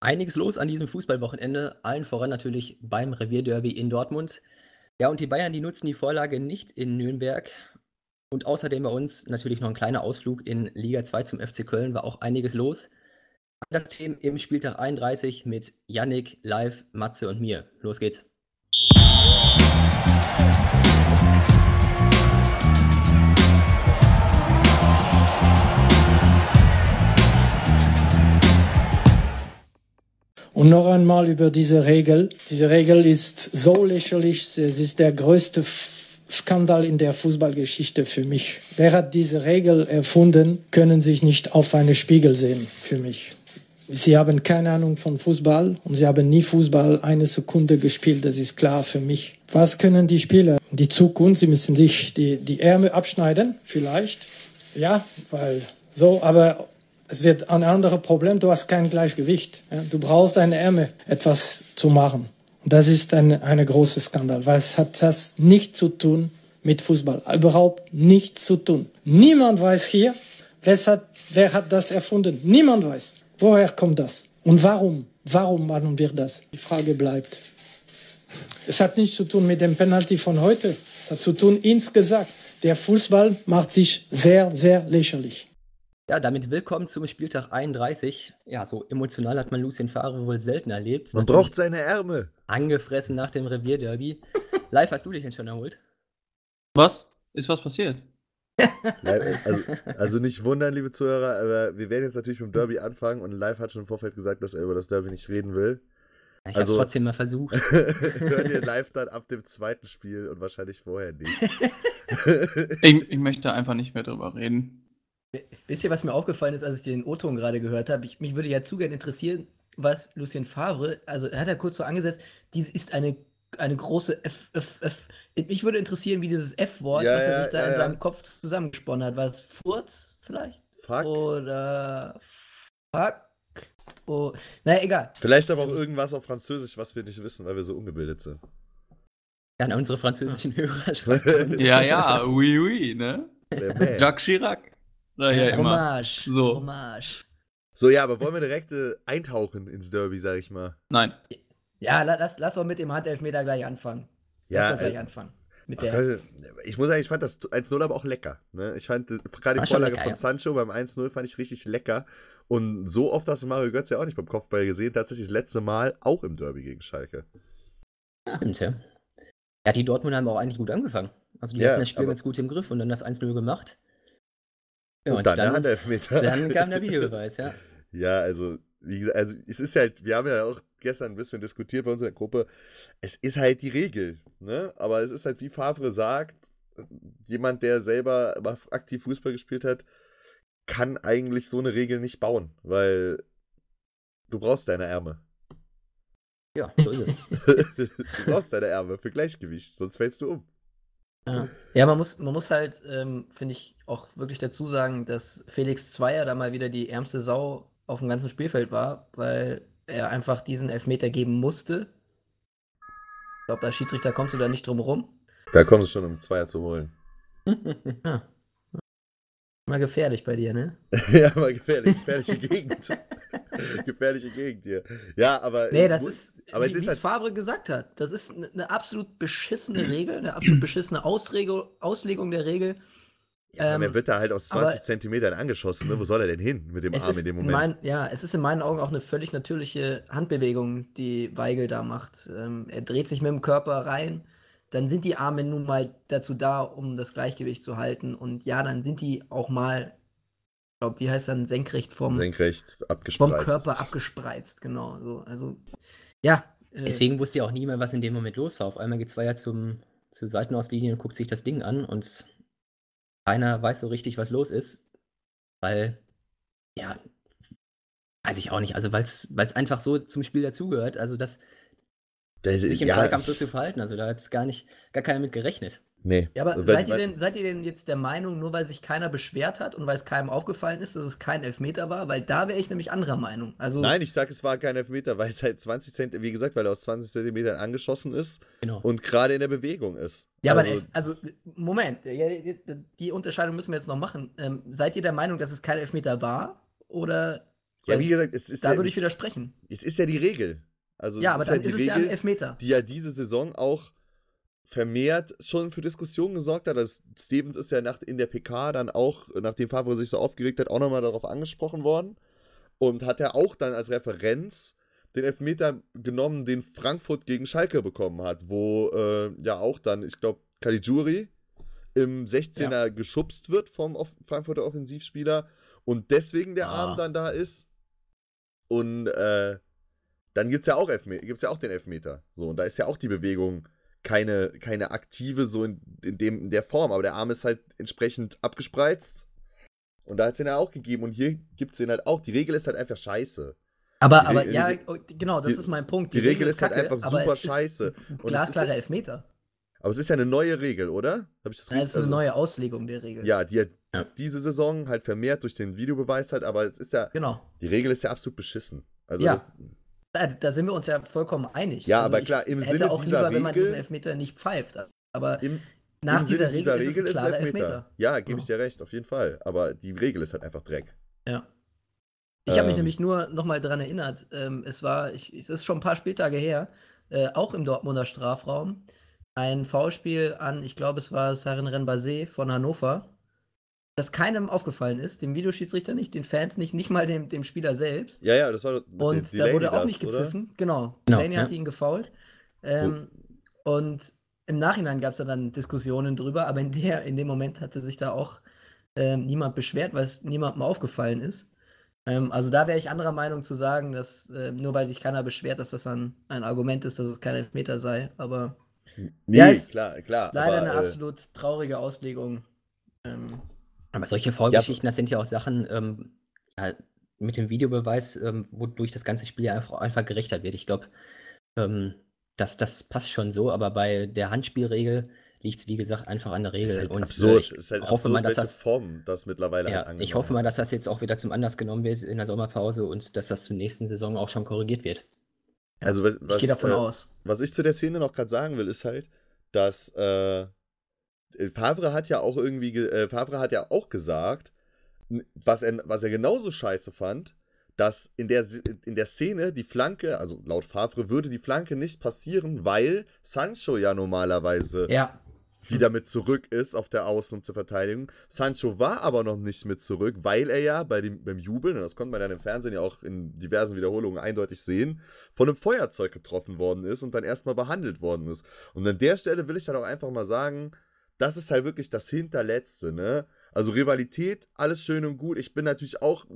Einiges los an diesem Fußballwochenende, allen voran natürlich beim Revierderby in Dortmund. Ja, und die Bayern, die nutzen die Vorlage nicht in Nürnberg. Und außerdem bei uns natürlich noch ein kleiner Ausflug in Liga 2 zum FC Köln, war auch einiges los. Das Team im Spieltag 31 mit Yannick, Live, Matze und mir. Los geht's. Und noch einmal über diese Regel. Diese Regel ist so lächerlich, es ist der größte Skandal in der Fußballgeschichte für mich. Wer hat diese Regel erfunden, können sich nicht auf einen Spiegel sehen, für mich. Sie haben keine Ahnung von Fußball und sie haben nie Fußball eine Sekunde gespielt, das ist klar für mich. Was können die Spieler? Die Zukunft, sie müssen sich die, die Ärmel abschneiden, vielleicht. Ja, weil so, aber es wird ein anderes Problem, du hast kein Gleichgewicht. Du brauchst eine Ärmel, etwas zu machen. Das ist ein, eine große Skandal, weil es hat das nichts zu tun mit Fußball. Überhaupt nichts zu tun. Niemand weiß hier, wer hat, wer hat das erfunden. Niemand weiß. Woher kommt das? Und warum? Warum machen wir das? Die Frage bleibt. Es hat nichts zu tun mit dem Penalty von heute. Es hat zu tun insgesamt. Der Fußball macht sich sehr, sehr lächerlich. Ja, damit willkommen zum Spieltag 31. Ja, so emotional hat man Lucien Favre wohl selten erlebt. Man braucht seine Ärmel. Angefressen nach dem Revierderby. Live, hast du dich denn schon erholt? Was? Ist was passiert? also, also, nicht wundern, liebe Zuhörer, aber wir werden jetzt natürlich mit dem Derby anfangen und Live hat schon im Vorfeld gesagt, dass er über das Derby nicht reden will. Ich also, habe trotzdem mal versucht. Hört ihr live dann ab dem zweiten Spiel und wahrscheinlich vorher nicht. ich, ich möchte einfach nicht mehr drüber reden. Wisst ihr, was mir aufgefallen ist, als ich den O-Ton gerade gehört habe? mich würde ja zu gern interessieren, was Lucien Favre, also er hat ja kurz so angesetzt, dies ist eine, eine große F, F, F. Mich würde interessieren, wie dieses F-Wort, ja, was er sich da ja, in seinem Kopf zusammengesponnen hat. War es Furz vielleicht? Fuck. Oder Fuck? Oh, naja, egal. Vielleicht aber auch irgendwas auf Französisch, was wir nicht wissen, weil wir so ungebildet sind. Ja, unsere französischen Hörer schreiben. ja, ja, oui, oui, ne? Jacques Chirac. Naja, immer. Fromage. So. Fromage. So, ja, aber wollen wir direkt äh, eintauchen ins Derby, sag ich mal? Nein. Ja, lass, lass doch mit dem Handelfmeter gleich anfangen. Ja, lass doch gleich äh, anfangen. Mit der ich muss sagen, ich fand das 1-0 aber auch lecker. Ne? Ich fand äh, gerade die Vorlage lecker, von ja. Sancho beim 1-0 fand ich richtig lecker. Und so oft hast du Mario Götze ja auch nicht beim Kopfball gesehen. Tatsächlich das letzte Mal auch im Derby gegen Schalke. Stimmt, ja. Ja, die Dortmund haben auch eigentlich gut angefangen. Also die ja, hatten das Spiel ganz gut im Griff und dann das 1-0 gemacht. Ja, und, und dann, dann der Handelfmeter. Dann kam der Videobeweis, ja. ja, also, wie gesagt, also es ist halt, wir haben ja auch gestern ein bisschen diskutiert bei uns in der Gruppe, es ist halt die Regel, ne? Aber es ist halt, wie Favre sagt, jemand, der selber aktiv Fußball gespielt hat, kann eigentlich so eine Regel nicht bauen, weil du brauchst deine Ärmel. Ja, so ist es. du brauchst deine Ärmel für Gleichgewicht, sonst fällst du um. Ja, ja man, muss, man muss halt, ähm, finde ich, auch wirklich dazu sagen, dass Felix Zweier da mal wieder die ärmste Sau auf dem ganzen Spielfeld war, weil er einfach diesen Elfmeter geben musste. Ich glaube, als Schiedsrichter kommst du da nicht drum rum. Da kommst du schon, um Zweier zu holen. ja. Mal gefährlich bei dir, ne? ja, mal gefährlich. Gefährliche Gegend. gefährliche Gegend hier. Ja, aber. Nee, das ist, aber wie, es ist halt, Favre gesagt hat. Das ist eine, absolut beschissene Regel, eine absolut beschissene Ausrego, Auslegung der Regel. Ja, ähm, er wird da halt aus 20 Zentimetern angeschossen. Ne? Wo soll er denn hin mit dem Arm in dem Moment? Mein, ja, es ist in meinen Augen auch eine völlig natürliche Handbewegung, die Weigel da macht. Ähm, er dreht sich mit dem Körper rein dann sind die Arme nun mal dazu da, um das Gleichgewicht zu halten. Und ja, dann sind die auch mal, ich glaube, wie heißt dann, senkrecht vom, senkrecht abgespreizt. vom Körper abgespreizt, genau. So, also, ja. Äh, Deswegen wusste ja auch niemand, was in dem Moment los war. Auf einmal geht Zweier zum, zur Seitenauslinie und guckt sich das Ding an und keiner weiß so richtig, was los ist, weil, ja, weiß ich auch nicht. Also, weil es einfach so zum Spiel dazugehört. Also, das das, sich im ja, Zweikampf so zu verhalten. Also da hat es gar nicht, gar keiner mit gerechnet. Nee. Ja, aber also, seid, ihr denn, seid ihr denn jetzt der Meinung, nur weil sich keiner beschwert hat und weil es keinem aufgefallen ist, dass es kein Elfmeter war? Weil da wäre ich nämlich anderer Meinung. Also, Nein, ich sage, es war kein Elfmeter, weil es halt 20 Zentimeter, wie gesagt, weil er aus 20 Zentimetern angeschossen ist genau. und gerade in der Bewegung ist. Ja, also, aber also Moment, die Unterscheidung müssen wir jetzt noch machen. Ähm, seid ihr der Meinung, dass es kein Elfmeter war? Oder Ja, wie gesagt, es ist da ja, würde ich widersprechen. es ist ja die Regel. Also Ja, aber dann halt ist es ja ein Elfmeter. die ja diese Saison auch vermehrt schon für Diskussionen gesorgt hat. Also Stevens ist ja nach, in der PK dann auch, nachdem Favre sich so aufgeregt hat, auch nochmal darauf angesprochen worden. Und hat er auch dann als Referenz den Elfmeter genommen, den Frankfurt gegen Schalke bekommen hat, wo äh, ja auch dann, ich glaube, Caligiuri im 16er geschubst wird vom Off Frankfurter Offensivspieler und deswegen der Ah. Arm dann da ist. Und äh, dann gibt es ja, auch gibt's ja auch den Elfmeter. So, und da ist ja auch die Bewegung keine, keine aktive, so in, in, dem, in der Form, aber der Arm ist halt entsprechend abgespreizt. Und da hat es den ja auch gegeben und hier gibt es den halt auch. Die Regel ist halt einfach scheiße. Aber, Die aber Regel- ja, oh, genau, das die- ist mein Punkt. die Regel ist halt kacke, einfach aber super es scheiße. ein Und es ist Glasklarer ja- Elfmeter. Aber es ist ja eine neue Regel, oder? Habe ich das Ja, das ist eine also- neue Auslegung der Regel. Ja, die hat Ja. diese Saison halt vermehrt durch den Videobeweis halt, aber es ist ja, Genau. die Regel ist ja absolut beschissen. Also Ja. das, Da, da sind wir uns ja vollkommen einig. Ja, Also aber ich klar, im Sinne auch dieser lieber, wenn man Regel- diesen Elfmeter nicht pfeift. Aber im, nach im dieser Sinne Regel, dieser ist es Regel ein ist es Elfmeter. Elfmeter. Ja, gebe ich Ja. dir recht, auf jeden Fall. Aber die Regel ist halt einfach Dreck. Ja. Ich habe mich Ähm. nämlich nur nochmal dran erinnert, ähm, es war, ich, es ist schon ein paar Spieltage her, äh, auch im Dortmunder Strafraum, ein Foulspiel an, ich glaube, es war Sarin Renbase von Hannover, das keinem aufgefallen ist, dem Videoschiedsrichter nicht, den Fans nicht, nicht mal dem, dem Spieler selbst. Ja, ja, das war Und da wurde auch das, nicht oder? gepfiffen. Genau. Genau, Delaney ja. hatte ihn gefoult. Ähm, Und im Nachhinein gab es dann Diskussionen drüber, aber in, der, in dem Moment hatte sich da auch ähm, niemand beschwert, weil es niemandem aufgefallen ist. Ähm, also da wäre ich anderer Meinung zu sagen, dass äh, nur weil sich keiner beschwert, dass das dann ein Argument ist, dass es kein Elfmeter sei. Aber Nee, Ja, ist klar, klar. leider aber, eine äh, absolut traurige Auslegung. Aber solche Vorgeschichten, das sind ja auch Sachen, ähm, ja, mit dem Videobeweis, ähm, wodurch das ganze Spiel ja einfach, einfach gerichtet wird. Ich glaube, ähm, das, das passt schon so, aber bei der Handspielregel liegt es, wie gesagt, einfach an der Regel. ist halt Und, äh, absurd. ich ist halt hoffe absurd, mal, dass welche das, Form das mittlerweile ja, halt ich hoffe mal, dass das jetzt auch wieder zum Anlass genommen wird in der Sommerpause und dass das zur nächsten Saison auch schon korrigiert wird. Also, was, ich was, gehe davon äh, aus. was ich zu der Szene noch gerade sagen will, ist halt, dass äh, Favre hat ja auch irgendwie, ge- äh, Favre hat ja auch gesagt, was er, was er genauso scheiße fand, dass in der, in der Szene die Flanke, also laut Favre würde die Flanke nicht passieren, weil Sancho ja normalerweise Ja, wieder mit zurück ist auf der Außen zur Verteidigung. Sancho war aber noch nicht mit zurück, weil er ja bei dem, beim Jubeln, und das konnte man dann im Fernsehen ja auch in diversen Wiederholungen eindeutig sehen, von einem Feuerzeug getroffen worden ist und dann erstmal behandelt worden ist. Und an der Stelle will ich dann auch einfach mal sagen, das ist halt wirklich das Hinterletzte, ne? Also Rivalität, alles schön und gut. Ich bin natürlich auch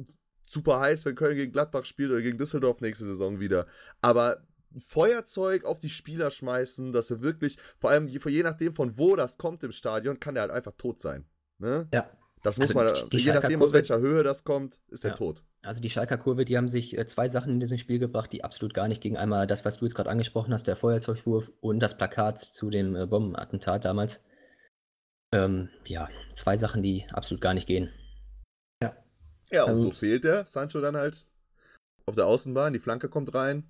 super heiß, wenn Köln gegen Gladbach spielt oder gegen Düsseldorf nächste Saison wieder. Aber Feuerzeug auf die Spieler schmeißen, dass er wirklich, vor allem je, je nachdem von wo das kommt im Stadion, kann er halt einfach tot sein. Ne? ja. Das muss Also man, je Schalker nachdem aus Kurve- welcher Höhe das kommt, ist er Ja. tot. Also die Schalker Kurve, die haben sich äh, zwei Sachen in diesem Spiel gebracht, die absolut gar nicht gegen einmal das, was du jetzt gerade angesprochen hast, der Feuerzeugwurf und das Plakat zu dem äh, Bombenattentat damals. Ähm, ja, zwei Sachen, die absolut gar nicht gehen. Ja, und Also- so fehlt er, Sancho dann halt auf der Außenbahn, die Flanke kommt rein,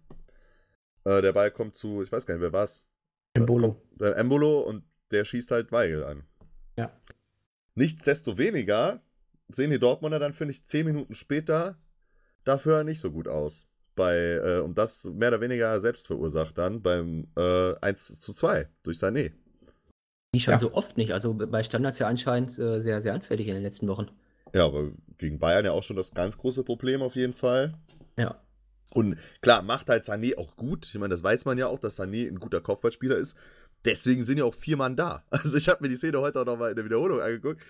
äh, der Ball kommt zu, ich weiß gar nicht, wer war's? Embolo. Kommt, äh, Embolo und der schießt halt Weigel an. Ja. Nichtsdestoweniger sehen die Dortmunder dann, finde ich, zehn Minuten später dafür nicht so gut aus. Bei, äh, und das mehr oder weniger selbst verursacht dann beim äh, 1 zu 2 durch Sané. Die schon Ja. so oft nicht. Also bei Standards ja anscheinend äh, sehr, sehr anfällig in den letzten Wochen. Ja, aber gegen Bayern ja auch schon das ganz große Problem auf jeden Fall. Ja. Und klar, macht halt Sané auch gut. Ich meine, das weiß man ja auch, dass Sané ein guter Kopfballspieler ist. Deswegen sind ja auch vier Mann da. Also ich habe mir die Szene heute auch nochmal in der Wiederholung angeguckt.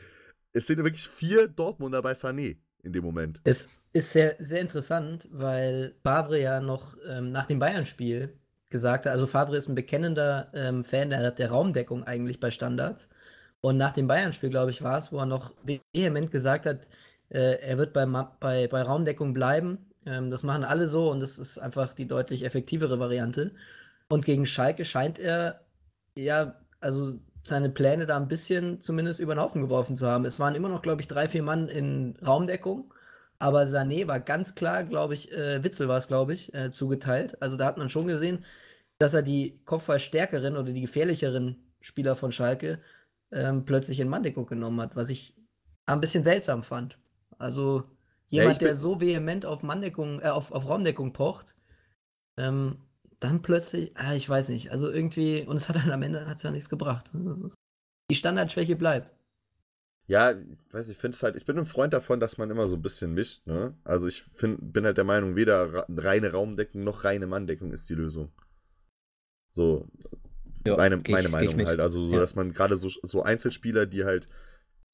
Es sind ja wirklich vier Dortmunder bei Sané in dem Moment. Es ist sehr, sehr interessant, weil Favre ja noch ähm, nach dem Bayern-Spiel gesagt hat, also Favre ist ein bekennender ähm, Fan der, der Raumdeckung eigentlich bei Standards. Und nach dem Bayern-Spiel, glaube ich, war es, wo er noch vehement gesagt hat, äh, er wird bei, bei, bei Raumdeckung bleiben. Ähm, das machen alle so und das ist einfach die deutlich effektivere Variante. Und gegen Schalke scheint er ja, also seine Pläne da ein bisschen zumindest über den Haufen geworfen zu haben. Es waren immer noch, glaube ich, drei, vier Mann in Raumdeckung. Aber Sané war ganz klar, glaube ich, äh, Witzel war es, glaube ich, äh, zugeteilt. Also da hat man schon gesehen, dass er die kopfballstärkeren oder die gefährlicheren Spieler von Schalke ähm, plötzlich in Manndeckung genommen hat, was ich ein bisschen seltsam fand. Also Jemand, bin- der so vehement auf Manndeckung, äh, auf, auf Raumdeckung pocht, ähm, dann plötzlich, ah, ich weiß nicht, also irgendwie, und es hat dann am Ende hat's ja nichts gebracht. Die Standardschwäche bleibt. Ja, ich weiß, ich finde es halt, ich bin ein Freund davon, dass man immer so ein bisschen mischt, ne? Also ich find, bin halt der Meinung, weder reine Raumdeckung noch reine Manndeckung ist die Lösung. So, Ja, meine, ich- meine Meinung halt. Also, so, Ja. dass man gerade so, so Einzelspieler, die halt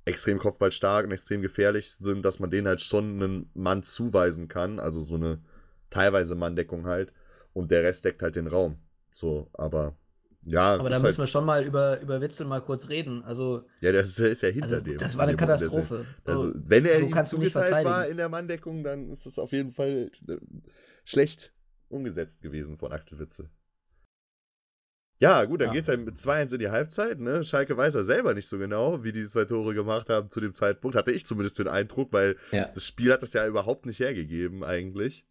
extrem kopfballstark und extrem gefährlich sind, dass man denen halt schon einen Mann zuweisen kann. Also so eine teilweise Manndeckung halt. Und der Rest deckt halt den Raum. So, aber ja. Aber da müssen wir halt, schon mal über, über Witzel mal kurz reden. Also, ja, der ist, ist ja hinter also dem. das war eine in dem Katastrophe. Also, So, wenn er so kannst du nicht zugeteilt war verteidigen. in der Manndeckung, dann ist es auf jeden Fall äh, schlecht umgesetzt gewesen von Axel Witze. Ja, gut, dann Ja. geht's halt mit 2-1 in die Halbzeit. Ne? Schalke weiß ja selber nicht so genau, wie die zwei Tore gemacht haben zu dem Zeitpunkt. Hatte ich zumindest den Eindruck, weil Ja. das Spiel hat das ja überhaupt nicht hergegeben, eigentlich.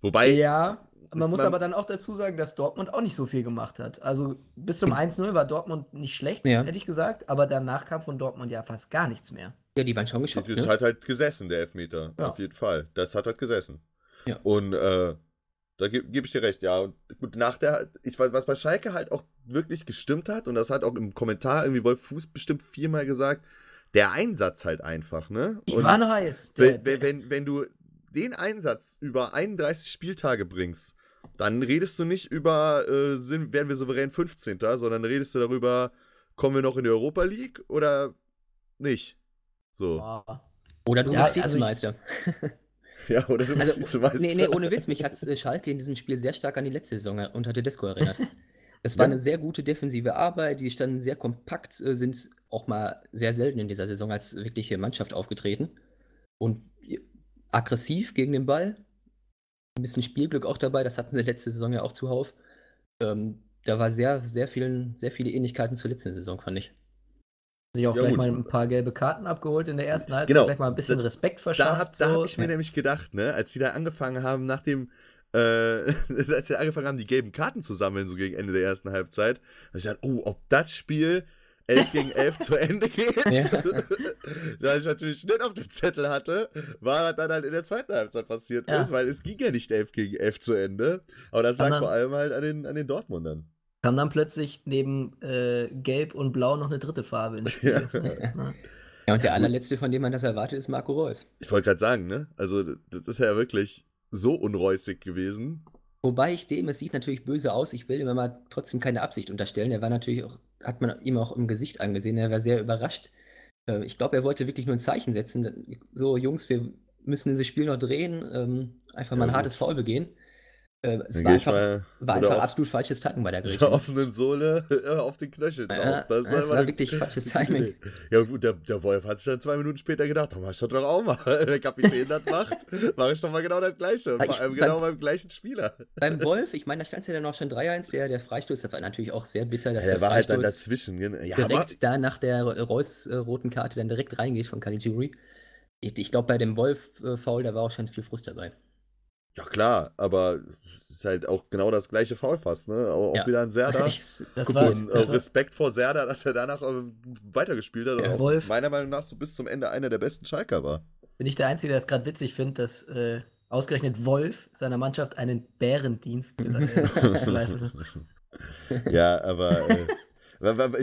Wobei, ja, man muss man- aber dann auch dazu sagen, dass Dortmund auch nicht so viel gemacht hat. Also bis zum 1-0 war Dortmund nicht schlecht, Ja. hätte ich gesagt, aber danach kam von Dortmund ja fast gar nichts mehr. Ja, die waren schon geschockt. das Ne? hat halt gesessen, der Elfmeter. Ja. Auf jeden Fall. Das hat halt gesessen. Ja. Und äh, da gebe geb ich dir recht, ja. Und gut, nach der, ich weiß, was bei Schalke halt auch wirklich gestimmt hat, und das hat auch im Kommentar irgendwie Wolf Fuß bestimmt viermal gesagt, der Einsatz halt einfach, ne? Die Und waren heiß. Der- wenn, wenn, wenn, wenn du den Einsatz über 31 Spieltage bringst, dann redest du nicht über, äh, sind, werden wir souverän 15., sondern redest du darüber, kommen wir noch in die Europa League oder nicht? So. Boah. Oder du Ja, bist also ich- Vizemeister. Ja, oder du bist Also, Vizemeister. nee, nee, ohne Witz, mich hat äh, Schalke in diesem Spiel sehr stark an die letzte Saison unter Tedesco erinnert. Es war Ja. eine sehr gute defensive Arbeit, die standen sehr kompakt, äh, sind auch mal sehr selten in dieser Saison als wirkliche Mannschaft aufgetreten. Und äh, aggressiv gegen den Ball. Ein bisschen Spielglück auch dabei, das hatten sie letzte Saison ja auch zuhauf. Ähm, da war sehr, sehr, vielen, sehr viele Ähnlichkeiten zur letzten Saison, fand ich. sich auch Ja, gleich gut. mal ein paar gelbe Karten abgeholt in der ersten Halbzeit, Genau. gleich mal ein bisschen Da- Respekt verschafft. Da habe da so. hab ich mir nämlich gedacht, ne, als die da angefangen haben, nach dem, äh, als sie angefangen haben, die gelben Karten zu sammeln, so gegen Ende der ersten Halbzeit, habe ich gedacht, oh, ob das Spiel 11 gegen 11 zu Ende geht. Ja. da ich natürlich nicht auf dem Zettel hatte, war was dann halt in der zweiten Halbzeit passiert Ja. ist, weil es ging ja nicht 11 gegen 11 zu Ende. Aber das lag dann- vor allem halt an den, an den Dortmundern. kam dann plötzlich neben äh, Gelb und Blau noch eine dritte Farbe ins Spiel. Ja. Ja. Ja, und der allerletzte, von dem man das erwartet, ist Marco Reus. Ich wollte gerade sagen, ne, also das ist ja wirklich so unreusig gewesen. Wobei ich dem, es sieht natürlich böse aus, ich will ihm mal trotzdem keine Absicht unterstellen. Er war natürlich auch, hat man ihm auch im Gesicht angesehen, er war sehr überrascht. Äh, Ich glaube, er wollte wirklich nur ein Zeichen setzen. So, Jungs, wir müssen dieses Spiel noch drehen, ähm, einfach mal Ja, ein hartes. Foul begehen. Äh, Es war einfach, mal war einfach absolut falsches Tacken bei der mit der offenen Sohle äh, auf den Knöchel drauf. Ja, das, das war wirklich falsches Timing. Ja, gut, der, der Wolf hat sich dann zwei Minuten später gedacht, da mach ich doch auch mal. Wenn der Kapitän das macht, mache ich doch mal genau das Gleiche. Ich- allem beim- genau beim gleichen Spieler. Beim Wolf, ich meine, da stand es ja dann auch schon 3-1, der, der Freistoß, das war natürlich auch sehr bitter, dass Ja, der der war halt dann Freistoß dazwischen. genau. Ja, direkt aber, da nach der Reus äh, roten Karte dann direkt reingeht von Caligiuri. Ich, ich glaube, bei dem Wolf-Foul, da war auch schon viel Frust dabei. Ja klar, aber es ist halt auch genau das gleiche Foul fast, ne? Auch, Ja. wieder ein Serda. Ich, Das guck war- Und das äh, war- Respekt vor Serda, dass er danach äh, weitergespielt hat Ja. und auch Wolf. meiner Meinung nach so bis zum Ende einer der besten Schalker war. Bin ich der Einzige, der es gerade witzig findet, dass äh, ausgerechnet Wolf seiner Mannschaft einen Bärendienst äh, geleistet hat. Ja, aber äh,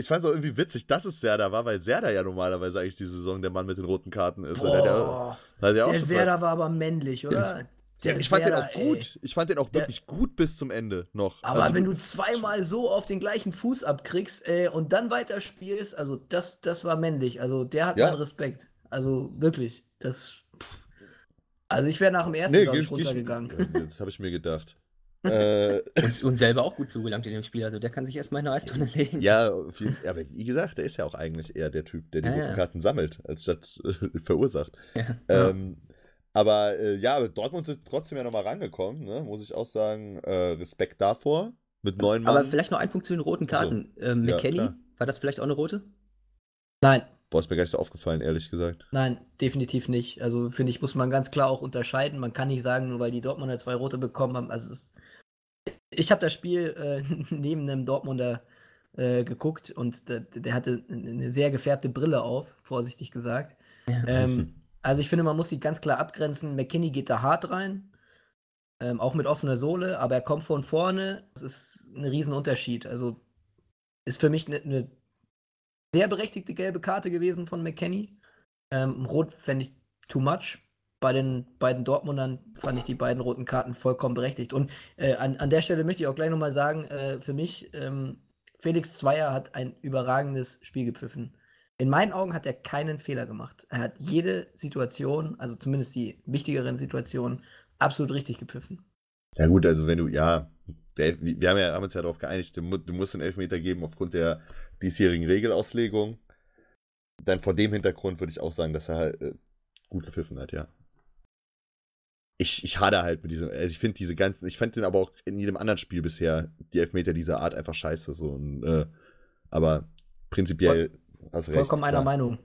ich fand es auch irgendwie witzig, dass es Serda war, weil Serda ja normalerweise eigentlich die Saison der Mann mit den roten Karten ist. Der, Boah, auch der schon Serda war aber männlich, oder? Ja, ich fand den auch ey. gut. Ich fand den auch Der- wirklich gut bis zum Ende noch. Aber Also, wenn du zweimal so auf den gleichen Fuß abkriegst äh, und dann weiterspielst, also das, das war männlich. Also der hat Ja. meinen Respekt. Also wirklich. Das. pff. Also ich wäre nach dem ersten, nee, glaube ich, ich- runtergegangen. Ja, Das habe ich mir gedacht. äh, und, und selber auch gut zugelangt in dem Spiel. Also der kann sich erstmal eine Eistonne legen. ja, ja, aber wie gesagt, der ist ja auch eigentlich eher der Typ, der die Ja, roten ja. Karten sammelt, als statt äh, verursacht. Ja. Ähm, aber äh, ja, aber Dortmund ist trotzdem ja nochmal rangekommen, ne? muss ich auch sagen. Äh, Respekt davor. Mit neun Mann. Aber vielleicht noch ein Punkt zu den roten Ach so. Karten. Ähm, Ja, McKenny, klar. war das vielleicht auch eine rote? Nein, Boah, ist mir gar nicht so aufgefallen, ehrlich gesagt. nein, definitiv nicht. Also finde ich, muss man ganz klar auch unterscheiden. Man kann nicht sagen, nur weil die Dortmunder zwei rote bekommen haben. Also es, ich habe das Spiel äh, neben einem Dortmunder äh, geguckt und der, der hatte eine sehr gefärbte Brille auf, vorsichtig gesagt. Ja. Ähm, Also ich finde, man muss die ganz klar abgrenzen. McKinney geht da hart rein, ähm, auch mit offener Sohle, aber er kommt von vorne. Das ist ein Riesenunterschied. Also ist für mich eine ne sehr berechtigte gelbe Karte gewesen von McKenny. Ähm, Rot fände ich too much. Bei den beiden Dortmundern fand ich die beiden roten Karten vollkommen berechtigt. Und äh, an, an der Stelle möchte ich auch gleich nochmal sagen, äh, für mich, ähm, Felix Zweier hat ein überragendes Spiel gepfiffen. In meinen Augen hat er keinen Fehler gemacht. Er hat jede Situation, also zumindest die wichtigeren Situationen, absolut richtig gepfiffen. Ja gut, also wenn du, ja, der, wir haben, ja, haben uns ja darauf geeinigt, du, du musst einen Elfmeter geben aufgrund der diesjährigen Regelauslegung. Dann vor dem Hintergrund würde ich auch sagen, dass er halt äh, gut gepfiffen hat, ja. Ich, ich hader halt mit diesem, also ich finde diese ganzen, ich fand den aber auch in jedem anderen Spiel bisher, die Elfmeter dieser Art einfach scheiße, so, und, äh, aber prinzipiell Voll, hast recht, Vollkommen einer Meinung.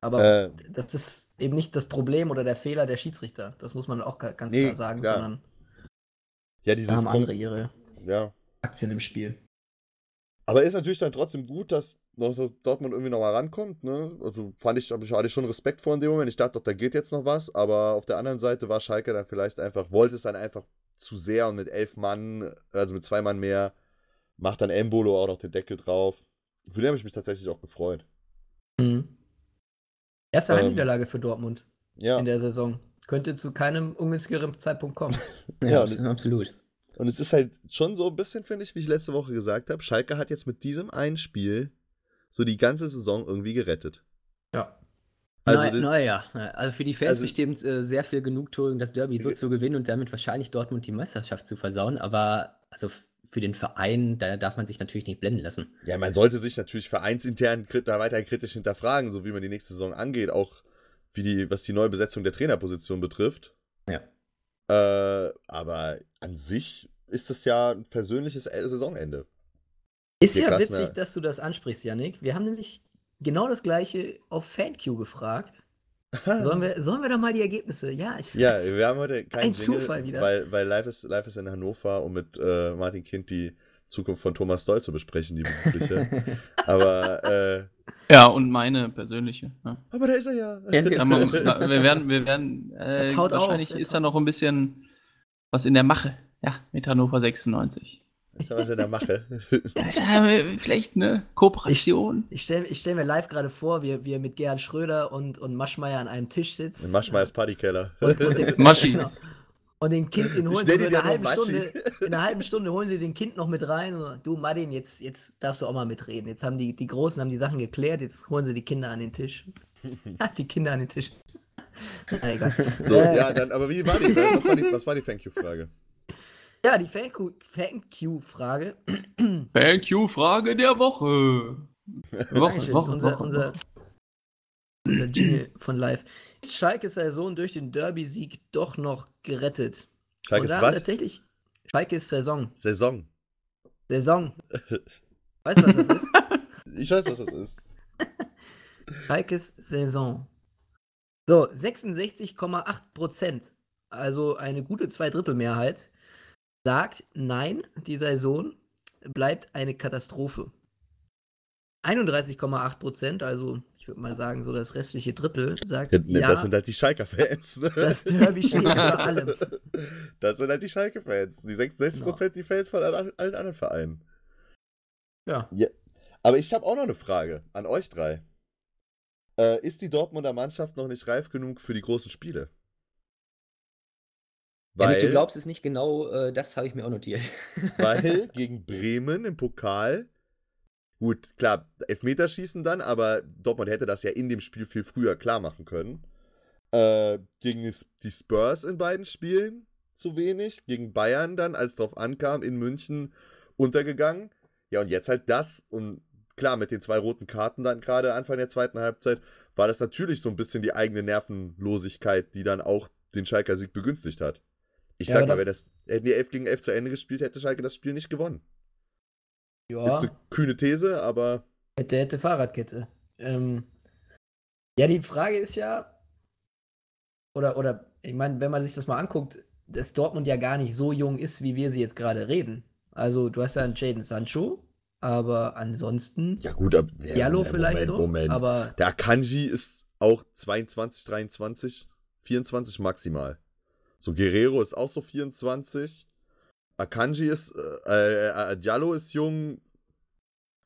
Aber äh, das ist eben nicht das Problem oder der Fehler der Schiedsrichter. Das muss man auch ganz nee, klar sagen, ja. sondern ja, dieses haben andere ihre ja. Aktien im Spiel. Aber ist natürlich dann trotzdem gut, dass Dortmund irgendwie noch mal rankommt. Ne? Also fand ich, ich, hatte ich schon Respekt vor in dem Moment. Ich dachte doch, da geht jetzt noch was. Aber auf der anderen Seite war Schalke dann vielleicht einfach, wollte es dann einfach zu sehr und mit elf Mann, also mit zwei Mann mehr, macht dann Embolo auch noch den Deckel drauf. Für den habe ich mich tatsächlich auch gefreut. Mhm. Erste ähm, Heimniederlage für Dortmund ja. in der Saison. Könnte zu keinem ungünstigeren Zeitpunkt kommen. ja, ja absolut. Und es ist halt schon so ein bisschen, finde ich, wie ich letzte Woche gesagt habe, Schalke hat jetzt mit diesem einen Spiel so die ganze Saison irgendwie gerettet. Ja. Also, naja, na also für die Fans also, bestimmt äh, sehr viel Genugtuung, das Derby so zu gewinnen und damit wahrscheinlich Dortmund die Meisterschaft zu versauen. Aber also für den Verein, da darf man sich natürlich nicht blenden lassen. Ja, man sollte sich natürlich vereinsintern da weiter kritisch hinterfragen, so wie man die nächste Saison angeht, auch wie die, was die neue Besetzung der Trainerposition betrifft. Ja. Äh, aber an sich ist das ja ein persönliches Saisonende. Ist ja witzig, dass du das ansprichst, Yannick. Wir haben nämlich genau das gleiche auf FanQ gefragt. Sollen wir, sollen wir doch mal die Ergebnisse? Ja, ich Ja, wir haben heute keinen Ein Jingle, Zufall wieder. Weil, weil Live, ist, Live ist in Hannover, um mit äh, Martin Kind die Zukunft von Thomas Doll zu besprechen, die berufliche. Aber äh, ja, und meine persönliche. Ja. Aber da ist er ja. ja man, wir werden, wir werden äh, wahrscheinlich auf, ist da noch ein bisschen was in der Mache. Ja, mit Hannover 96. Ist da was in der Mache? ja, ja vielleicht eine Kooperation. Ich, ich stelle ich stell mir live gerade vor, wie wir mit Gerhard Schröder und, und Maschmeyer an einem Tisch sitzen. In Maschmeyers Partykeller. Und, und den, Maschi. Genau. Und den Kind, den holen sie so in einer halben Stunde, in einer halben Stunde holen sie den Kind noch mit rein. Und, du, Martin, jetzt, jetzt darfst du auch mal mitreden. Jetzt haben die, die Großen haben die Sachen geklärt, jetzt holen sie die Kinder an den Tisch. die Kinder an den Tisch. Na, egal. So, äh, ja, dann, aber wie war die, was war die, was war die Thank You-Frage? Ja, die Thank You-Frage. Thank You-Frage der Woche. Woche, Woche, unser, Woche. Unser, unser Jingle von live. Ist Schalke Saison durch den Derby-Sieg doch noch gerettet? Schalke ist was? Tatsächlich. Schalke ist Saison. Saison. Saison. Weißt du, was das ist? ich weiß, was das ist. Schalkes Saison. So, 66,8 Prozent, also eine gute Zweidrittelmehrheit, sagt, nein, die Saison bleibt eine Katastrophe. 31,8 Prozent, also ich würde mal sagen, so das restliche Drittel, sagt, ja, ja das sind halt die Schalker-Fans. Ne? Das Derby steht über allem. Das sind halt die Schalke-Fans. Die 66 Prozent genau. die Fans von allen, allen anderen Vereinen. Ja. ja. Aber ich habe auch noch eine Frage an euch drei. Äh, ist die Dortmunder Mannschaft noch nicht reif genug für die großen Spiele? Weil, ja, du glaubst es nicht genau, äh, das habe ich mir auch notiert. weil gegen Bremen im Pokal, gut, klar, Elfmeterschießen dann, aber Dortmund hätte das ja in dem Spiel viel früher klar machen können. Äh, gegen die Spurs in beiden Spielen zu wenig, gegen Bayern dann, als drauf ankam, in München untergegangen. Ja, und jetzt halt das und klar, mit den zwei roten Karten dann gerade Anfang der zweiten Halbzeit war das natürlich so ein bisschen die eigene Nervenlosigkeit, die dann auch den Schalker Sieg begünstigt hat. Ich ja, sag mal, wenn das, hätten die 11 gegen 11 zu Ende gespielt, hätte Schalke das Spiel nicht gewonnen. Ja. Ist eine kühne These, aber. Hätte, hätte Fahrradkette. Ähm, ja, die Frage ist ja, oder, oder, ich meine, wenn man sich das mal anguckt, dass Dortmund ja gar nicht so jung ist, wie wir sie jetzt gerade reden. Also, du hast ja einen Jaden Sancho, aber ansonsten. Ja, gut, ab, Diallo ja, vielleicht Moment, noch. Moment. Aber der Akanji ist auch 22, 23, 24 maximal. So, Guerrero ist auch so 24. Akanji ist, äh, äh, Diallo ist jung.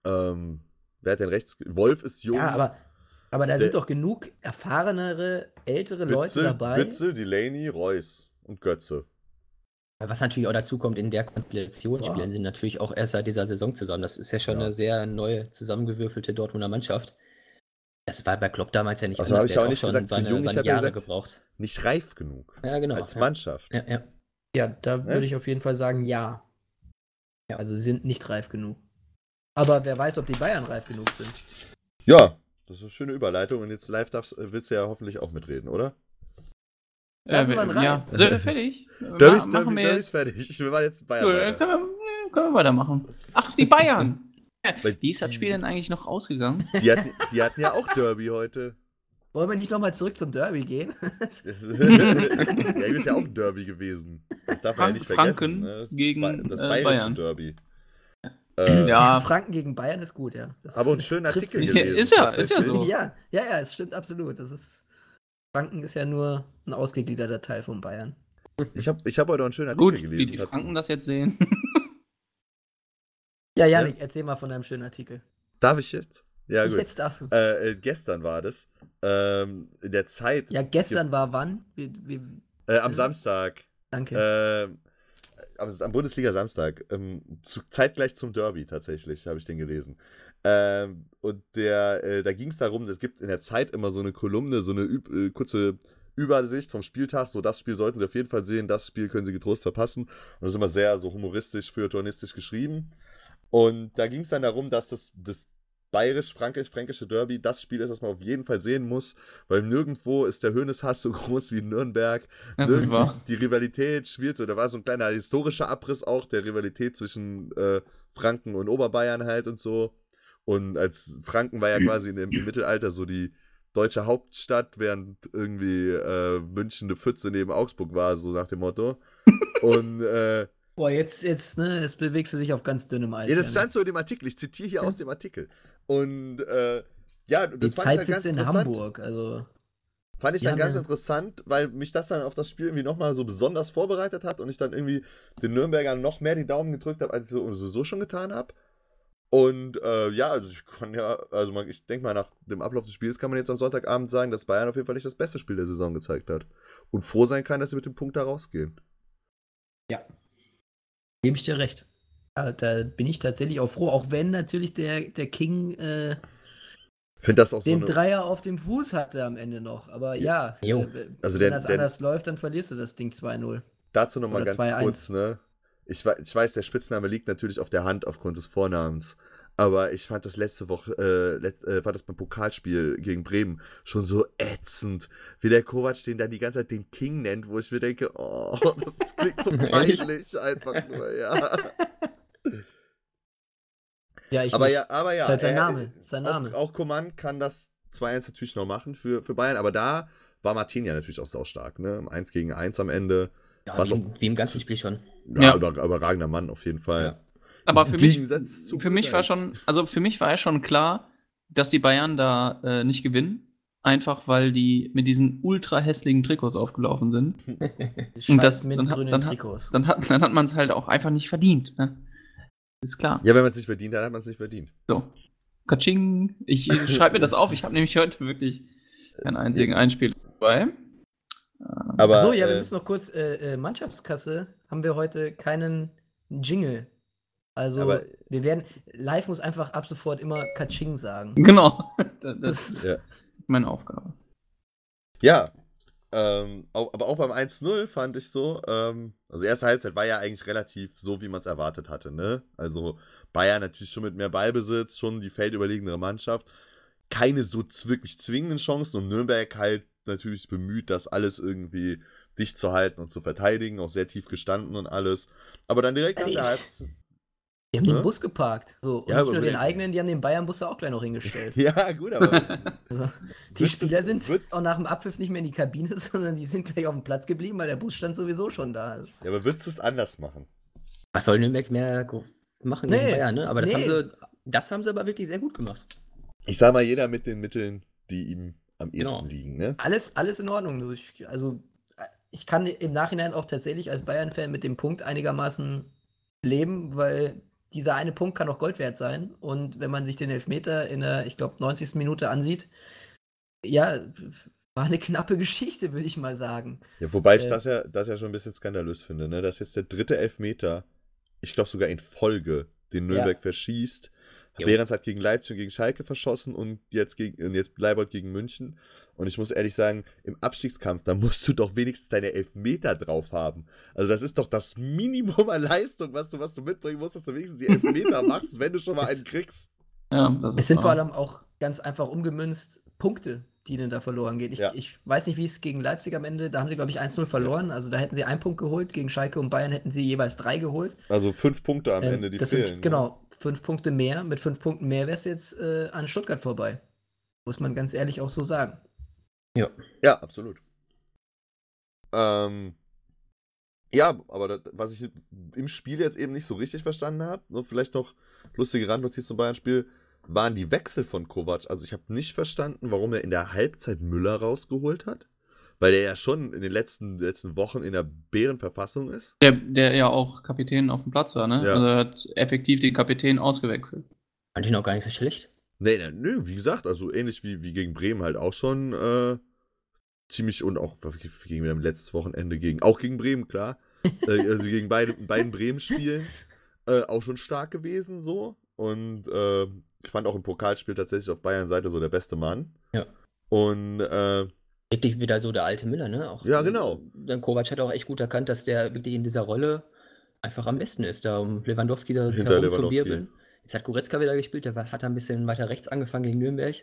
Ähm, wer hat denn rechts? Wolf ist jung. Ja, aber, aber da Der, sind doch genug erfahrenere, ältere Witzel, Leute dabei. Witzel, Delaney, Reus und Götze. Was natürlich auch dazu kommt, in der Konstellation ja. spielen sie natürlich auch erst seit dieser Saison zusammen. Das ist ja schon ja. eine sehr neue zusammengewürfelte Dortmunder Mannschaft. Das war bei Klopp damals ja nicht also anders. Also habe ich auch nicht gesagt, seine, jung, seine ich Jahre gesagt, gebraucht. Nicht reif genug. Ja, genau. Als Mannschaft. Ja, ja. ja da würde ich auf jeden Fall sagen, ja. ja. Also sie sind nicht reif genug. Aber wer weiß, ob die Bayern reif genug sind. Ja, das ist eine schöne Überleitung. Und jetzt live darfst, willst du ja hoffentlich auch mitreden, oder? Lassen äh, wir rein. Ja, wir fertig? Derby ist, fertig. Wir waren jetzt Bayern. Cool. Können, wir, können wir weitermachen. Ach, die Bayern. Wie ist das Spiel denn eigentlich noch ausgegangen? Die hatten, die hatten ja auch Derby heute. Wollen wir nicht nochmal zurück zum Derby gehen? ja, ist ja auch ein Derby gewesen. Das darf man ja nicht vergessen. Franken ne? gegen das äh, bayerische Bayern. Derby. Äh, ja. Franken gegen Bayern ist gut, ja. Das, aber einen schönen Artikel gelesen. ist ja, ist ja so. Ja, ja, ja, es stimmt absolut. Das ist, Franken ist ja nur ein ausgegliederter Teil von Bayern. Ich habe ich hab heute auch einen schönen Artikel gut, gelesen. Wie die Franken das jetzt sehen. Ja, Janik, ja? erzähl mal von deinem schönen Artikel. Darf ich jetzt? Ja, gut. Jetzt darfst du. Äh, äh, gestern war das. Ähm, in der Zeit. Ja, gestern war wann? Wie, wie, äh, am Samstag. Danke. Äh, am, am Bundesliga-Samstag. Ähm, zu, zeitgleich zum Derby tatsächlich, habe ich den gelesen. Ähm, und der, äh, da ging es darum, es gibt in der Zeit immer so eine Kolumne, so eine äh, kurze Übersicht vom Spieltag. So, das Spiel sollten Sie auf jeden Fall sehen, das Spiel können Sie getrost verpassen. Und das ist immer sehr so humoristisch, feuilletonistisch geschrieben. Und da ging es dann darum, dass das, das bayerisch-fränkische Derby das Spiel ist, das man auf jeden Fall sehen muss, weil nirgendwo ist der Höhneshass so groß wie in Nürnberg. Das ist wahr. Die Rivalität schwirrt so. Da war so ein kleiner historischer Abriss auch der Rivalität zwischen äh, Franken und Oberbayern halt und so. Und als Franken war ja quasi im, im Mittelalter so die deutsche Hauptstadt, während irgendwie äh, München eine Pfütze neben Augsburg war, so nach dem Motto. Und äh, Boah, jetzt, jetzt, ne, jetzt bewegst du dich auf ganz dünnem Eis. Ja, das stand so in dem Artikel. Ich zitiere hier aus dem Artikel. Und äh, ja, das Die fand Zeit ich dann ganz in Hamburg, also. Fand ich dann ganz interessant, weil mich das dann auf das Spiel irgendwie nochmal so besonders vorbereitet hat und ich dann irgendwie den Nürnbergern noch mehr die Daumen gedrückt habe, als ich so, so schon getan habe. Und äh, ja, also ich kann ja, also man, ich denke mal, nach dem Ablauf des Spiels kann man jetzt am Sonntagabend sagen, dass Bayern auf jeden Fall nicht das beste Spiel der Saison gezeigt hat. Und froh sein kann, dass sie mit dem Punkt da rausgehen. Ja, Gebe ich dir recht. Ja, da bin ich tatsächlich auch froh, auch wenn natürlich der, der King äh, das auch den so Dreier auf dem Fuß hatte am Ende noch. Aber ja, ja äh, also wenn der, das anders der, läuft, dann verlierst du das Ding 2-0. Dazu nochmal ganz kurz, ne? Ich, ich weiß, der Spitzname liegt natürlich auf der Hand aufgrund des Vornamens. Aber ich fand das letzte Woche, äh, letzt, äh, war das beim Pokalspiel gegen Bremen schon so ätzend, wie der Kovac den dann die ganze Zeit den King nennt, wo ich mir denke, oh, das klingt so peinlich einfach nur, ja. Ja, ich aber ja, aber ja. Ist halt sein Name. Ist sein Name. Auch, auch Coman kann das 2-1 natürlich noch machen für, für Bayern, aber da war Martin ja natürlich auch saustark, ne? 1 gegen 1 am Ende. Ja, wie, auch, wie, im ganzen Spiel schon. Ja, ja. Über, überragender Mann auf jeden Fall. Ja. Aber für mich, für mich war schon, also für mich war ja schon klar, dass die Bayern da äh, nicht gewinnen. Einfach weil die mit diesen ultra hässlichen Trikots aufgelaufen sind. Und das, dann, hat, dann, hat, dann, hat, dann hat man es halt auch einfach nicht verdient. Ne? Ist klar. Ja, wenn man es nicht verdient, dann hat man es nicht verdient. So. Katsching. Ich schreibe mir das auf. Ich habe nämlich heute wirklich keinen einzigen Einspiel dabei. Aber, so, ja, wir äh, müssen noch kurz, äh, äh, Mannschaftskasse haben wir heute keinen Jingle. Also, aber, wir werden, live muss einfach ab sofort immer Kaching sagen. Genau. Das, das ist ja. meine Aufgabe. Ja. Ähm, aber auch beim 1-0 fand ich so, ähm, also erste Halbzeit war ja eigentlich relativ so, wie man es erwartet hatte, ne? Also Bayern natürlich schon mit mehr Ballbesitz, schon die feldüberlegenere Mannschaft. Keine so wirklich zwingenden Chancen und Nürnberg halt natürlich bemüht, das alles irgendwie dicht zu halten und zu verteidigen, auch sehr tief gestanden und alles. Aber dann direkt nach der Halbzeit. Die haben ne? den Bus geparkt. So, und ja, nicht nur den eigenen, die haben den Bayern-Bus auch gleich noch hingestellt. ja, gut, aber. also, die Spieler es, sind auch nach dem Abpfiff nicht mehr in die Kabine, sondern die sind gleich auf dem Platz geblieben, weil der Bus stand sowieso schon da. Ja, aber würdest du es anders machen? Was soll Nürnberg mehr machen nee, Bayern, ne? Aber das, nee. haben sie, das haben sie aber wirklich sehr gut gemacht. Ich sag mal, jeder mit den Mitteln, die ihm am genau. ehesten liegen. Ne? Alles, alles in Ordnung. Ich, also ich kann im Nachhinein auch tatsächlich als Bayern-Fan mit dem Punkt einigermaßen leben, weil dieser eine Punkt kann auch Gold wert sein. Und wenn man sich den Elfmeter in der, ich glaube, 90. Minute ansieht, ja, war eine knappe Geschichte, würde ich mal sagen. Ja, wobei ich äh, das, ja, das ja schon ein bisschen skandalös finde, ne? dass jetzt der dritte Elfmeter, ich glaube sogar in Folge, den Nürnberg ja. verschießt. Behrens hat gegen Leipzig und gegen Schalke verschossen und jetzt, gegen, und jetzt Leibold gegen München. Und ich muss ehrlich sagen, im Abstiegskampf, da musst du doch wenigstens deine Elfmeter drauf haben. Also das ist doch das Minimum an Leistung, was du, was du mitbringen musst, dass du wenigstens die Elfmeter machst, wenn du schon mal einen kriegst. Ja, es sind vor allem auch ganz einfach umgemünzt Punkte, die ihnen da verloren gehen. Ich, ja. ich weiß nicht, wie es gegen Leipzig am Ende, da haben sie, glaube ich, 1-0 verloren. Also da hätten sie einen Punkt geholt, gegen Schalke und Bayern hätten sie jeweils drei geholt. Also fünf Punkte am ähm, Ende, die das fehlen. Sind, genau, fünf Punkte mehr. Mit fünf Punkten mehr wärst du jetzt äh, an Stuttgart vorbei. Muss man ganz ehrlich auch so sagen. Ja. Ja, absolut. Ähm, ja, aber das, was ich im Spiel jetzt eben nicht so richtig verstanden habe, nur vielleicht noch lustige Randnotiz zum Bayern-Spiel, waren die Wechsel von Kovac. Also ich habe nicht verstanden, warum er in der Halbzeit Müller rausgeholt hat. Weil der ja schon in den letzten, letzten Wochen in der Bärenverfassung ist. Der, der ja auch Kapitän auf dem Platz war, ne? Ja. Also er hat effektiv den Kapitän ausgewechselt. Fand ich noch gar nicht so schlecht. Nee, nee, nee, wie gesagt, also ähnlich wie, wie gegen Bremen halt auch schon äh, ziemlich und auch gegen wir letztes Wochenende gegen, auch gegen Bremen, klar. äh, also gegen beide, beiden Bremen-Spielen äh, auch schon stark gewesen, so. Und äh, ich fand auch im Pokalspiel tatsächlich auf Bayern-Seite so der beste Mann. Ja. Und äh, wirklich wieder so der alte Müller, ne? Auch, ja, genau. Dann Kovac hat auch echt gut erkannt, dass der wirklich in dieser Rolle einfach am besten ist, da um Lewandowski da herumzuwirbeln. Jetzt hat Goretzka wieder gespielt, der hat ein bisschen weiter rechts angefangen gegen Nürnberg.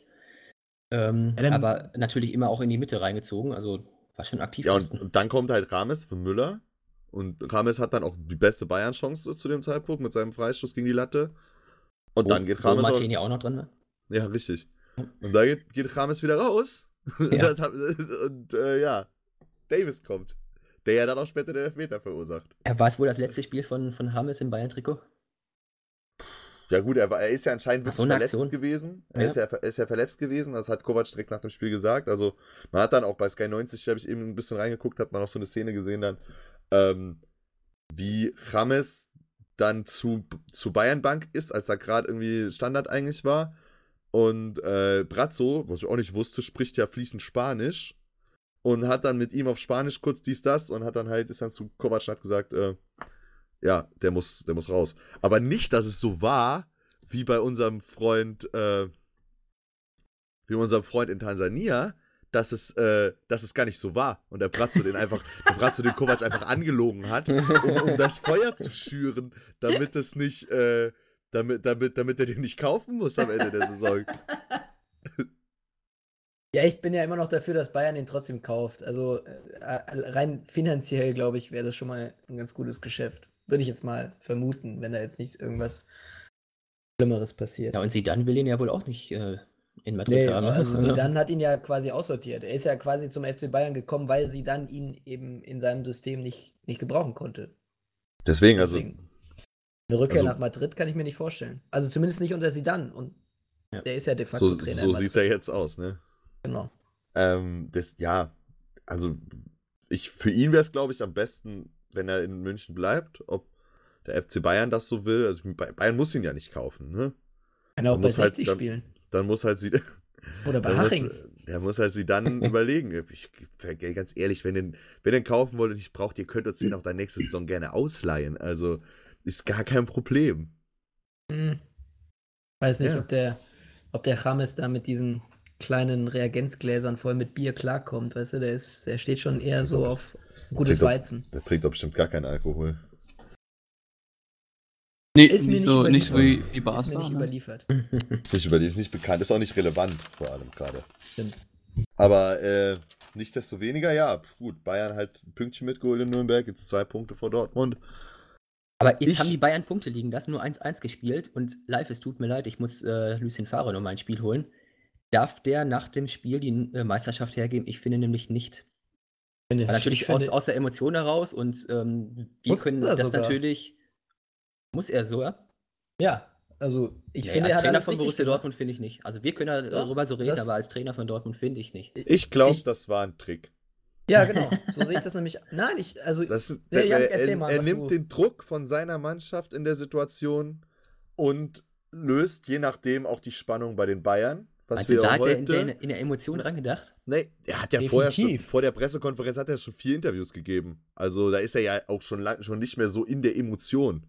Ähm, ja, aber natürlich immer auch in die Mitte reingezogen, also war schon aktiv. Ja, und, und, dann kommt halt Rames für Müller. Und Rames hat dann auch die beste Bayern-Chance zu dem Zeitpunkt mit seinem Freistoß gegen die Latte. Und wo, dann geht Rames. Wo Martin ja auch noch drin, ne? Ja, richtig. Und da geht, geht Rames wieder raus. Ja. und äh, ja, Davis kommt. Der ja dann auch später den Elfmeter verursacht. War es wohl das letzte Spiel von, von Hammes im Bayern-Trikot? Ja, gut, er, war, er ist ja anscheinend wirklich so verletzt Aktion. gewesen. Er, ja. Ist ja, er ist ja verletzt gewesen, das hat Kovac direkt nach dem Spiel gesagt. Also man hat dann auch bei Sky 90, habe ich eben ein bisschen reingeguckt, hat man auch so eine Szene gesehen dann, ähm, wie Rames dann zu, zu Bayern Bank ist, als er gerade irgendwie Standard eigentlich war. Und äh, Brazzo, was ich auch nicht wusste, spricht ja fließend Spanisch und hat dann mit ihm auf Spanisch kurz dies, das und hat dann halt, ist dann zu Kovac und hat gesagt, äh, ja, der muss, der muss raus. Aber nicht, dass es so war, wie bei unserem Freund, äh, wie unserem Freund in Tansania, dass es, äh, dass es gar nicht so war und der Brazzo den einfach, der Brazzo den Kovac einfach angelogen hat, um, um das Feuer zu schüren, damit es nicht, äh, damit, damit, damit er den nicht kaufen muss am Ende der Saison. Ja, ich bin ja immer noch dafür, dass Bayern den trotzdem kauft. Also äh, rein finanziell, glaube ich, wäre das schon mal ein ganz gutes Geschäft. Würde ich jetzt mal vermuten, wenn da jetzt nicht irgendwas Schlimmeres passiert. Ja, und Sidan will ihn ja wohl auch nicht äh, in Madrid nee, haben. Also Sidan hat ihn ja quasi aussortiert. Er ist ja quasi zum FC Bayern gekommen, weil Sidan ihn eben in seinem System nicht, nicht gebrauchen konnte. Deswegen, also Deswegen. Eine Rückkehr also, nach Madrid kann ich mir nicht vorstellen. Also zumindest nicht unter Sidan. Und ja. der ist ja de facto so, Trainer. So sieht es ja jetzt aus, ne? Genau. Ähm, das, ja, also ich, für ihn wäre es, glaube ich, am besten, wenn er in München bleibt. Ob der FC Bayern das so will. Also Bayern muss ihn ja nicht kaufen, ne? Kann er auch bei 60 halt, spielen. Dann, dann muss halt sie. Oder bei Haching. Der muss halt sie dann überlegen. Ich, ganz ehrlich, wenn den, wenn den kaufen wollt und ich braucht, ihr könnt uns den auch dann nächste Saison gerne ausleihen. Also ist gar kein Problem. Hm. Weiß nicht, ja. ob der, ob der James da mit diesen kleinen Reagenzgläsern voll mit Bier klarkommt, weißt du, der ist, der steht schon eher so auf gutes der Weizen. Doch, der trinkt doch bestimmt gar keinen Alkohol. Nee, ist mir nicht, so, nicht so wie, wie Barca. Ist mir nicht ne? überliefert. nicht überliefert, nicht bekannt, ist auch nicht relevant, vor allem gerade. Stimmt. Aber äh, nichtsdestoweniger, ja, gut, Bayern halt ein Pünktchen mitgeholt in Nürnberg, jetzt zwei Punkte vor Dortmund. Aber jetzt ich, haben die Bayern Punkte liegen lassen, nur 1-1 gespielt und live, es tut mir leid, ich muss äh, Lucien Favre nochmal ein Spiel holen. Darf der nach dem Spiel die äh, Meisterschaft hergeben? Ich finde nämlich nicht. Finde natürlich aus, aus der Emotion heraus und ähm, wir können das sogar. natürlich. Muss er so? Ja, Also, ich Nee, finde, als er hat Trainer von Borussia gemacht. Dortmund finde ich nicht. Also wir können ja Doch, darüber so reden, aber als Trainer von Dortmund finde ich nicht. Ich glaube, das war ein Trick. Ja, genau. So sehe ich das nämlich. Nein, ich, also, Das, Nee, Jan, er, erzähl er, mal, er nimmt du- den Druck von seiner Mannschaft in der Situation und löst je nachdem auch die Spannung bei den Bayern. Was du, wir da hat der in, der in der Emotion dran gedacht? Nee, er hat ja vorher schon, vor der Pressekonferenz hat er schon vier Interviews gegeben. Also da ist er ja auch schon lang, schon nicht mehr so in der Emotion.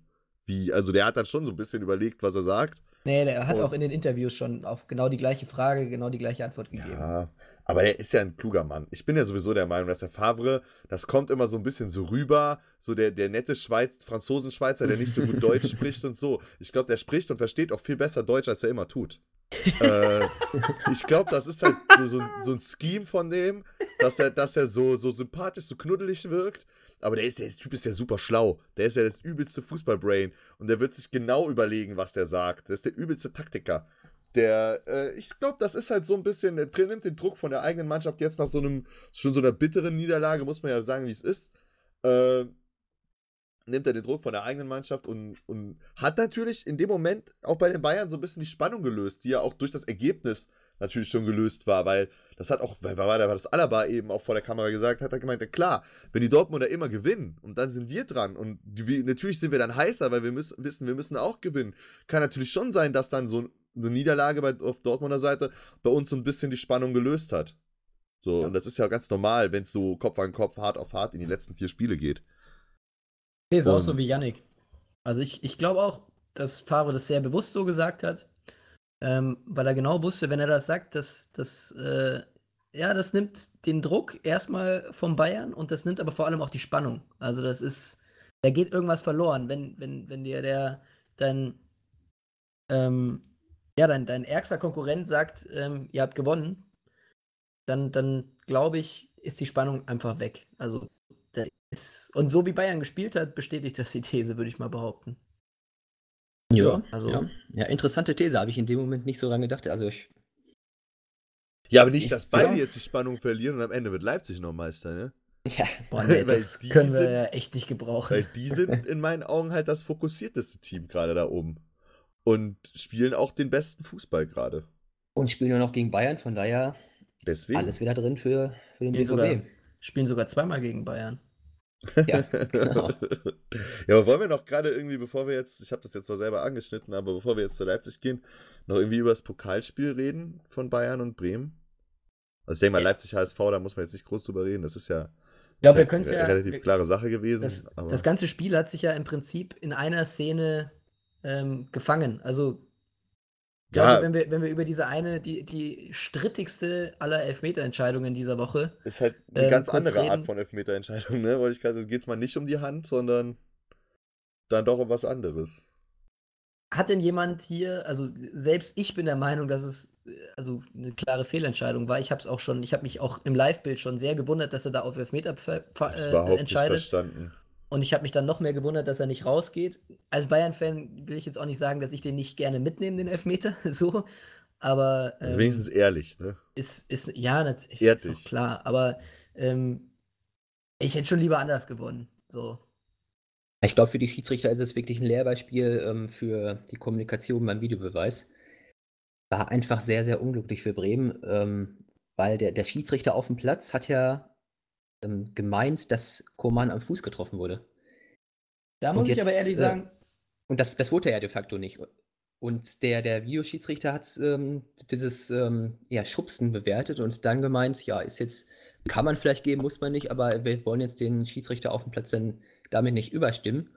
Wie, also der hat dann schon so ein bisschen überlegt, was er sagt. nee, der hat Und- auch in den Interviews schon auf genau die gleiche Frage, genau die gleiche Antwort gegeben. Ja, aber er ist ja ein kluger Mann. Ich bin ja sowieso der Meinung, dass der Favre, das kommt immer so ein bisschen so rüber, so der, der nette Schweiz, Franzosenschweizer, der nicht so gut Deutsch spricht und so. Ich glaube, der spricht und versteht auch viel besser Deutsch, als er immer tut. äh, ich glaube, das ist halt so, so, ein- so ein Scheme von dem, dass er, dass er so, so sympathisch, so knuddelig wirkt. Aber der, ist, der Typ ist ja super schlau. Der ist ja das übelste Fußballbrain. Und der wird sich genau überlegen, was der sagt. Der ist der übelste Taktiker. Der, äh, ich glaube, das ist halt so ein bisschen, der nimmt den Druck von der eigenen Mannschaft jetzt nach so einem, schon so einer bitteren Niederlage, muss man ja sagen, wie es ist. Äh, nimmt er den Druck von der eigenen Mannschaft und, und hat natürlich in dem Moment auch bei den Bayern so ein bisschen die Spannung gelöst, die ja auch durch das Ergebnis natürlich schon gelöst war, weil das hat auch, weil war, da war das Alaba eben auch vor der Kamera gesagt, hat er gemeint, ja klar, wenn die Dortmunder immer gewinnen und dann sind wir dran und die, natürlich sind wir dann heißer, weil wir müssen, wissen, wir müssen auch gewinnen. Kann natürlich schon sein, dass dann so eine Niederlage bei, auf Dortmunder Seite bei uns so ein bisschen die Spannung gelöst hat. So, Ja. und das ist ja ganz normal, wenn es so Kopf an Kopf, hart auf hart in die letzten vier Spiele geht. Ich sehe es auch so wie Yannick. Also ich, ich glaube auch, dass Favre das sehr bewusst so gesagt hat, ähm, weil er genau wusste, wenn er das sagt, dass das, äh, ja, das nimmt den Druck erstmal vom Bayern und das nimmt aber vor allem auch die Spannung. Also das ist, da geht irgendwas verloren, wenn, wenn, wenn dir der, dein, ähm, ja, dein, dein ärgster Konkurrent sagt, ähm, ihr habt gewonnen, dann, dann glaube ich, ist die Spannung einfach weg. Also der ist, und so wie Bayern gespielt hat, bestätigt das die These, würde ich mal behaupten. Ja, also- ja. ja, interessante These, habe ich in dem Moment nicht so dran gedacht. Also ich, Ja, aber nicht, Ich- dass beide ja. jetzt die Spannung verlieren und am Ende wird Leipzig noch Meister, ne? ja, Boah, nee, das können wir sind- ja echt nicht gebrauchen. Weil die sind in meinen Augen halt das fokussierteste Team gerade da oben. Und spielen auch den besten Fußball gerade. und spielen nur noch gegen Bayern, von daher Deswegen. alles wieder drin für, für den Spielen sogar, BVB. spielen sogar zweimal gegen Bayern. Ja, genau. ja, aber wollen wir noch gerade irgendwie, bevor wir jetzt, ich habe das jetzt zwar selber angeschnitten, aber bevor wir jetzt zu Leipzig gehen, noch irgendwie über das Pokalspiel reden von Bayern und Bremen? Also ich denke mal, Leipzig HSV, da muss man jetzt nicht groß drüber reden. Das ist ja, Ich glaube, ist wir können es eine ja. relativ wir- klare Sache gewesen. Das, aber das ganze Spiel hat sich ja im Prinzip in einer Szene ähm, gefangen. Also, ich Ja. glaube, wenn wir, wenn wir über diese eine, die, die strittigste aller Elfmeterentscheidungen dieser Woche, ist halt eine ähm, ganz andere Art reden. von Elfmeterentscheidung, ne? Weil ich gerade, geht es mal nicht um die Hand, sondern dann doch um was anderes. hat denn jemand hier, also selbst ich bin der Meinung, dass es äh, also eine klare Fehlentscheidung war. Ich habe es auch schon, ich habe mich auch im Live-Bild schon sehr gewundert, dass er da auf Elfmeter Ich hab's äh, überhaupt nicht entscheidet. verstanden. Und ich habe mich dann noch mehr gewundert, dass er nicht rausgeht. Als Bayern-Fan will ich jetzt auch nicht sagen, dass ich den nicht gerne mitnehme, den Elfmeter, so. Aber Also ähm, wenigstens ehrlich, ne? ist, ist, ja, das ist, ist doch klar. Aber ähm, ich hätte schon lieber anders gewonnen. So. Ich glaube, für die Schiedsrichter ist es wirklich ein Lehrbeispiel ähm, für die Kommunikation beim Videobeweis. War einfach sehr, sehr unglücklich für Bremen, ähm, weil der, der Schiedsrichter auf dem Platz hat ja ähm, gemeint, dass Koman am Fuß getroffen wurde. Da muss ich jetzt, aber ehrlich äh, sagen, Und das, das wurde er ja de facto nicht. Und der, der Videoschiedsrichter hat ähm, dieses ähm, ja, Schubsen bewertet und dann gemeint, ja, ist jetzt, kann man vielleicht geben, muss man nicht, aber wir wollen jetzt den Schiedsrichter auf dem Platz dann damit nicht überstimmen.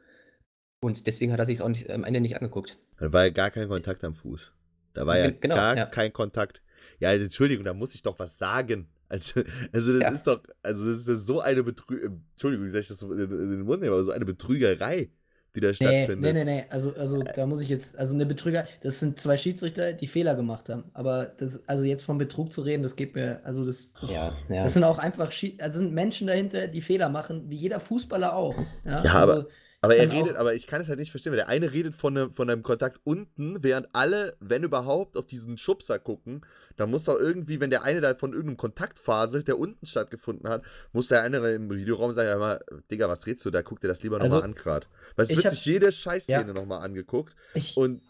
Und deswegen hat er sich es auch nicht, am Ende nicht angeguckt. Da war ja gar kein Kontakt am Fuß. Da war ja Gen- genau, gar ja. kein Kontakt. Ja, also, Entschuldigung, da muss ich doch was sagen. Also, also das Ja. ist doch, also das ist so eine Betrügerei, Entschuldigung, dass ich das so in, den Mund nehme, aber so eine Betrügerei, die da Nee, stattfindet. nee, nee, nee. Also, also da muss ich jetzt, also eine Betrüger, das sind zwei Schiedsrichter, die Fehler gemacht haben. Aber das, also jetzt vom Betrug zu reden, das geht mir, also das, das, Ja, ja. das sind auch einfach, also sind Menschen dahinter, die Fehler machen, wie jeder Fußballer auch. Ja, Ja, also, aber- Aber er redet, aber ich kann es halt nicht verstehen, weil der eine redet von einem, von einem Kontakt unten, während alle, wenn überhaupt, auf diesen Schubser gucken. Da muss doch irgendwie, wenn der eine da von irgendeinem Kontakt faselt, der unten stattgefunden hat, muss der andere im Videoraum sagen, ja mal, Digga, was drehst du da? Guck dir das lieber Also, nochmal an grad. Weil es wird hab- sich jede Scheißszene Ja. nochmal angeguckt. ich, Und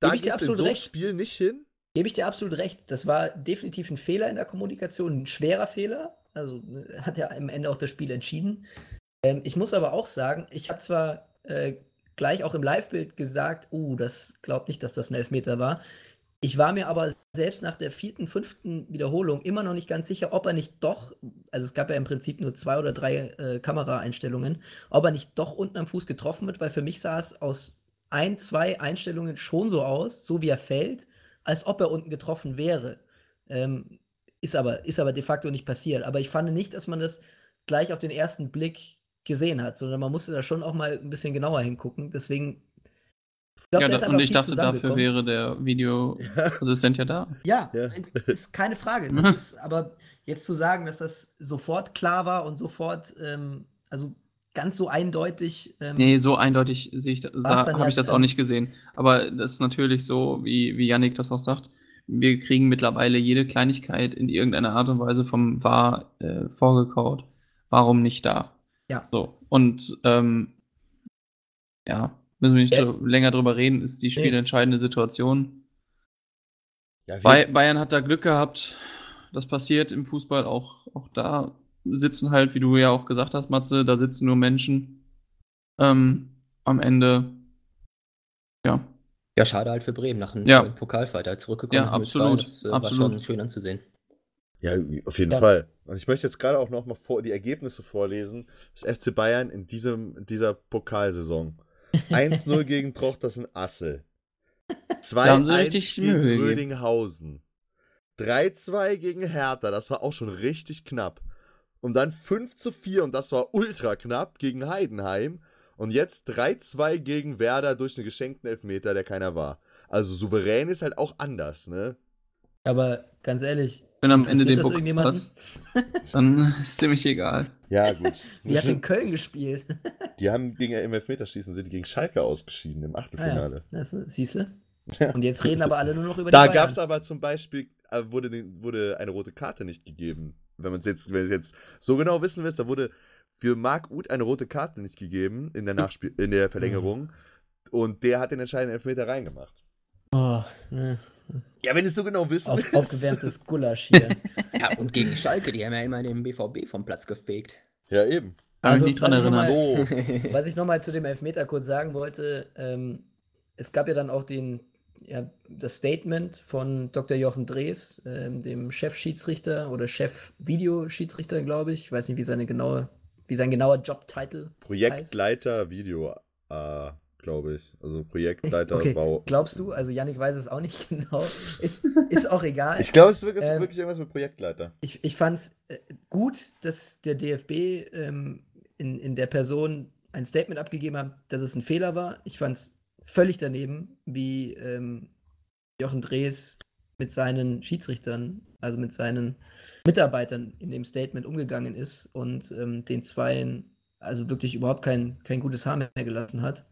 da Gebe ich dir gehst du in absolut so ein recht. Spiel nicht hin. Gebe ich dir absolut recht. Das war definitiv ein Fehler in der Kommunikation, ein schwerer Fehler. Also hat ja am Ende auch das Spiel entschieden. Ähm, ich muss aber auch sagen, ich habe zwar äh, gleich auch im Live-Bild gesagt, uh, das glaubt nicht, dass das ein Elfmeter war. Ich war mir aber selbst nach der vierten, fünften Wiederholung immer noch nicht ganz sicher, ob er nicht doch, also es gab ja im Prinzip nur zwei oder drei äh, Kameraeinstellungen, ob er nicht doch unten am Fuß getroffen wird, weil für mich sah es aus ein, zwei Einstellungen schon so aus, so wie er fällt, als ob er unten getroffen wäre. Ähm, ist, aber, ist aber de facto nicht passiert. Aber ich fand nicht, dass man das gleich auf den ersten Blick gesehen hat, sondern man musste da schon auch mal ein bisschen genauer hingucken. Deswegen. Ich glaub, ja, da ist da, einfach und ich dachte, dafür wäre der Videoassistent ja da. Ja, Ja. ist keine Frage. Das ist, aber jetzt zu sagen, dass das sofort klar war und sofort, ähm, also ganz so eindeutig. Ähm, Nee, so eindeutig sehe ich, dann habe ich das auch nicht gesehen. Aber das ist natürlich so, wie, wie Yannick das auch sagt. Wir kriegen mittlerweile jede Kleinigkeit in irgendeiner Art und Weise vom VAR äh, vorgekaut. Warum nicht da? Ja. So. Und ähm, ja, müssen wir nicht Äh, so länger drüber reden, ist die spielentscheidende Situation. Ja, Bayern hat da Glück gehabt. Das passiert im Fußball auch, auch da sitzen halt, wie du ja auch gesagt hast, Matze, da sitzen nur Menschen. Ähm, am Ende, ja, Ja, schade halt für Bremen nach einem Ja. Pokalfight halt zurückgekommen. Ja, nach 0-2. absolut, Das äh, war absolut. schon schön anzusehen. Ja, auf jeden Ja. Fall. Und ich möchte jetzt gerade auch noch mal vor, die Ergebnisse vorlesen. Das FC Bayern in diesem, dieser Pokalsaison. 1-0 gegen Trochters in Assel. Da haben sie 2-1 richtig gegen. Rödinghausen. 3-2 gegen Hertha, das war auch schon richtig knapp. Und dann 5-4 und das war ultra knapp gegen Heidenheim. Und jetzt 3-2 gegen Werder durch einen geschenkten Elfmeter, der keiner war. Also souverän ist halt auch anders, ne? Aber ganz ehrlich, wenn am Ende den das Pokal hast, dann ist ziemlich egal. Ja, gut. Wie hat in Köln gespielt? Die haben gegen im Elfmeterschießen sind die gegen Schalke ausgeschieden im Ah, ja. Achtelfinale. Siehst du? Und jetzt reden aber alle nur noch über Da die gab es aber zum Beispiel, äh, wurde, wurde eine rote Karte nicht gegeben. Wenn man es jetzt, wenn es jetzt so genau wissen willst, da wurde für Marc Uth eine rote Karte nicht gegeben in der, Nachspiel in der Verlängerung. Und der hat den entscheidenden Elfmeter reingemacht. Oh, ne. Ja, wenn du es so genau wissen Auf, aufgewärmtes Gulasch hier. Ja, und gegen Schalke, die haben ja immer den BVB vom Platz gefegt. Ja, eben. Also, nicht dran was ich noch erinnern. Oh. Was ich nochmal zu dem Elfmeter kurz sagen wollte, ähm, es gab ja dann auch den, ja, das Statement von Dr. Jochen Drees, ähm, dem Chefschiedsrichter oder Chef-Videoschiedsrichter, glaube ich. Ich weiß nicht, wie seine genaue, wie sein genauer Jobtitel heißt. Projektleiter Video, äh, glaube ich. Also Projektleiter Okay, Bau. glaubst du? Also Yannick weiß es auch nicht genau. Ist, ist auch egal. Ich glaube, es ist wirklich, Ähm, wirklich irgendwas mit Projektleiter. ich, ich fand es äh, gut, dass der DFB ähm, in, in der Person ein Statement abgegeben hat, dass es ein Fehler war. Ich fand es völlig daneben, wie ähm, Jochen Drees mit seinen Schiedsrichtern, also mit seinen Mitarbeitern in dem Statement umgegangen ist und ähm, den Zweien also wirklich überhaupt kein, kein gutes Haar mehr gelassen hat.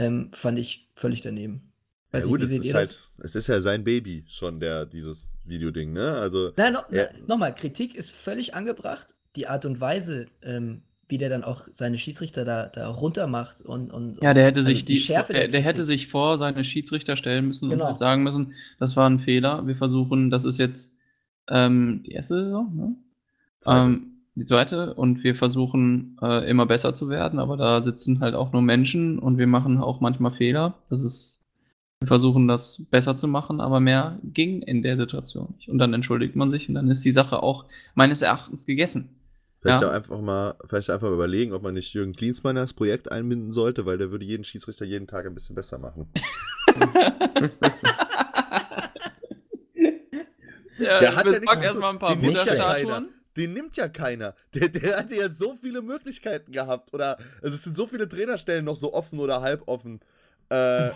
Ähm, fand ich völlig daneben. Weiß ja, gut, nicht, es ist halt, es ist ja sein Baby schon, der, dieses Videoding, ne? Also, Nein, no, nochmal, Kritik ist völlig angebracht. Die Art und Weise, ähm, wie der dann auch seine Schiedsrichter da, da runter macht und, und Ja, der hätte also sich die, Schärfe der, der hätte sich vor seine Schiedsrichter stellen müssen Genau. und halt sagen müssen, das war ein Fehler. Wir versuchen, das ist jetzt ähm, die erste Saison, ne? Zweite. Ähm, die zweite und wir versuchen äh, immer besser zu werden, aber da sitzen halt auch nur Menschen und wir machen auch manchmal Fehler. Das ist, wir versuchen das besser zu machen, aber mehr ging in der Situation nicht. Und dann entschuldigt man sich und dann ist die Sache auch meines Erachtens gegessen. Vielleicht Ja. auch einfach mal, vielleicht einfach mal überlegen, ob man nicht Jürgen Klinsmann in das Projekt einbinden sollte, weil der würde jeden Schiedsrichter jeden Tag ein bisschen besser machen. ja, Der hat ja nichts zu erstmal ein paar. Den nimmt ja ja keiner. Der, der hatte jetzt so viele Möglichkeiten gehabt. Oder also es sind so viele Trainerstellen noch so offen oder halb offen. Äh,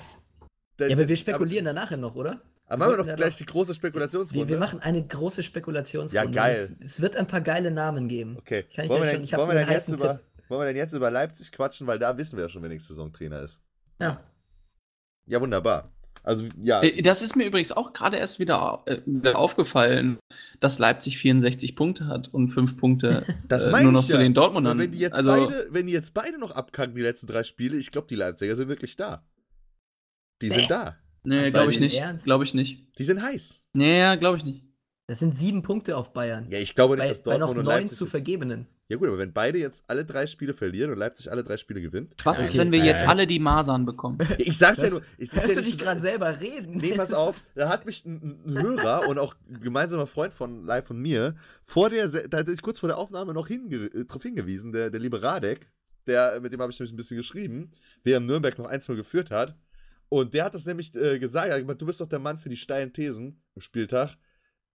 der- Ja, aber wir spekulieren dann nachher noch, oder? Aber, aber machen wir doch ja gleich die große Wir, Spekulationsrunde. wir machen eine große Spekulationsrunde. Ja, geil. Es, es wird ein paar geile Namen geben. Okay. Kann wollen, wir schon- denn, hab wollen, wir denn jetzt über, wollen wir denn jetzt über Leipzig quatschen, weil da wissen wir ja schon, wer nächste Saison Trainer ist. Ja. Ja, wunderbar. Also, ja. Äh, Das ist mir übrigens auch gerade erst wieder, äh, wieder aufgefallen, dass Leipzig 64 Punkte hat und 5 Punkte Das äh, nur noch ich zu ja. den Dortmundern. Aber wenn die jetzt also, beide, wenn die jetzt beide noch abkacken, die letzten drei Spiele, ich glaube, die Leipziger sind wirklich da. Die sind da. Nee, glaube ich nicht. Glaube ich nicht. Die sind heiß. Nee, glaube ich nicht. Das sind sieben Punkte auf Bayern. Ja, ich glaube nicht, bei, dass Dortmund bei noch und neun Leipzig zu vergebenen. Ja gut, aber wenn beide jetzt alle drei Spiele verlieren und Leipzig alle drei Spiele gewinnt. Was ist, wenn wir jetzt alle die Masern bekommen? Ich sag's das, ja nur. Ich, hörst ja du dich gerade selber reden? Nee, pass auf. Da hat mich ein, ein Hörer und auch ein gemeinsamer Freund von Live und mir vor der, da hatte ich kurz vor der Aufnahme noch hinge, äh, darauf hingewiesen, der, der liebe Radek, der, mit dem habe ich nämlich ein bisschen geschrieben, während Nürnberg noch 1-0 geführt hat. Und der hat das nämlich äh, gesagt, er hat gesagt, du bist doch der Mann für die steilen Thesen im Spieltag.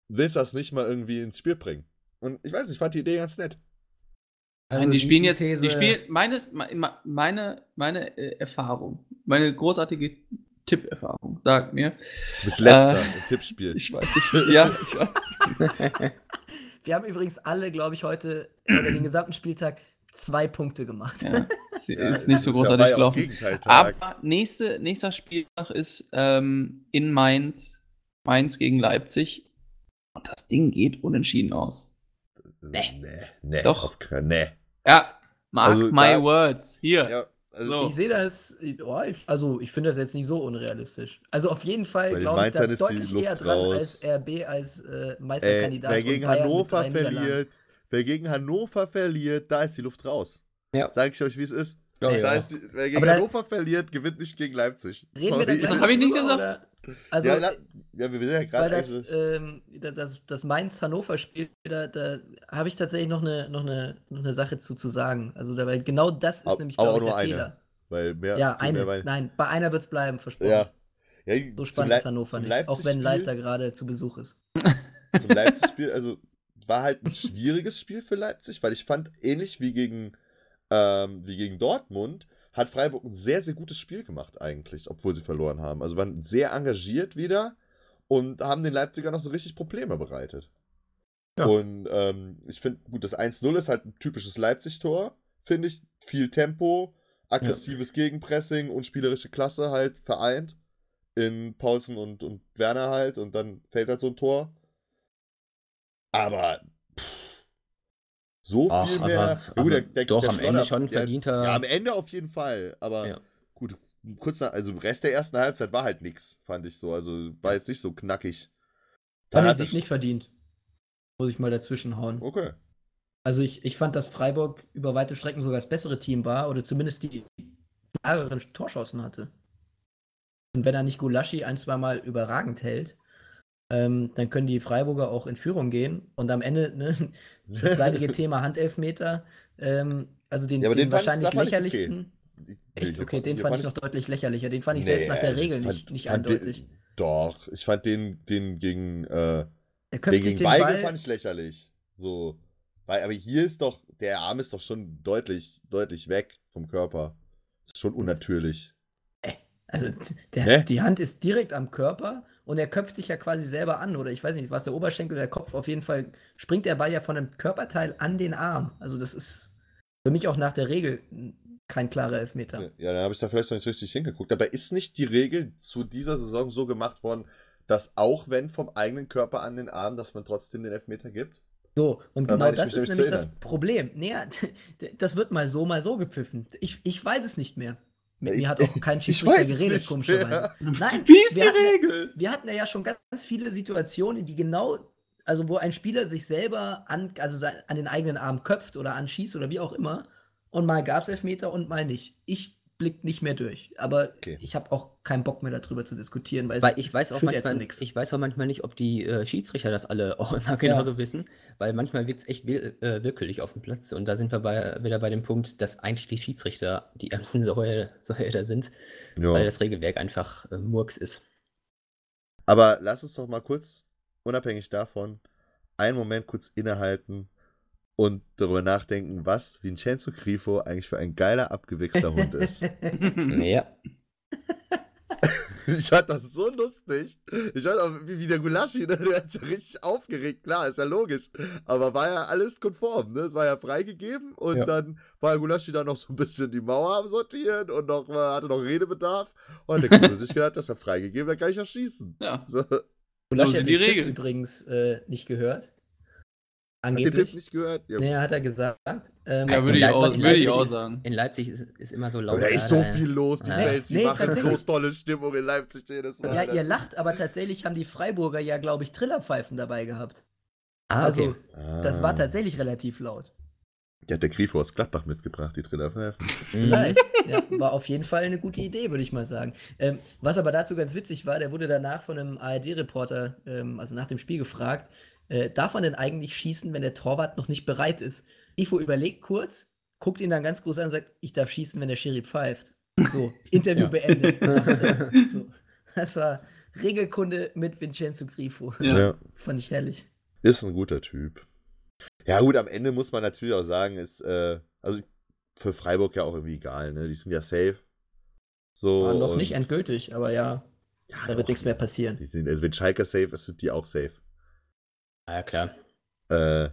Willst das nicht mal irgendwie ins Spiel bringen? Und ich weiß nicht, ich fand die Idee ganz nett. Also Nein, die, die spielen jetzt, These... die spielen, meine, meine, meine äh, Erfahrung, meine großartige Tipperfahrung, sagt mir. Du bist letzter äh, im Tippspiel. Ich weiß nicht, ja, ich weiß. Wir haben übrigens alle, glaube ich, heute über den gesamten Spieltag zwei Punkte gemacht. Ja, ist nicht so großartig gelaufen. Aber nächste, nächster Spieltag ist ähm, in Mainz, Mainz gegen Leipzig. Und das Ding geht unentschieden aus. Nee. Nee, nee. Doch. nee. Ja, mark also, my da, words. Hier. Ja, also so. Ich sehe das, oh, also ich finde das jetzt nicht so unrealistisch. Also auf jeden Fall glaube ich da deutlich eher dran raus. als RB als äh, Meisterkandidat. Äh, wer gegen Hannover verliert, wer gegen Hannover verliert, da ist die Luft raus. Ja. Sag ich euch, wie es ist. Oh, ja. ist die, wer gegen Aber Hannover verliert, gewinnt nicht gegen Leipzig. Reden Sorry. wir das habe ich nicht gesagt. Oder? Also, ja, na, ja, wir sind ja gerade. das, ähm, das, das Mainz-Hannover-Spiel, da, da habe ich tatsächlich noch eine, noch, eine, noch eine Sache zu, zu sagen. Also, da, weil genau das ist aber, nämlich, glaube ich, der eine, Fehler. Weil mehr, ja, eine. Mehr, Nein, bei einer wird es bleiben, versprochen. Ja. ja so spannend ist Hannover nicht. Auch wenn Live da gerade zu Besuch ist. Zum Leipzig-Spiel, also war halt ein schwieriges Spiel für Leipzig, weil ich fand, ähnlich wie gegen, ähm, wie gegen Dortmund, hat Freiburg ein sehr, sehr gutes Spiel gemacht eigentlich, obwohl sie verloren haben. Also waren sehr engagiert wieder und haben den Leipziger noch so richtig Probleme bereitet. Ja. Und ähm, ich finde, gut, das 1-0 ist halt ein typisches Leipzig-Tor, finde ich. Viel Tempo, aggressives ja. Gegenpressing und spielerische Klasse halt vereint in Paulsen und, und Werner halt und dann fällt halt so ein Tor. Aber so Ach, viel mehr. Aber, ja, gut, der, der, doch, der am Ende schon verdienter. Ja, am Ende auf jeden Fall. Aber ja. gut, kurz nach, also Rest der ersten Halbzeit war halt nichts, fand ich so. Also war jetzt nicht so knackig. Dann hat sich nicht verdient. Muss ich mal dazwischen hauen. Okay. Also ich, ich fand, dass Freiburg über weite Strecken sogar das bessere Team war oder zumindest die klareren Torschancen hatte. Und wenn er nicht Gulaschi ein, zweimal überragend hält, ähm, dann können die Freiburger auch in Führung gehen und am Ende ne, das leidige Thema Handelfmeter, ähm, also den, ja, den, den wahrscheinlich lächerlichsten. Okay. Echt? Okay, den fand ich noch deutlich lächerlicher. Den fand ich nee, selbst nach der Regel fand, nicht, nicht eindeutig. Den, doch, ich fand den, den gegen, äh, den gegen Weigel Ball... fand ich lächerlich. So. Weil, aber hier ist doch, der Arm ist doch schon deutlich, deutlich weg vom Körper. Ist schon unnatürlich. Äh, also der, die Hand ist direkt am Körper und er köpft sich ja quasi selber an, oder ich weiß nicht, was der Oberschenkel oder der Kopf, auf jeden Fall springt der Ball ja von einem Körperteil an den Arm. Also das ist für mich auch nach der Regel kein klarer Elfmeter. Ja, dann habe ich da vielleicht noch nicht richtig hingeguckt. Aber ist nicht die Regel zu dieser Saison so gemacht worden, dass auch wenn vom eigenen Körper an den Arm, dass man trotzdem den Elfmeter gibt? So, und da genau das ist nämlich das Problem. Nee, das wird mal so, mal so gepfiffen. Ich, ich weiß es nicht mehr. Mit ich, mir hat auch kein Schiedsrichter geredet, komischerweise. Nein, wie ist die hatten, Regel? Wir hatten ja schon ganz, ganz viele Situationen, die genau, also wo ein Spieler sich selber an, also an den eigenen Arm köpft oder anschießt oder wie auch immer. Und mal gab es Elfmeter und mal nicht. Ich blickt nicht mehr durch. Aber okay. ich habe auch keinen Bock mehr darüber zu diskutieren, weil, weil es, ich weiß auch manchmal, ich weiß auch manchmal nicht, ob die äh, Schiedsrichter das alle auch immer genauso ja. wissen, weil manchmal wirkt es echt will, äh, willkürlich auf dem Platz und da sind wir bei, wieder bei dem Punkt, dass eigentlich die Schiedsrichter die ärmsten Säue, da sind, ja. weil das Regelwerk einfach äh, Murks ist. Aber lass uns doch mal kurz, unabhängig davon, einen Moment kurz innehalten und darüber nachdenken, was Vincenzo Grifo eigentlich für ein geiler, abgewichster Hund ist. ja. Ich fand das so lustig. Ich fand auch, wie, wie der Gulaschi, ne? der hat sich richtig aufgeregt. Klar, ist ja logisch. Aber war ja alles konform, ne? Es war ja freigegeben und ja. dann war Gulaschi da noch so ein bisschen die Mauer am Sortieren und noch, hatte noch Redebedarf. Und der Grifo sich gedacht, das ist ja freigegeben, da kann ich ja schießen. Ja. So. Gulaschi hat die Regel übrigens äh, nicht gehört. Angeblich. Hat den Tipp nicht gehört? Ja. Nee, hat er gesagt. Ähm, ja, würde ich, auch, würde ich auch sagen. in Leipzig ist, ist, immer so laut. Da ist so viel los, die ja. Fans, die nee, machen so tolle Stimmung in Leipzig jedes Mal. Ja, ihr lacht, aber tatsächlich haben die Freiburger ja, glaube ich, Trillerpfeifen dabei gehabt. Ah, also, ah. das war tatsächlich relativ laut. Ja, der Grifo aus Gladbach mitgebracht, die Trillerpfeifen. Vielleicht. ja, war auf jeden Fall eine gute Idee, würde ich mal sagen. Ähm, was aber dazu ganz witzig war, der wurde danach von einem ARD-Reporter, ähm, also nach dem Spiel gefragt, äh, darf man denn eigentlich schießen, wenn der Torwart noch nicht bereit ist? Ifo überlegt kurz, guckt ihn dann ganz groß an und sagt, ich darf schießen, wenn der Schiri pfeift. So, Interview beendet. so. Das war Regelkunde mit Vincenzo Grifo. Ja. Fand ich herrlich. Ist ein guter Typ. Ja, gut, am Ende muss man natürlich auch sagen, ist, äh, also für Freiburg ja auch irgendwie egal, ne? Die sind ja safe. So, War noch nicht endgültig, aber ja, ja da wird nichts mehr passieren. Sind, also wenn Schalke safe ist, sind die auch safe. Ah, ja, klar. Äh,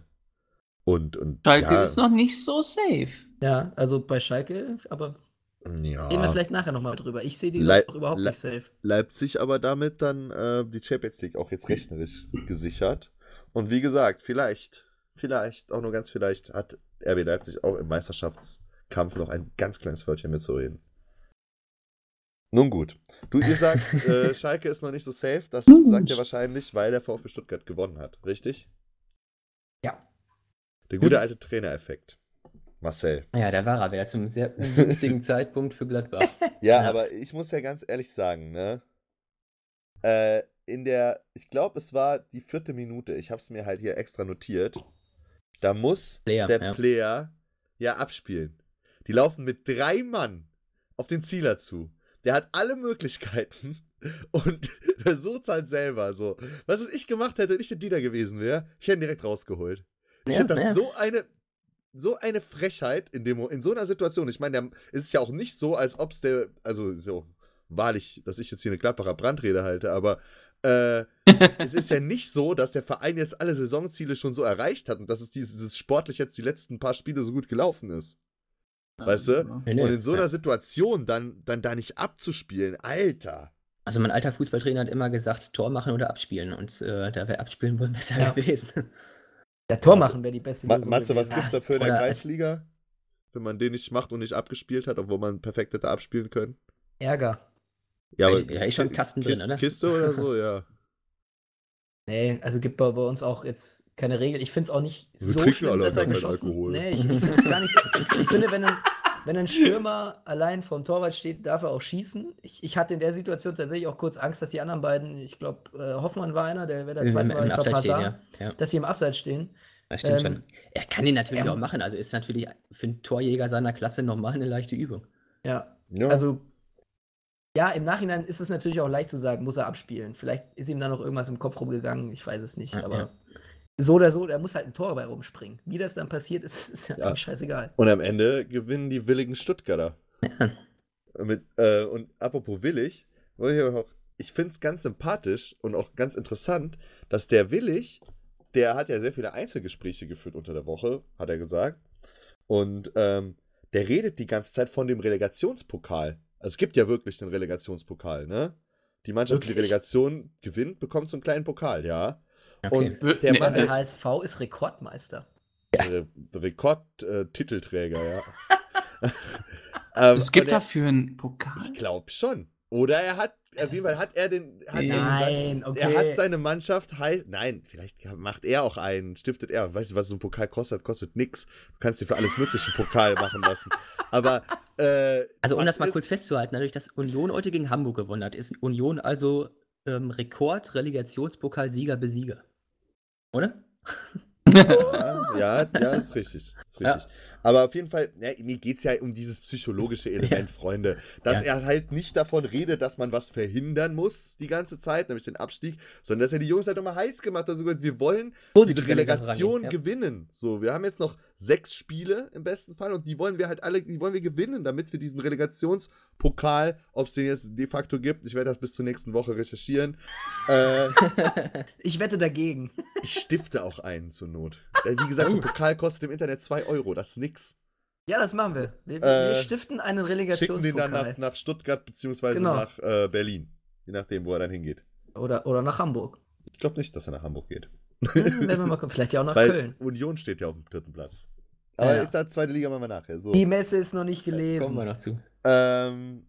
und, und, Schalke ja. ist noch nicht so safe. Ja, also bei Schalke, aber ja. Reden wir vielleicht nachher nochmal drüber. Ich sehe die Le noch überhaupt Le nicht safe. Leipzig aber damit dann äh, die Champions League auch jetzt rechnerisch gesichert. Und wie gesagt, vielleicht, vielleicht, auch nur ganz vielleicht, hat RB Leipzig auch im Meisterschaftskampf noch ein ganz kleines Wörtchen mitzureden. Nun gut. Du, ihr sagt, äh, Schalke ist noch nicht so safe. Das sagt ihr wahrscheinlich, weil der VfB Stuttgart gewonnen hat, richtig? Ja. Der gute alte Trainereffekt. Marcel. Ja, da war er wieder zum sehr ungünstigen Zeitpunkt für Gladbach. Ja, ja, aber ich muss ja ganz ehrlich sagen, ne? Äh, in der, ich glaube, es war die vierte Minute, ich habe es mir halt hier extra notiert. Da muss Player, der ja. Player ja abspielen. Die laufen mit drei Mann auf den Zieler zu. Der hat alle Möglichkeiten und versucht es halt selber. So. Was ich gemacht hätte, wenn ich der Diener gewesen wäre, ich hätte ihn direkt rausgeholt. Ich ja, hätte das ja. so eine, so eine Frechheit in, dem, in so einer Situation. Ich meine, es ist ja auch nicht so, als ob es der, also so wahrlich, dass ich jetzt hier eine Klapperer Brandrede halte, aber äh, es ist ja nicht so, dass der Verein jetzt alle Saisonziele schon so erreicht hat und dass es dieses sportlich jetzt die letzten paar Spiele so gut gelaufen ist. Weißt du? Und in so einer Situation dann, dann da nicht abzuspielen, Alter. Also mein alter Fußballtrainer hat immer gesagt, Tor machen oder abspielen. Und äh, da wäre abspielen wohl besser ja. gewesen. Der Tor machen wäre die beste Lösung. Matze, was gibt es dafür in der Kreisliga? Wenn man den nicht macht und nicht abgespielt hat, obwohl man perfekt hätte abspielen können? Ärger. Ja, aber ja, ist schon Kasten Kiste, drin, oder? Kiste oder so, ja. Nee, also gibt bei, bei uns auch jetzt keine Regel. Ich finde es auch nicht Wir so schlimm, dass er geschossen Alkohol. Nee, ich, ich finde es gar nicht so. Ich finde, wenn ein, wenn ein Stürmer allein vom Torwart steht, darf er auch schießen. Ich, ich hatte in der Situation tatsächlich auch kurz Angst, dass die anderen beiden, ich glaube, äh, Hoffmann war einer, der wäre der zweite, war, ich glaube, Hazard, ja. ja. dass sie im Abseits stehen. Das stimmt ähm, schon. Er kann den natürlich ähm, auch machen. Also ist natürlich für einen Torjäger seiner Klasse nochmal eine leichte Übung. Ja. ja. Also ja, im Nachhinein ist es natürlich auch leicht zu sagen, muss er abspielen. Vielleicht ist ihm da noch irgendwas im Kopf rumgegangen, ich weiß es nicht. Ja, aber ja. so oder so, er muss halt ein Tor dabei rumspringen. Wie das dann passiert, ist, ist ja, ja. scheißegal. Und am Ende gewinnen die willigen Stuttgarter. Ja. Mit, äh, und apropos willig, ich finde es ganz sympathisch und auch ganz interessant, dass der Willig, der hat ja sehr viele Einzelgespräche geführt unter der Woche, hat er gesagt. Und ähm, der redet die ganze Zeit von dem Relegationspokal. Also es gibt ja wirklich den Relegationspokal, ne? Die Mannschaft, wirklich? die Relegation gewinnt, bekommt so einen kleinen Pokal, ja. Okay. Und der, nee, der HSV ist Rekordmeister. Ja. Re Rekordtitelträger, äh, ja. ähm, es gibt dafür einen Pokal. Ich glaube schon. Oder er hat auf jeden Fall hat er den. Hat nein, den, okay. Er hat seine Mannschaft. Hei nein, vielleicht macht er auch einen, stiftet er. Weißt du, was so ein Pokal kostet? Kostet nix. Du kannst dir für alles Mögliche einen Pokal machen lassen. Aber. Äh, also, um das mal kurz festzuhalten, dadurch, dass Union heute gegen Hamburg gewonnen hat, ist Union also ähm, Rekord-Relegationspokal-Sieger Besieger. Oder? ja, ja, ja, ist richtig. Ist richtig. Ja. Aber auf jeden Fall, ja, mir geht es ja um dieses psychologische Element, ja. Freunde. Dass ja. er halt nicht davon redet, dass man was verhindern muss die ganze Zeit, nämlich den Abstieg, sondern dass er die Jungs halt nochmal heiß gemacht hat. Also wir wollen Positiv diese Relegation ja. gewinnen. So, wir haben jetzt noch sechs Spiele im besten Fall und die wollen wir halt alle, die wollen wir gewinnen, damit wir diesen Relegationspokal, ob es den jetzt de facto gibt, ich werde das bis zur nächsten Woche recherchieren. Äh, ich wette dagegen. Ich stifte auch einen zur Not. Wie gesagt, so ein Pokal kostet im Internet 2 Euro, das ist nix. Ja, das machen wir. Wir, äh, wir stiften einen Relegationspokal. Schicken den dann nach, nach Stuttgart beziehungsweise genau. nach äh, Berlin. Je nachdem, wo er dann hingeht. Oder, oder nach Hamburg. Ich glaube nicht, dass er nach Hamburg geht. Ja, werden wir mal. Vielleicht ja auch nach Weil Köln. Union steht ja auf dem dritten Platz. Aber Ja. ist da zweite Liga machen wir nachher. So. Die Messe ist noch nicht Kommen wir gelesen. noch zu. Ähm,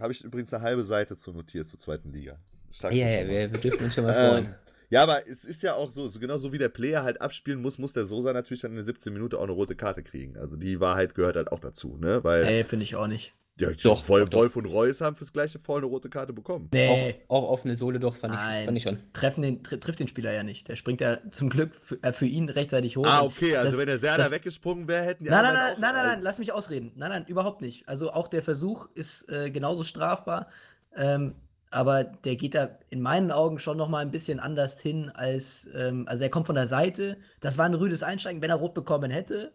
Habe ich übrigens eine halbe Seite zu notiert zur zweiten Liga. Ja, mal. wir, wir dürfen uns schon mal Ähm, freuen. Ja, aber es ist ja auch so, so genauso wie der Player halt abspielen muss, muss der Sosa natürlich dann in der 17 Minute auch eine rote Karte kriegen. Also die Wahrheit gehört halt auch dazu, ne? Weil Nee, finde ich auch nicht. ja, Doch, Wolf, doch. Wolf und Reus haben fürs gleiche Foul eine rote Karte bekommen. Nee, Auch, auch offene Sohle doch, fand ich, Nein. fand ich schon. treffen den, tr trifft den Spieler ja nicht. Der springt ja zum Glück für, äh, für ihn rechtzeitig hoch. Ah, okay, also das- wenn der Serda weggesprungen wäre, hätten die Nein, nein, nein, auch- nein, nein, nein, lass mich ausreden. Nein, nein, überhaupt nicht. Also auch der Versuch ist äh, genauso strafbar. Ähm, aber der geht da in meinen Augen schon noch mal ein bisschen anders hin als, ähm, also er kommt von der Seite. Das war ein rüdes Einsteigen. Wenn er rot bekommen hätte,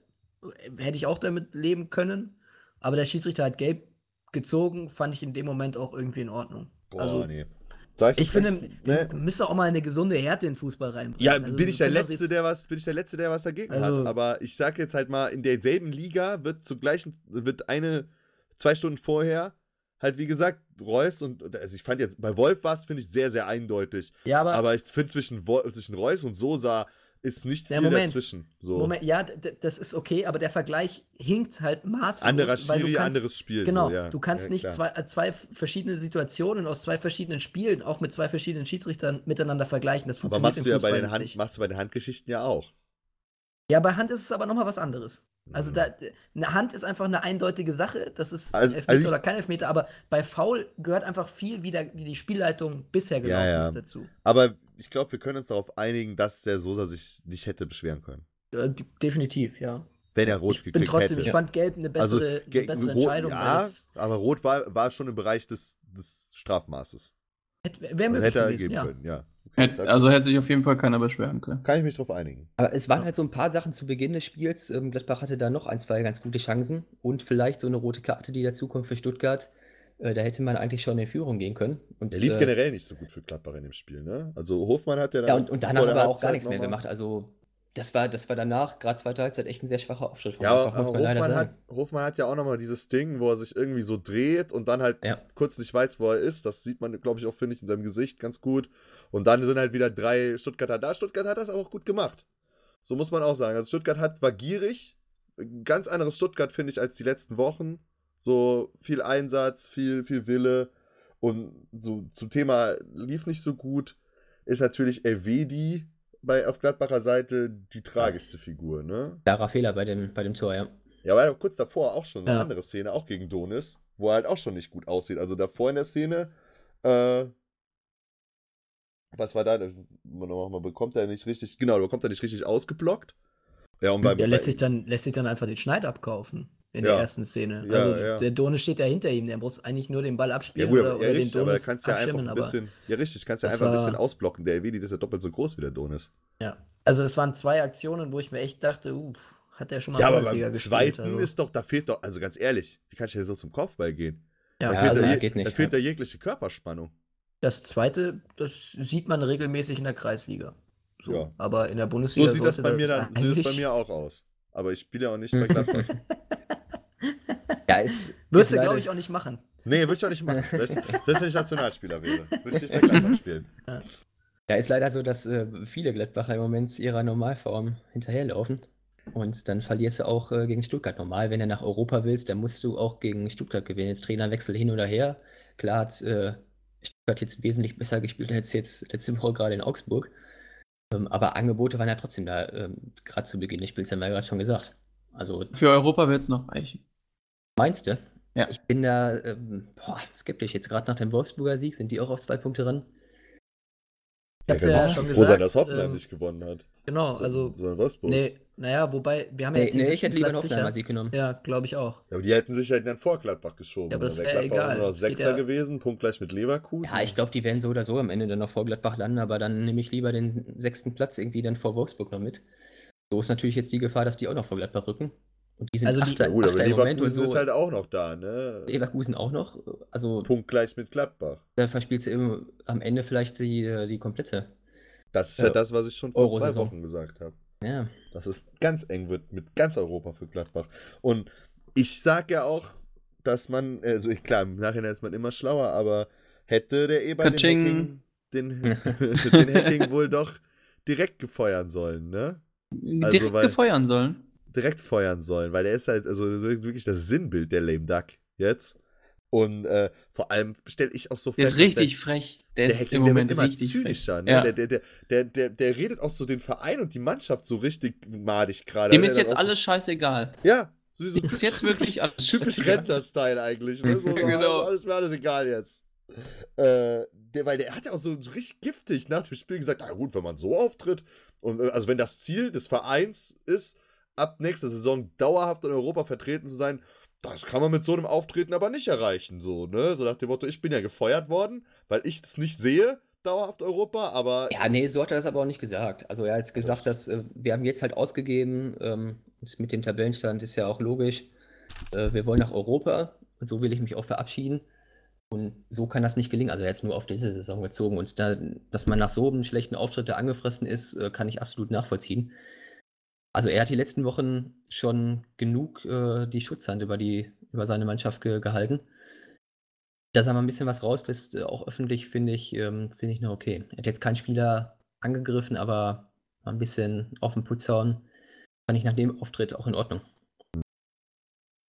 hätte ich auch damit leben können. Aber der Schiedsrichter hat gelb gezogen, fand ich in dem Moment auch irgendwie in Ordnung. Boah, also nee. Sag ich finde, ne? müssen auch mal eine gesunde Härte in Fußball reinbringen. Ja, Also, bin ich der Letzte, jetzt- der was, bin ich der Letzte, der was dagegen hat. Also- Aber ich sag jetzt halt mal, in derselben Liga wird zur gleichen, wird eine, zwei Stunden vorher, halt wie gesagt, Reus und, also ich fand jetzt, bei Wolf war es, finde ich, sehr, sehr eindeutig. Ja, aber, Aber ich finde zwischen, zwischen Reus und Sosa ist nicht Ja, viel Moment. dazwischen. So. Moment, ja, das ist okay, aber der Vergleich hinkt halt maßlos. Anderer weil du Schiri, kannst, anderes Spiel. Genau, so, ja. du kannst ja, nicht zwei, äh, zwei verschiedene Situationen aus zwei verschiedenen Spielen, auch mit zwei verschiedenen Schiedsrichtern miteinander vergleichen. Das Aber funktioniert machst du ja bei den, Hand, nicht. machst du bei den Handgeschichten ja auch. Ja, bei Hand ist es aber nochmal was anderes. Also Mhm. da, eine Hand ist einfach eine eindeutige Sache, das ist Also- Elfmeter also ich- oder kein Elfmeter, aber bei Foul gehört einfach viel, wie, der, wie die Spielleitung bisher gelaufen ja. ist dazu. Aber ich glaube, wir können uns darauf einigen, dass der Sosa sich nicht hätte beschweren können. Äh, definitiv, ja. Wenn er rot Ich bin gekriegt trotzdem, hätte. ich fand Gelb eine also, bessere, ge- eine bessere rot, Entscheidung. ja, aber rot war, war schon im Bereich des, des Strafmaßes. hätte, wäre Also möglich hätte er geben ja. können, ja. Also hätte sich auf jeden Fall keiner beschweren können. kann ich mich drauf einigen. Aber es waren halt so ein paar Sachen zu Beginn des Spiels. Ähm, Gladbach hatte da noch ein, zwei ganz gute Chancen und vielleicht so eine rote Karte, die dazukommt für Stuttgart. Äh, da hätte man eigentlich schon in Führung gehen können. Und, Er lief äh, generell nicht so gut für Gladbach in dem Spiel, ne? Also Hofmann hat ja dann Ja, und, und danach der aber auch gar nichts mehr gemacht. Also, das war, das war danach, gerade zweite Halbzeit, echt ein sehr schwacher Auftritt von Ja, Gladbach, aber muss man leider Hofmann sagen. hat, Hofmann hat ja auch nochmal dieses Ding, wo er sich irgendwie so dreht und dann halt Ja. kurz nicht weiß, wo er ist. Das sieht man, glaube ich, auch, finde ich, in seinem Gesicht ganz gut. Und dann sind halt wieder drei Stuttgarter da. Stuttgart hat das aber auch gut gemacht. So muss man auch sagen. Also Stuttgart hat, war gierig. Ganz anderes Stuttgart, finde ich, als die letzten Wochen. So viel Einsatz, viel, viel Wille. Und so zum Thema lief nicht so gut, ist natürlich Elvedi bei, auf Gladbacher Seite die tragischste Figur, ne? Klarer Fehler bei dem, bei dem Tor, ja. Ja, ja kurz davor auch schon eine Ja. andere Szene, auch gegen Donis, wo er halt auch schon nicht gut aussieht. Also davor in der Szene, äh, was war da? Man bekommt er nicht richtig, genau, da bekommt er nicht richtig ausgeblockt. Ja, und beim, Der lässt bei- sich, dann, lässt sich dann einfach den Schneid abkaufen in Ja. der ersten Szene. Ja, also ja. der Done steht ja hinter ihm, der muss eigentlich nur den Ball abspielen gut, oder, aber, oder ja, den richtig, da Donis kannst ja einfach abschirmen, ein bisschen, ja richtig, kannst ja einfach ein bisschen war- ausblocken. Der das ist ja doppelt so groß wie der Donis. ja. Also es waren zwei Aktionen, wo ich mir echt dachte, uh, hat der schon mal Ja, aber beim gespielt. zweiten also. ist doch, da fehlt doch, also ganz ehrlich, wie kannst du denn so zum Kopfball gehen? ja, da fehlt, also da, ja, je- nicht, da fehlt ja. da jegliche Körperspannung. das zweite, das sieht man regelmäßig in der Kreisliga. So. Ja. Aber in der So Bundesliga sieht das bei mir dann, so sieht das bei mir auch aus. Aber ich spiele ja auch nicht bei Gladbach. Ja, ist. Würdest du, glaube ich, auch nicht machen. Nee, würde ich auch nicht machen. Das, das wenn ich Nationalspieler wäre. Würde ich nicht bei Gladbach spielen. Ja, ist leider so, dass äh, viele Gladbacher im Moment ihrer Normalform hinterherlaufen. Und dann verlierst du auch äh, gegen Stuttgart normal. Wenn du nach Europa willst, dann musst du auch gegen Stuttgart gewinnen. Jetzt Trainerwechsel hin oder her. Klar hat äh, Stuttgart jetzt wesentlich besser gespielt als jetzt letzte Woche gerade in Augsburg. Ähm, aber Angebote waren ja trotzdem da, ähm, gerade zu Beginn des Spiels, haben wir ja gerade schon gesagt. Also Für Europa wird es noch reichen. meinst du? Ja. Ich bin da ähm, boah, skeptisch. Jetzt gerade nach dem Wolfsburger Sieg sind die auch auf zwei Punkte ran. Ich hab's kann ja auch schon froh gesagt. sein, dass Hoffenheim ähm, nicht gewonnen hat. Genau, So- also, So Wolfsburg. nee, naja, wobei, wir haben ja Nee, jetzt nee ich hätte lieber einen Platz Hoffenheimer sicher. Sieg genommen. Ja, glaube ich auch. Ja, aber die hätten sich halt dann vor Gladbach geschoben. Ja, aber das wäre egal. nur noch Sechster ja- gewesen, punktgleich mit Leverkusen. Ja, ich glaube, die werden so oder so am Ende dann noch vor Gladbach landen, aber dann nehme ich lieber den sechsten Platz irgendwie dann vor Wolfsburg noch mit. So ist natürlich jetzt die Gefahr, dass die auch noch vor Gladbach rücken. Und die sind Also die- Achter, Ja, gut, aber Achter im Moment und Leverkusen so. ist halt auch noch da, ne? Leverkusen auch noch. Also Punktgleich mit Gladbach. da verspielt sie im, am Ende vielleicht die, die komplette. Das ist Ja. ja das, was ich schon vor zwei. Wochen gesagt habe. Ja. Dass es ganz eng wird mit ganz Europa für Gladbach. Und ich sag ja auch, dass man, also ich, klar, im Nachhinein ist man immer schlauer, aber hätte der Eber den. Hacking, den, den Hacking wohl doch direkt gefeuern sollen, ne? Also, direkt weil, gefeuern sollen? Direkt feuern sollen, weil der ist halt, also wirklich das Sinnbild der Lame Duck jetzt. Und äh, vor allem stelle ich auch so fest. Der ist richtig der, frech. Der, der ist im der Moment immer zynischer. Ne? Ja. Der, der, der, der, der, redet auch so den Verein und die Mannschaft so richtig madig gerade. Dem ist jetzt alles scheißegal. Ja. So, so ist jetzt wirklich alles Typisch Rentner-Style eigentlich. Ne? So, genau. Alles mir alles egal jetzt. Äh, der, weil der hat ja auch so, so, richtig giftig nach dem Spiel gesagt, na gut, wenn man so auftritt und äh, also wenn das Ziel des Vereins ist, ab nächster Saison dauerhaft in Europa vertreten zu sein, das kann man mit so einem Auftreten aber nicht erreichen, so, ne? So nach dem Motto, ich bin ja gefeuert worden, weil ich das nicht sehe, dauerhaft Europa, aber. Ja, nee, so hat er das aber auch nicht gesagt. Also er hat gesagt, dass äh, wir haben jetzt halt ausgegeben, ähm, mit dem Tabellenstand ist ja auch logisch, äh, wir wollen nach Europa und so will ich mich auch verabschieden. Und so kann das nicht gelingen. Also jetzt nur auf diese Saison gezogen. Und da, dass man nach so einem schlechten Auftritt da angefressen ist, äh, kann ich absolut nachvollziehen. Also er hat die letzten Wochen schon genug äh, die Schutzhand über, die, über seine Mannschaft ge gehalten. Dass er mal ein bisschen was rauslässt, äh, auch öffentlich, finde ich, ähm, find ich noch okay. Er hat jetzt keinen Spieler angegriffen, aber mal ein bisschen auf den Putz hauen, fand ich nach dem Auftritt auch in Ordnung.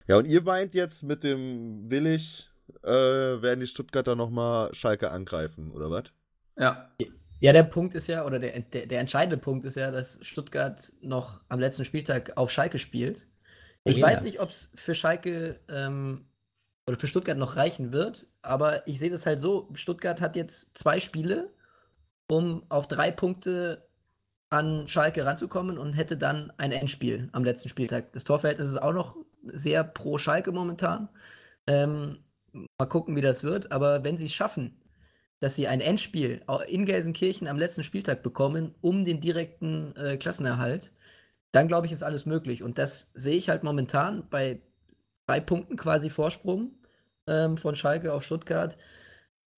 Ja, und ihr meint jetzt mit dem Willig, äh, werden die Stuttgarter nochmal Schalke angreifen, oder was? Ja. Ja, der Punkt ist ja, oder der, der, der, entscheidende Punkt ist ja, dass Stuttgart noch am letzten Spieltag auf Schalke spielt. Ich ja. weiß nicht, ob es für Schalke ähm, oder für Stuttgart noch reichen wird, aber ich sehe das halt so: Stuttgart hat jetzt zwei Spiele, um auf drei Punkte an Schalke ranzukommen und hätte dann ein Endspiel am letzten Spieltag. Das Torverhältnis ist auch noch sehr pro Schalke momentan. Ähm, mal gucken, wie das wird, aber wenn sie es schaffen, dass sie ein Endspiel in Gelsenkirchen am letzten Spieltag bekommen, um den direkten äh, Klassenerhalt, dann glaube ich, ist alles möglich. Und das sehe ich halt momentan bei drei Punkten quasi Vorsprung ähm, von Schalke auf Stuttgart.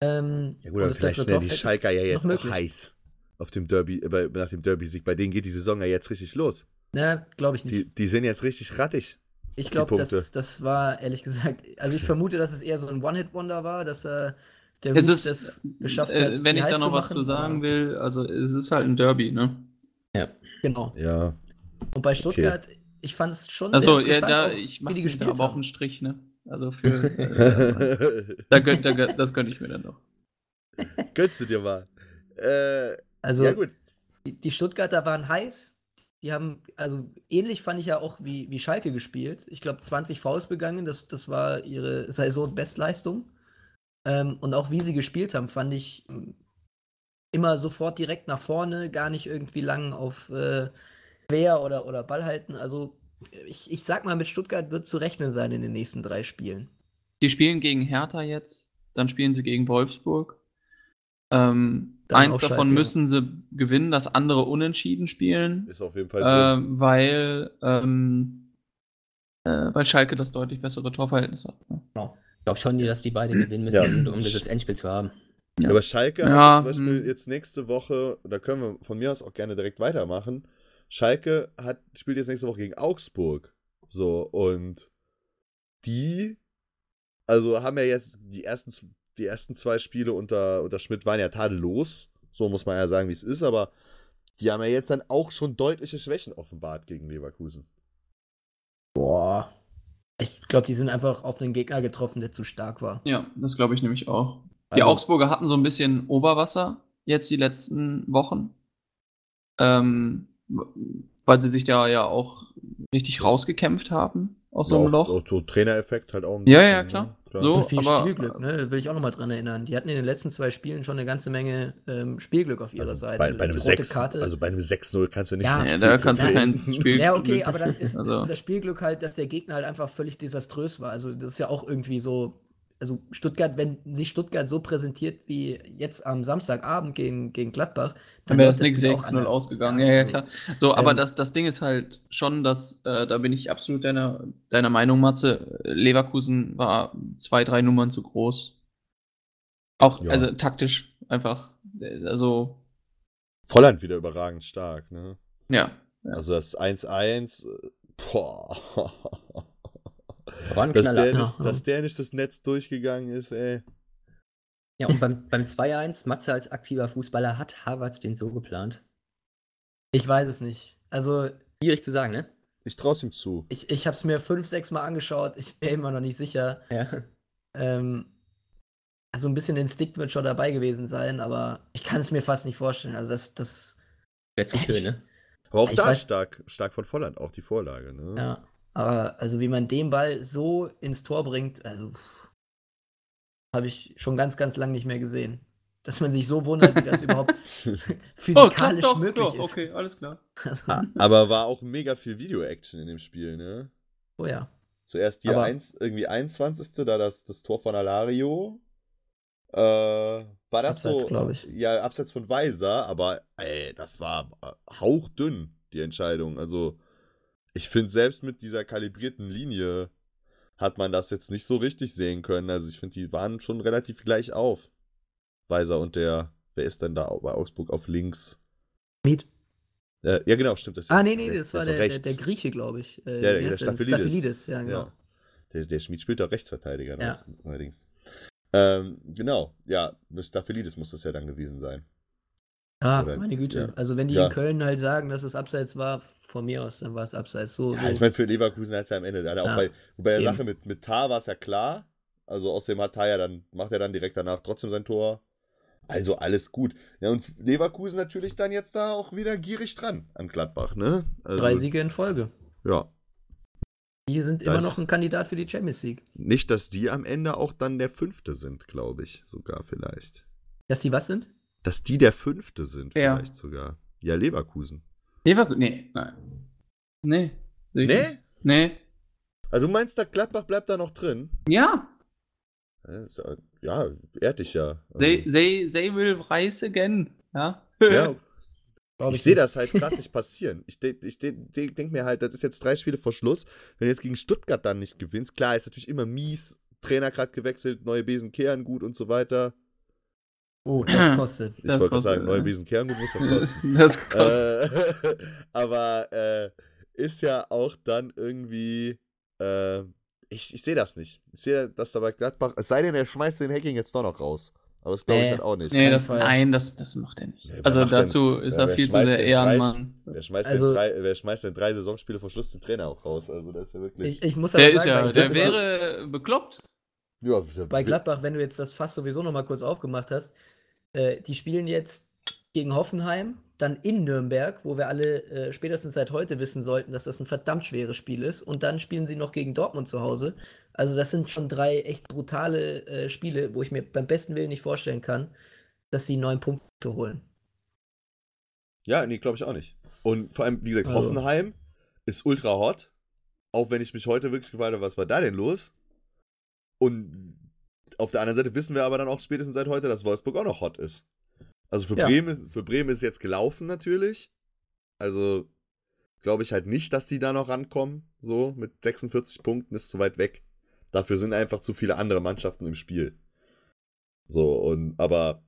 Ähm, ja gut, aber vielleicht sind ja die Schalker ja jetzt auch heiß auf dem Derby, äh, nach dem Derby-Sieg. Bei denen geht die Saison ja jetzt richtig los. Na, glaube ich nicht. Die, die, sind jetzt richtig rattig. Ich glaube, das, das war ehrlich gesagt, also ich vermute, dass es eher so ein One-Hit-Wonder war, dass er äh, der es ist, das geschafft äh, hat. Wenn ich da noch was zu sagen will, also es ist halt ein Derby, ne? Ja. Genau. Ja. Und bei Stuttgart, okay. ich fand es schon also, sehr interessant, ja, da, ich mache die gespielt aber auch einen Strich, ne? Also für. äh, da gönnt, da, das gönne ich mir dann noch. Gönnst du dir mal. Äh, also, ja, gut. Die, die Stuttgarter waren heiß. Die haben, also ähnlich fand ich ja auch wie, wie Schalke gespielt. Ich glaube, 20 Fouls begangen, das, das war ihre Saison-Bestleistung. Ähm, und auch wie sie gespielt haben, fand ich hm, immer sofort direkt nach vorne, gar nicht irgendwie lang auf äh, Quer oder, oder Ball halten. Also ich, ich sag mal, mit Stuttgart wird zu rechnen sein in den nächsten drei Spielen. Die spielen gegen Hertha jetzt, dann spielen sie gegen Wolfsburg. Ähm, eins davon müssen sie gewinnen, das andere unentschieden spielen. Ist auf jeden Fall äh, weil, ähm, äh, weil Schalke das deutlich bessere Torverhältnis hat. Ne? Genau. Ich glaube schon, dass die beide gewinnen müssen, ja. um dieses Endspiel zu haben. Ja. Aber Schalke ja, hat zum Beispiel hm. jetzt nächste Woche, da können wir von mir aus auch gerne direkt weitermachen. Schalke hat, spielt jetzt nächste Woche gegen Augsburg. So, und die, also haben ja jetzt die ersten, die ersten zwei Spiele unter, unter Schmidt waren ja tadellos. So muss man ja sagen, wie es ist, aber die haben ja jetzt dann auch schon deutliche Schwächen offenbart gegen Leverkusen. Boah, ich glaube, die sind einfach auf einen Gegner getroffen, der zu stark war. Ja, das glaube ich nämlich auch. Die also, Augsburger hatten so ein bisschen Oberwasser jetzt die letzten Wochen. Ähm, weil sie sich da ja auch richtig rausgekämpft haben aus so einem Loch. Auch so Trainereffekt halt auch. Ein ja, ja, klar. Ne? Klar. So, viel aber, Spielglück, ne? will ich auch nochmal dran erinnern. Die hatten in den letzten zwei Spielen schon eine ganze Menge ähm, Spielglück auf ihrer also Seite. Bei, bei einem 6, Karte. also bei einem 6-0 kannst du nicht. Ja, ja da kannst du kein Spiel. Ja, okay, aber dann ist also. das Spielglück halt, dass der Gegner halt einfach völlig desaströs war. Also das ist ja auch irgendwie so also Stuttgart, wenn sich Stuttgart so präsentiert wie jetzt am Samstagabend gegen, gegen Gladbach, dann wäre es nicht 6-0 ausgegangen. Ja, ja, ja, klar. So, aber ähm, das, das Ding ist halt schon, dass, äh, da bin ich absolut deiner, deiner Meinung, Matze. Leverkusen war zwei, drei Nummern zu groß. Auch, ja. also taktisch einfach, also. Volland wieder überragend stark, ne? Ja. ja. Also das 1-1, äh, boah. War ein dass, der nicht, dass der nicht das Netz durchgegangen ist, ey. Ja, und beim, beim 2-1, Matze als aktiver Fußballer, hat Havertz den so geplant? Ich weiß es nicht. Also. Schwierig zu sagen, ne? Ich traue es ihm zu. Ich, ich habe es mir fünf, sechs Mal angeschaut. Ich bin immer noch nicht sicher. Ja. Ähm, also ein bisschen Instinkt wird schon dabei gewesen sein, aber ich kann es mir fast nicht vorstellen. Also das, das. Wäre zu schön, ne? Aber auch Ich da weiß- stark, stark von Volland, auch die Vorlage, ne? Ja. Aber also wie man den Ball so ins Tor bringt, also habe ich schon ganz, ganz lang nicht mehr gesehen. Dass man sich so wundert, wie das überhaupt Oh, physikalisch doch, möglich doch, ist. okay, alles klar. Ah, Aber war auch mega viel Video-Action in dem Spiel, ne? Oh ja. Zuerst die Aber- eins, irgendwie 21. da das, das Tor von Alario. Äh, war das Abseits, so? glaub ich. Ja, abseits von Weiser, aber ey, das war äh, hauchdünn, die Entscheidung. Also, ich finde, selbst mit dieser kalibrierten Linie hat man das jetzt nicht so richtig sehen können. Also, ich finde, die waren schon relativ gleich auf. Weiser und der, wer ist denn da bei Augsburg auf links? Miet. Äh, ja, genau, stimmt. Das Ah, nee, nee, das war der, der, der Grieche, glaube ich. Äh, Ja, der- der? Staphylidis. Staphylidis, ja, genau. Ja. Der, der Schmied spielt doch Rechtsverteidiger, Ja. neuest- allerdings. Ähm, genau, ja, mit Staphylidis muss das ja dann gewesen sein. Ah, Oder- meine Güte. ja. Also wenn die Ja. in Köln halt sagen, dass es abseits war, von mir aus, dann war es abseits. So, Ja, so. ich meine, für Leverkusen hat es ja am Ende, da er auch Ja, bei, bei der eben. Sache mit, mit Tar war es ja klar. Also außerdem hat Tar ja dann, macht er dann direkt danach trotzdem sein Tor. Also alles gut. Ja, und Leverkusen natürlich dann jetzt da auch wieder gierig dran an Gladbach, ne? Also, Drei Siege in Folge. Ja. Die sind Das- immer noch ein Kandidat für die Champions League. Nicht, dass die am Ende auch dann der Fünfte sind, glaube ich, sogar vielleicht. Dass die was sind? Dass die der Fünfte sind, Wer? vielleicht sogar. Ja, Leverkusen. Leverkusen, nee, nein. Nee. ich Nee? Nee. Also du meinst, da Gladbach bleibt da noch drin? Ja, Ja, ist ja- Ja, ja. Also, they, they, they will rise again. Ja. ja, Glaub ich sehe das halt gerade nicht passieren. Ich, de ich de de denke mir halt, das ist jetzt drei Spiele vor Schluss. Wenn du jetzt gegen Stuttgart dann nicht gewinnst, klar, ist natürlich immer mies. Trainer gerade gewechselt, neue Besen kehren gut und so weiter. Oh, das kostet. Ich wollte gerade sagen, neue ja. Besen kehren gut muss doch kosten. Das kostet. äh, aber äh, ist ja auch dann irgendwie. Äh, ich ich sehe das nicht. Ich sehe, dass da bei Gladbach. Es sei denn, er schmeißt den Hacking jetzt doch noch raus. Aber das glaube ich Nee. halt auch nicht. nee, das, nein, das, das macht er nicht. Ja, wer also macht denn- dazu ist Ja, er viel zu sehr Ehrenmann. Wer schmeißt, Also- denn drei, wer schmeißt denn drei Saisonspiele vor Schluss den Trainer auch raus? Also, das ist ja wirklich. Ich, ich muss aber Der ist sagen, ja, der wäre bekloppt. Ja, Bei Gladbach, wenn du jetzt das Fass sowieso noch mal kurz aufgemacht hast, äh, die spielen jetzt gegen Hoffenheim, dann in Nürnberg, wo wir alle äh, spätestens seit heute wissen sollten, dass das ein verdammt schweres Spiel ist. Und dann spielen sie noch gegen Dortmund zu Hause. Also das sind schon drei echt brutale äh, Spiele, wo ich mir beim besten Willen nicht vorstellen kann, dass sie neun Punkte holen. Ja, nee, glaube ich auch nicht. Und vor allem, wie gesagt, Also- Hoffenheim ist ultra hot. Auch wenn ich mich heute wirklich gefragt habe, was war da denn los? Und auf der anderen Seite wissen wir aber dann auch spätestens seit heute, dass Wolfsburg auch noch hot ist. Also für, Ja. Bremen, ist, für Bremen ist jetzt gelaufen natürlich. Also glaube ich halt nicht, dass die da noch rankommen. So mit 46 Punkten ist zu weit weg. Dafür sind einfach zu viele andere Mannschaften im Spiel. So, und aber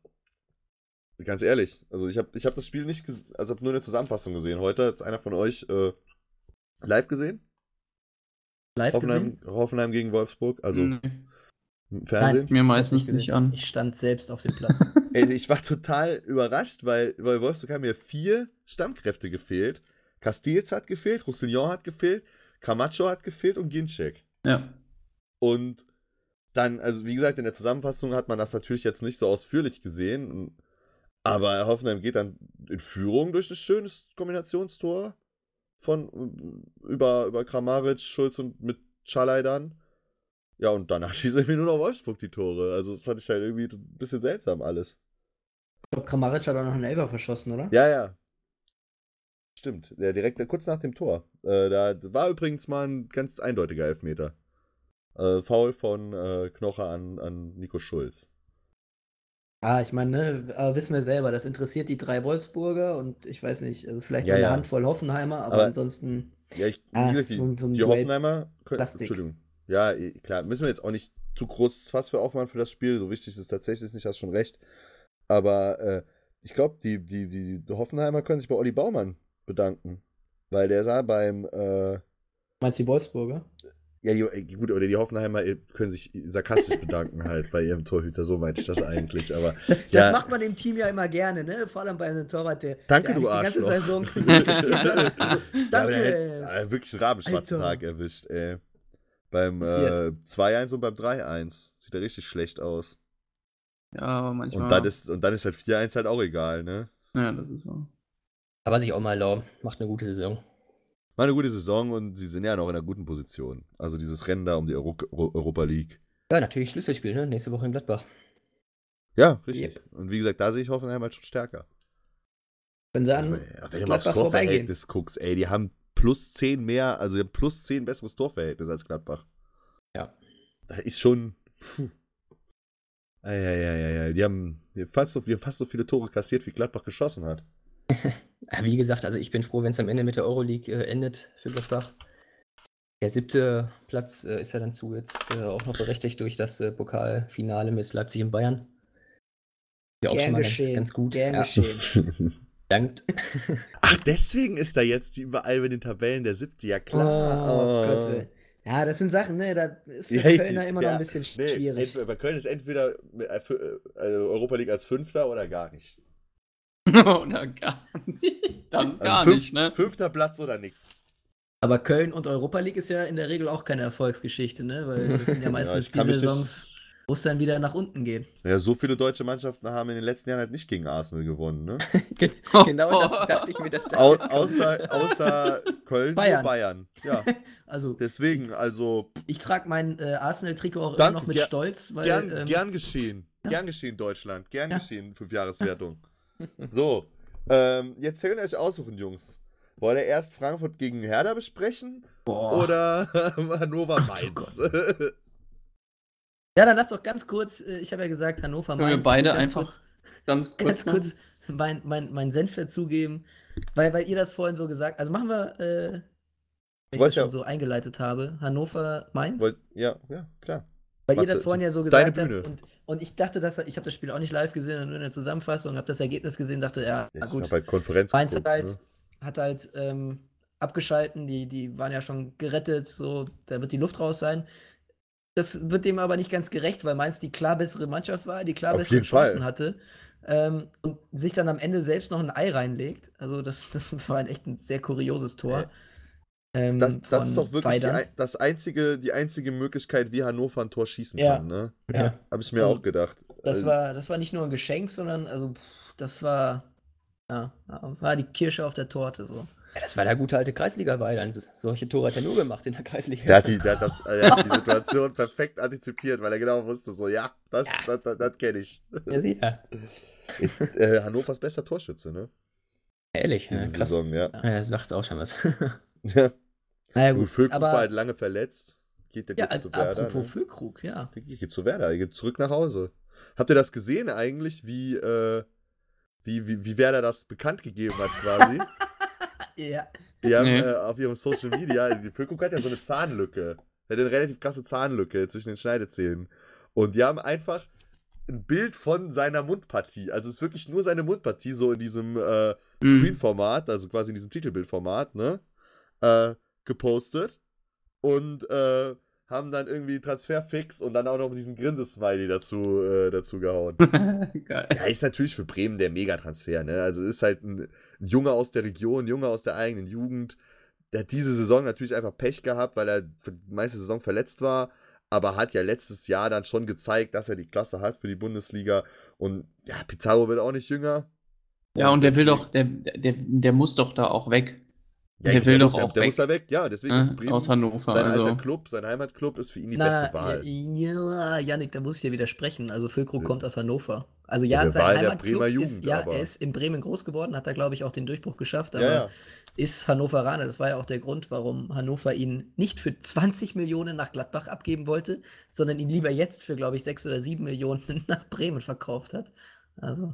ganz ehrlich, also ich habe ich hab das Spiel nicht, also habe nur eine Zusammenfassung gesehen. Heute hat einer von euch äh, live gesehen? Live Hoffenheim, gesehen? Hoffenheim gegen Wolfsburg, also Nee, Fernsehen. mir Ich hab's meistens nicht an. Ich stand selbst auf dem Platz. Ey, ich war total überrascht, weil bei Wolfsburg haben mir vier Stammkräfte gefehlt. Castells hat gefehlt, Roussillon hat gefehlt, Camacho hat gefehlt und Ginczek. Ja. Und dann, also wie gesagt, in der Zusammenfassung hat man das natürlich jetzt nicht so ausführlich gesehen. Aber Hoffenheim geht dann in Führung durch das schöne Kombinationstor von äh, über, über Kramaric, Schulz und mit Schalay dann. Ja, und danach schießt irgendwie nur noch Wolfsburg die Tore. Also das fand ich halt irgendwie ein bisschen seltsam alles. Ich glaube, Kramaric hat auch noch einen Elfer verschossen, oder? Ja, ja. Stimmt, der direkt kurz nach dem Tor. Äh, da war übrigens mal ein ganz eindeutiger Elfmeter. Äh, Foul von äh, Knocher an, an Nico Schulz. Ah, ich meine, ne, wissen wir selber, das interessiert die drei Wolfsburger und ich weiß nicht, also vielleicht Ja, eine ja. Handvoll Hoffenheimer, aber, Aber- ansonsten. Ja, ich, Ah, gesagt, die, so so die Hoffenheimer können. Entschuldigung. Ja, eh, klar, müssen wir jetzt auch nicht zu groß Fass für aufmachen für das Spiel. So wichtig ist es tatsächlich nicht, hast schon recht. Aber äh, ich glaube, die, die, die, die Hoffenheimer können sich bei Olli Baumann bedanken. Weil der sah beim, äh, Meinst du die Wolfsburger? Ja, gut, oder die Hoffenheimer können sich sarkastisch bedanken halt bei ihrem Torhüter, so meinte ich das eigentlich, aber. Das ja. macht man dem Team ja immer gerne, ne? Vor allem bei einem Torwart, der, Danke, der du die ganze Saison. Danke. Ja, hat, wirklich einen rabenschwarzen Tag erwischt, ey. Beim äh, 2-1 und beim 3-1. Sieht er richtig schlecht aus. Ja, aber manchmal. Und dann ist, und dann ist halt 4-1 halt auch egal, ne? Ja, das ist wahr. Aber sich auch mal erlauben. Macht eine gute Saison. War eine gute Saison und sie sind ja noch in einer guten Position. Also dieses Rennen da um die Euro Europa League. Ja, natürlich Schlüsselspiel, ne? Nächste Woche in Gladbach. Ja, richtig. Yep. Und wie gesagt, da sehe ich Hoffenheim halt schon stärker. Wenn, sie an ja, wenn du mal aufs Torverhältnis guckst, ey, die haben plus 10 mehr, also plus 10 besseres Torverhältnis als Gladbach. Ja. Da ist schon. Ja, ja, ja, ja. Die haben fast so, fast so viele Tore kassiert, wie Gladbach geschossen hat. Wie gesagt, also ich bin froh, wenn es am Ende mit der Euroleague äh, endet für Gladbach. Der siebte Platz äh, ist ja dann zu jetzt äh, auch noch berechtigt durch das äh, Pokalfinale mit Leipzig und Bayern. Ja, auch Gern schon mal ganz, ganz, gut. Gern ja. geschehen. Dankt. Ach, deswegen ist da jetzt überall bei den Tabellen der siebte, ja klar. Oh, oh. Gott, ey. Ja, das sind Sachen, ne? Das ist für ja, Kölner immer ja, noch ein bisschen schwierig. Nee, bei Köln ist entweder äh, also Europa League als Fünfter oder gar nicht. oder gar nicht. Dann also gar fünf, nicht, ne? Fünfter Platz oder nix. Aber Köln und Europa League ist ja in der Regel auch keine Erfolgsgeschichte, ne? Weil das sind ja meistens ja, die Saisons, wo es dann wieder nach unten geht. Ja, so viele deutsche Mannschaften haben in den letzten Jahren halt nicht gegen Arsenal gewonnen, ne? genau das dachte ich mir, dass das Au außer, außer Köln Bayern. Bayern. Ja. also deswegen, also. Ich trage mein äh, Arsenal-Trikot auch danke, immer noch mit Stolz, weil. Gern, ähm, gern geschehen. Ja. Gern geschehen, Deutschland. Gern ja. geschehen, Fünfjahreswertung. So, ähm, jetzt könnt ihr euch aussuchen, Jungs. Wollt ihr erst Frankfurt gegen Herder besprechen? Boah. Oder Hannover Mainz? Oh ja, dann lass doch ganz kurz, äh, ich habe ja gesagt, Hannover Mainz. Wir beide einfach kurz, ganz kurz, ganz kurz mein, mein, mein Senf dazugeben, weil, weil ihr das vorhin so gesagt Also machen wir, äh, wenn ich das schon so eingeleitet habe, Hannover Mainz. Wollt, ja, ja, klar. Weil Matze, ihr das vorhin ja so gesagt habt. Und, und ich dachte, dass ich habe das Spiel auch nicht live gesehen, nur in der Zusammenfassung, habe das Ergebnis gesehen, dachte, ja, na gut. Ich halt Konferenz Mainz geguckt, halt, ne? hat halt ähm, abgeschalten, die, die waren ja schon gerettet, so, da wird die Luft raus sein. Das wird dem aber nicht ganz gerecht, weil Mainz die klar bessere Mannschaft war, die klar Auf bessere Chancen Fall. hatte. Ähm, und sich dann am Ende selbst noch ein Ei reinlegt. Also, das, das war ein echt ein sehr kurioses Tor. Äh. Ähm, das, das ist doch wirklich die, das einzige, die einzige Möglichkeit, wie Hannover ein Tor schießen ja. kann. Ne? Ja. Habe ich mir also, auch gedacht. Das, also, war, das war nicht nur ein Geschenk, sondern also, das war, ja, war die Kirsche auf der Torte. So. Ja, das war der gute alte Kreisliga-Weiland. Solche Tore hat er nur gemacht in der Kreisliga. Der hat die, der hat das, der hat die Situation perfekt antizipiert, weil er genau wusste, so, ja, das, ja. das, das, das kenne ich. Ja, sicher. Ist äh, Hannovers bester Torschütze, ne? Ehrlich, ja, krass. Saison, ja. ja. Das sagt auch schon was. ja. Naja, gut. Füllkrug war halt lange verletzt. Geht der ja, jetzt zu Werder. Apropos ne? Füllkrug, ja. Der geht zu Werder, er geht zurück nach Hause. Habt ihr das gesehen eigentlich, wie, äh, wie, wie, wie Werder das bekannt gegeben hat quasi? ja. Die haben nee. äh, auf ihrem Social Media, die Füllkrug hat ja so eine Zahnlücke. Er hat eine relativ krasse Zahnlücke zwischen den Schneidezähnen. Und die haben einfach ein Bild von seiner Mundpartie. Also es ist wirklich nur seine Mundpartie, so in diesem äh, mhm. Screen-Format, also quasi in diesem Titelbildformat, ne? Äh, gepostet und äh, haben dann irgendwie Transferfix und dann auch noch diesen Grinsesmiley dazu, äh, dazu gehauen. Geil. Ja, ist natürlich für Bremen der Megatransfer, ne? Also ist halt ein, ein Junge aus der Region, ein Junge aus der eigenen Jugend. Der hat diese Saison natürlich einfach Pech gehabt, weil er für die meiste Saison verletzt war, aber hat ja letztes Jahr dann schon gezeigt, dass er die Klasse hat für die Bundesliga. Und ja, Pizarro wird auch nicht jünger. Ja, und, und der will doch, der, der, der muss doch da auch weg. Ja, der, will doch muss, auch der, weg. muss da weg, ja, deswegen ja, ist Bremen aus Hannover, sein also. alter Club, sein Heimatclub ist für ihn die Na, beste Wahl. Ja, Janik, da muss ich dir widersprechen. Also Füllkrug ja. kommt aus Hannover. Also ja, ja sein Wahl Heimatclub Jugend, ist, ja, er ist in Bremen groß geworden, hat da glaube ich auch den Durchbruch geschafft, aber ja, ist Hannoveraner. Das war ja auch der Grund, warum Hannover ihn nicht für 20 Millionen nach Gladbach abgeben wollte, sondern ihn lieber jetzt für glaube ich 6 oder 7 Millionen nach Bremen verkauft hat. Also.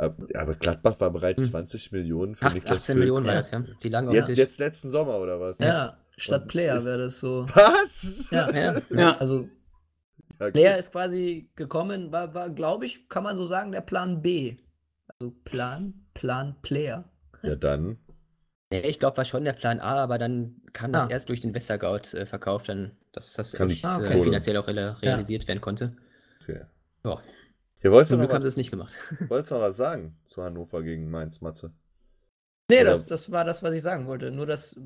Aber Gladbach war bereits 20 hm. Millionen für 8, Niklas 18 Millionen war das, ja. Die lange jetzt, jetzt letzten Sommer oder was? Ja, statt Player wäre das so. Was? Ja, ja. ja. Also ja, Player ist quasi gekommen, war, war glaube ich, kann man so sagen, der Plan B. Also Plan, Plan, Player. Ja, dann. Nee, ich glaube, war schon der Plan A, aber dann kam das Ah. erst durch den Westergaut äh, verkauft, dann, dass das Kann echt, ich- äh, finanziell auch real realisiert werden konnte. Okay. Ja. Hier wolltest du, Zum noch Glück haben sie es nicht gemacht. wolltest du noch was sagen zu Hannover gegen Mainz, Matze? Nee, das, das war das, was ich sagen wollte. Nur, dass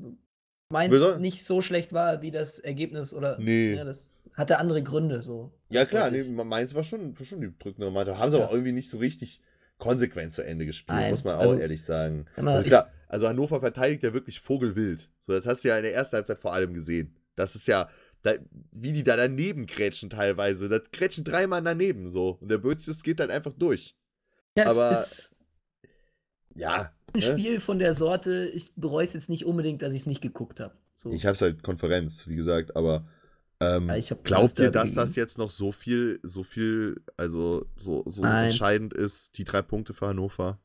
sollen- nicht so schlecht war wie das Ergebnis oder. Nee. Ja, das hatte andere Gründe so. Ja, klar, nee. Mainz war schon, schon die drückende Mannschaft. Haben sie Ja. aber irgendwie nicht so richtig konsequent zu Ende gespielt, Nein, muss man auch also- ehrlich sagen. Also klar, also Hannover verteidigt ja wirklich vogelwild. So, das hast du ja in der ersten Halbzeit vor allem gesehen. Das ist ja, da, wie die da daneben grätschen teilweise. Da grätschen drei Mann daneben so. Und der Bözius geht dann einfach durch. Ja, aber- es ist Ja. ein ne? Spiel von der Sorte. Ich bereue es jetzt nicht unbedingt, dass ich es nicht geguckt habe. So. Ich hab's halt Konferenz, wie gesagt, aber ähm, Ja, glaubt ihr, dass das jetzt noch so viel, so viel, also so, so Nein. entscheidend ist, die drei Punkte für Hannover?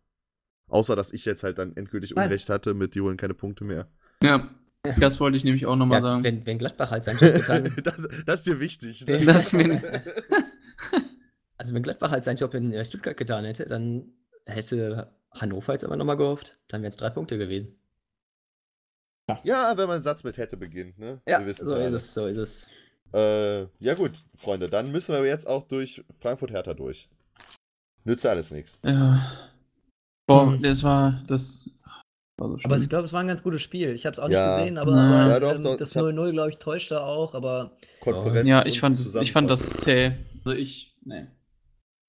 Außer, dass ich jetzt halt dann endgültig Nein. Unrecht hatte mit, die holen keine Punkte mehr. Ja, das wollte ich nämlich auch nochmal Ja, sagen. wenn, wenn Gladbach halt seinen Job getan das, das ist dir wichtig. Ne? Das mir- Also wenn Gladbach halt seinen Job in äh, Stuttgart getan hätte, dann hätte Hannover jetzt aber nochmal gehofft. Dann wären es drei Punkte gewesen. ja, wenn man einen Satz mit hätte beginnt, ne? Wir wissen's so ist es, so ist es. Äh, ja gut, Freunde, dann müssen wir jetzt auch durch Frankfurt-Hertha durch. Nützt ja alles nichts. Ja. Boah, Hm. das war das. War so Aber ich glaube, es war ein ganz gutes Spiel. Ich habe es auch nicht Ja. gesehen, aber, Ja. aber Ja, doch, ähm, doch, das ich hab- 0-0, glaube ich, täuscht da auch. Aber Konferenz. ja, ich fand, das, ich fand das zäh. Also ich, nee.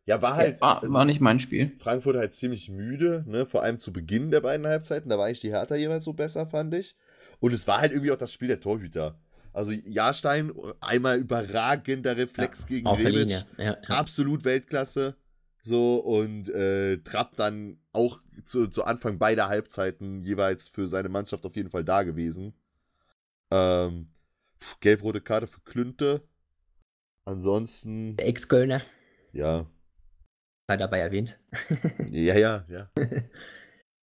Ja, war halt. War, also- war nicht mein Spiel. Frankfurt halt ziemlich müde, ne? vor allem zu Beginn der beiden Halbzeiten. Da war eigentlich die Hertha jeweils so besser, fand ich. Und es war halt irgendwie auch das Spiel der Torhüter. Also Jahrstein, einmal überragender Reflex gegen Auf der Rebic. Ja, ja. Absolut Weltklasse. So, und äh, Trapp dann auch zu, zu Anfang beider Halbzeiten jeweils für seine Mannschaft auf jeden Fall da gewesen. Ähm, gelb-rote Karte für Klünte. Ansonsten, Der Ex-Kölner, ja. sei dabei erwähnt. Ja, ja, ja.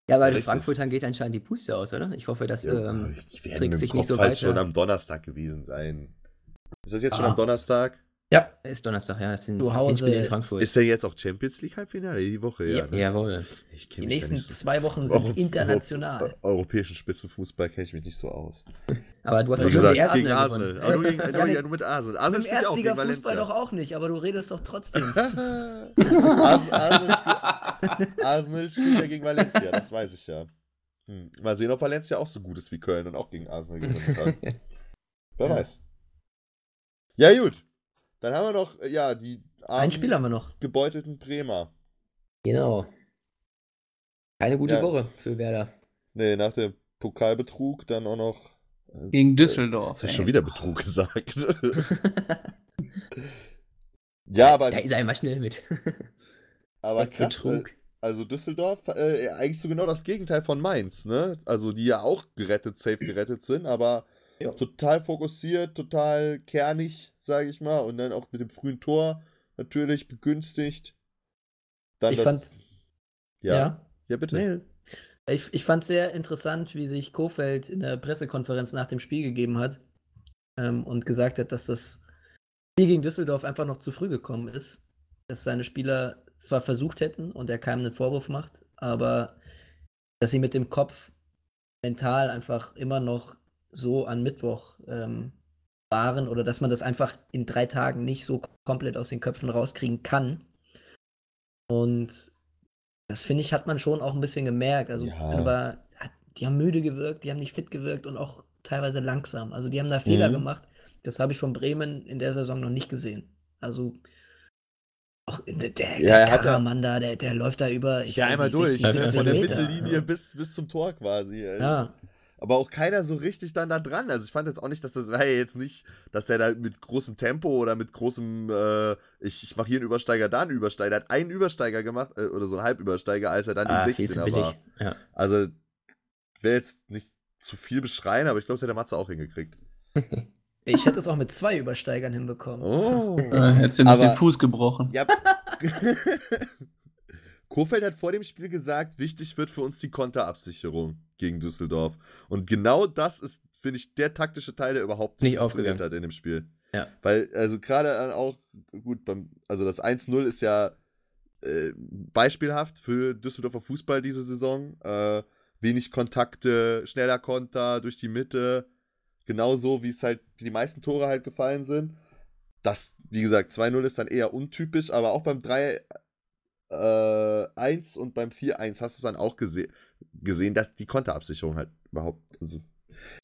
Ja, aber den. Frankfurtern geht anscheinend die Puste aus, oder? Ich hoffe, dass Ja, ähm, trägt sich Kopf nicht so halt weiter. schon am Donnerstag gewesen sein. Ist das jetzt schon Ah. am Donnerstag? Ja, ist Donnerstag, ja. Das sind Zu Hause in Frankfurt. Ist denn jetzt auch Champions League Halbfinale die Woche? Ja. ne? Jawohl. Die mich nächsten ja nicht so- zwei Wochen Euro- sind international. Euro- europäischen Spitzenfußball kenne ich mich nicht so aus. Aber du hast doch schon gesagt, gegen Arsenal Arsenal. gewonnen. Aber du, gegen, du, Ja, ja, nur mit Arsenal. Arsenal spielt ja auch gegen Valencia. doch auch nicht, aber du redest doch trotzdem. Arsenal, Arsenal, spielt, Arsenal spielt ja gegen Valencia, das weiß ich ja. Hm. Mal sehen, ob Valencia auch so gut ist wie Köln und auch gegen Arsenal gewinnen kann. Wer Ja. weiß. Ja, gut. Dann haben wir noch, äh, ja, die Ein Spiel haben wir noch. gebeutelten Bremer. Genau. Keine gute Ja. Woche für Werder. Nee, nach dem Pokalbetrug dann auch noch. äh, Gegen Düsseldorf. Hast du ey. schon wieder Betrug gesagt? ja, aber, Da ist er immer schnell mit. aber krass. Äh, Betrug. also Düsseldorf, äh, eigentlich so genau das Gegenteil von Mainz, ne? Also die ja auch gerettet, safe gerettet sind, aber Ja. total fokussiert, total kernig, sage ich mal. Und dann auch mit dem frühen Tor natürlich begünstigt. Dann Ich das, fand's- Ja, ja, bitte. Nee. Ich, ich fand es sehr interessant, wie sich Kofeld in der Pressekonferenz nach dem Spiel gegeben hat ähm, und gesagt hat, dass das Spiel gegen Düsseldorf einfach noch zu früh gekommen ist. Dass seine Spieler zwar versucht hätten und er keinem einen Vorwurf macht, aber dass sie mit dem Kopf mental einfach immer noch so an Mittwoch ähm, waren oder dass man das einfach in drei Tagen nicht so komplett aus den Köpfen rauskriegen kann. Und das finde ich, hat man schon auch ein bisschen gemerkt. Also, Ja. aber die haben müde gewirkt, die haben nicht fit gewirkt und auch teilweise langsam. Also, die haben da Fehler Mhm. gemacht. Das habe ich von Bremen in der Saison noch nicht gesehen. Also, auch der, der, Ja, ja- Karaman da, der, der läuft da über. ich Ja, einmal nicht, durch, 60, ne? 70 von der. Mittellinie bis, bis zum Tor quasi. ey. Ja, Aber auch keiner so richtig dann da dran. Also ich fand jetzt auch nicht, dass das war ja jetzt nicht, dass der da mit großem Tempo oder mit großem, äh, ich, ich mache hier einen Übersteiger, da einen Übersteiger. Hat einen Übersteiger gemacht, äh, oder so einen Halbübersteiger, als er dann Ah, im viel zu 16er billig. war. Ja. Also, ich will jetzt nicht zu viel beschreien, aber ich glaube, das hat der Matze auch hingekriegt. ich hätte es auch mit zwei Übersteigern hinbekommen. Oh. Äh, hättest du noch Aber- den Fuß gebrochen. Ja. Kofeld hat vor dem Spiel gesagt, wichtig wird für uns die Konterabsicherung gegen Düsseldorf. Und genau das ist, finde ich, der taktische Teil, der überhaupt Nicht funktioniert aufgegangen. hat in dem Spiel. Ja. Weil, also gerade dann auch, gut, beim, also das 1-0 ist ja äh, beispielhaft für Düsseldorfer Fußball diese Saison. Äh, wenig Kontakte, schneller Konter durch die Mitte. Genauso wie es halt die meisten Tore halt gefallen sind. Das, wie gesagt, 2-0 ist dann eher untypisch, aber auch beim 3 äh, 1 und beim 4-1 hast du es dann auch gese gesehen, dass die Konterabsicherung halt überhaupt. Also,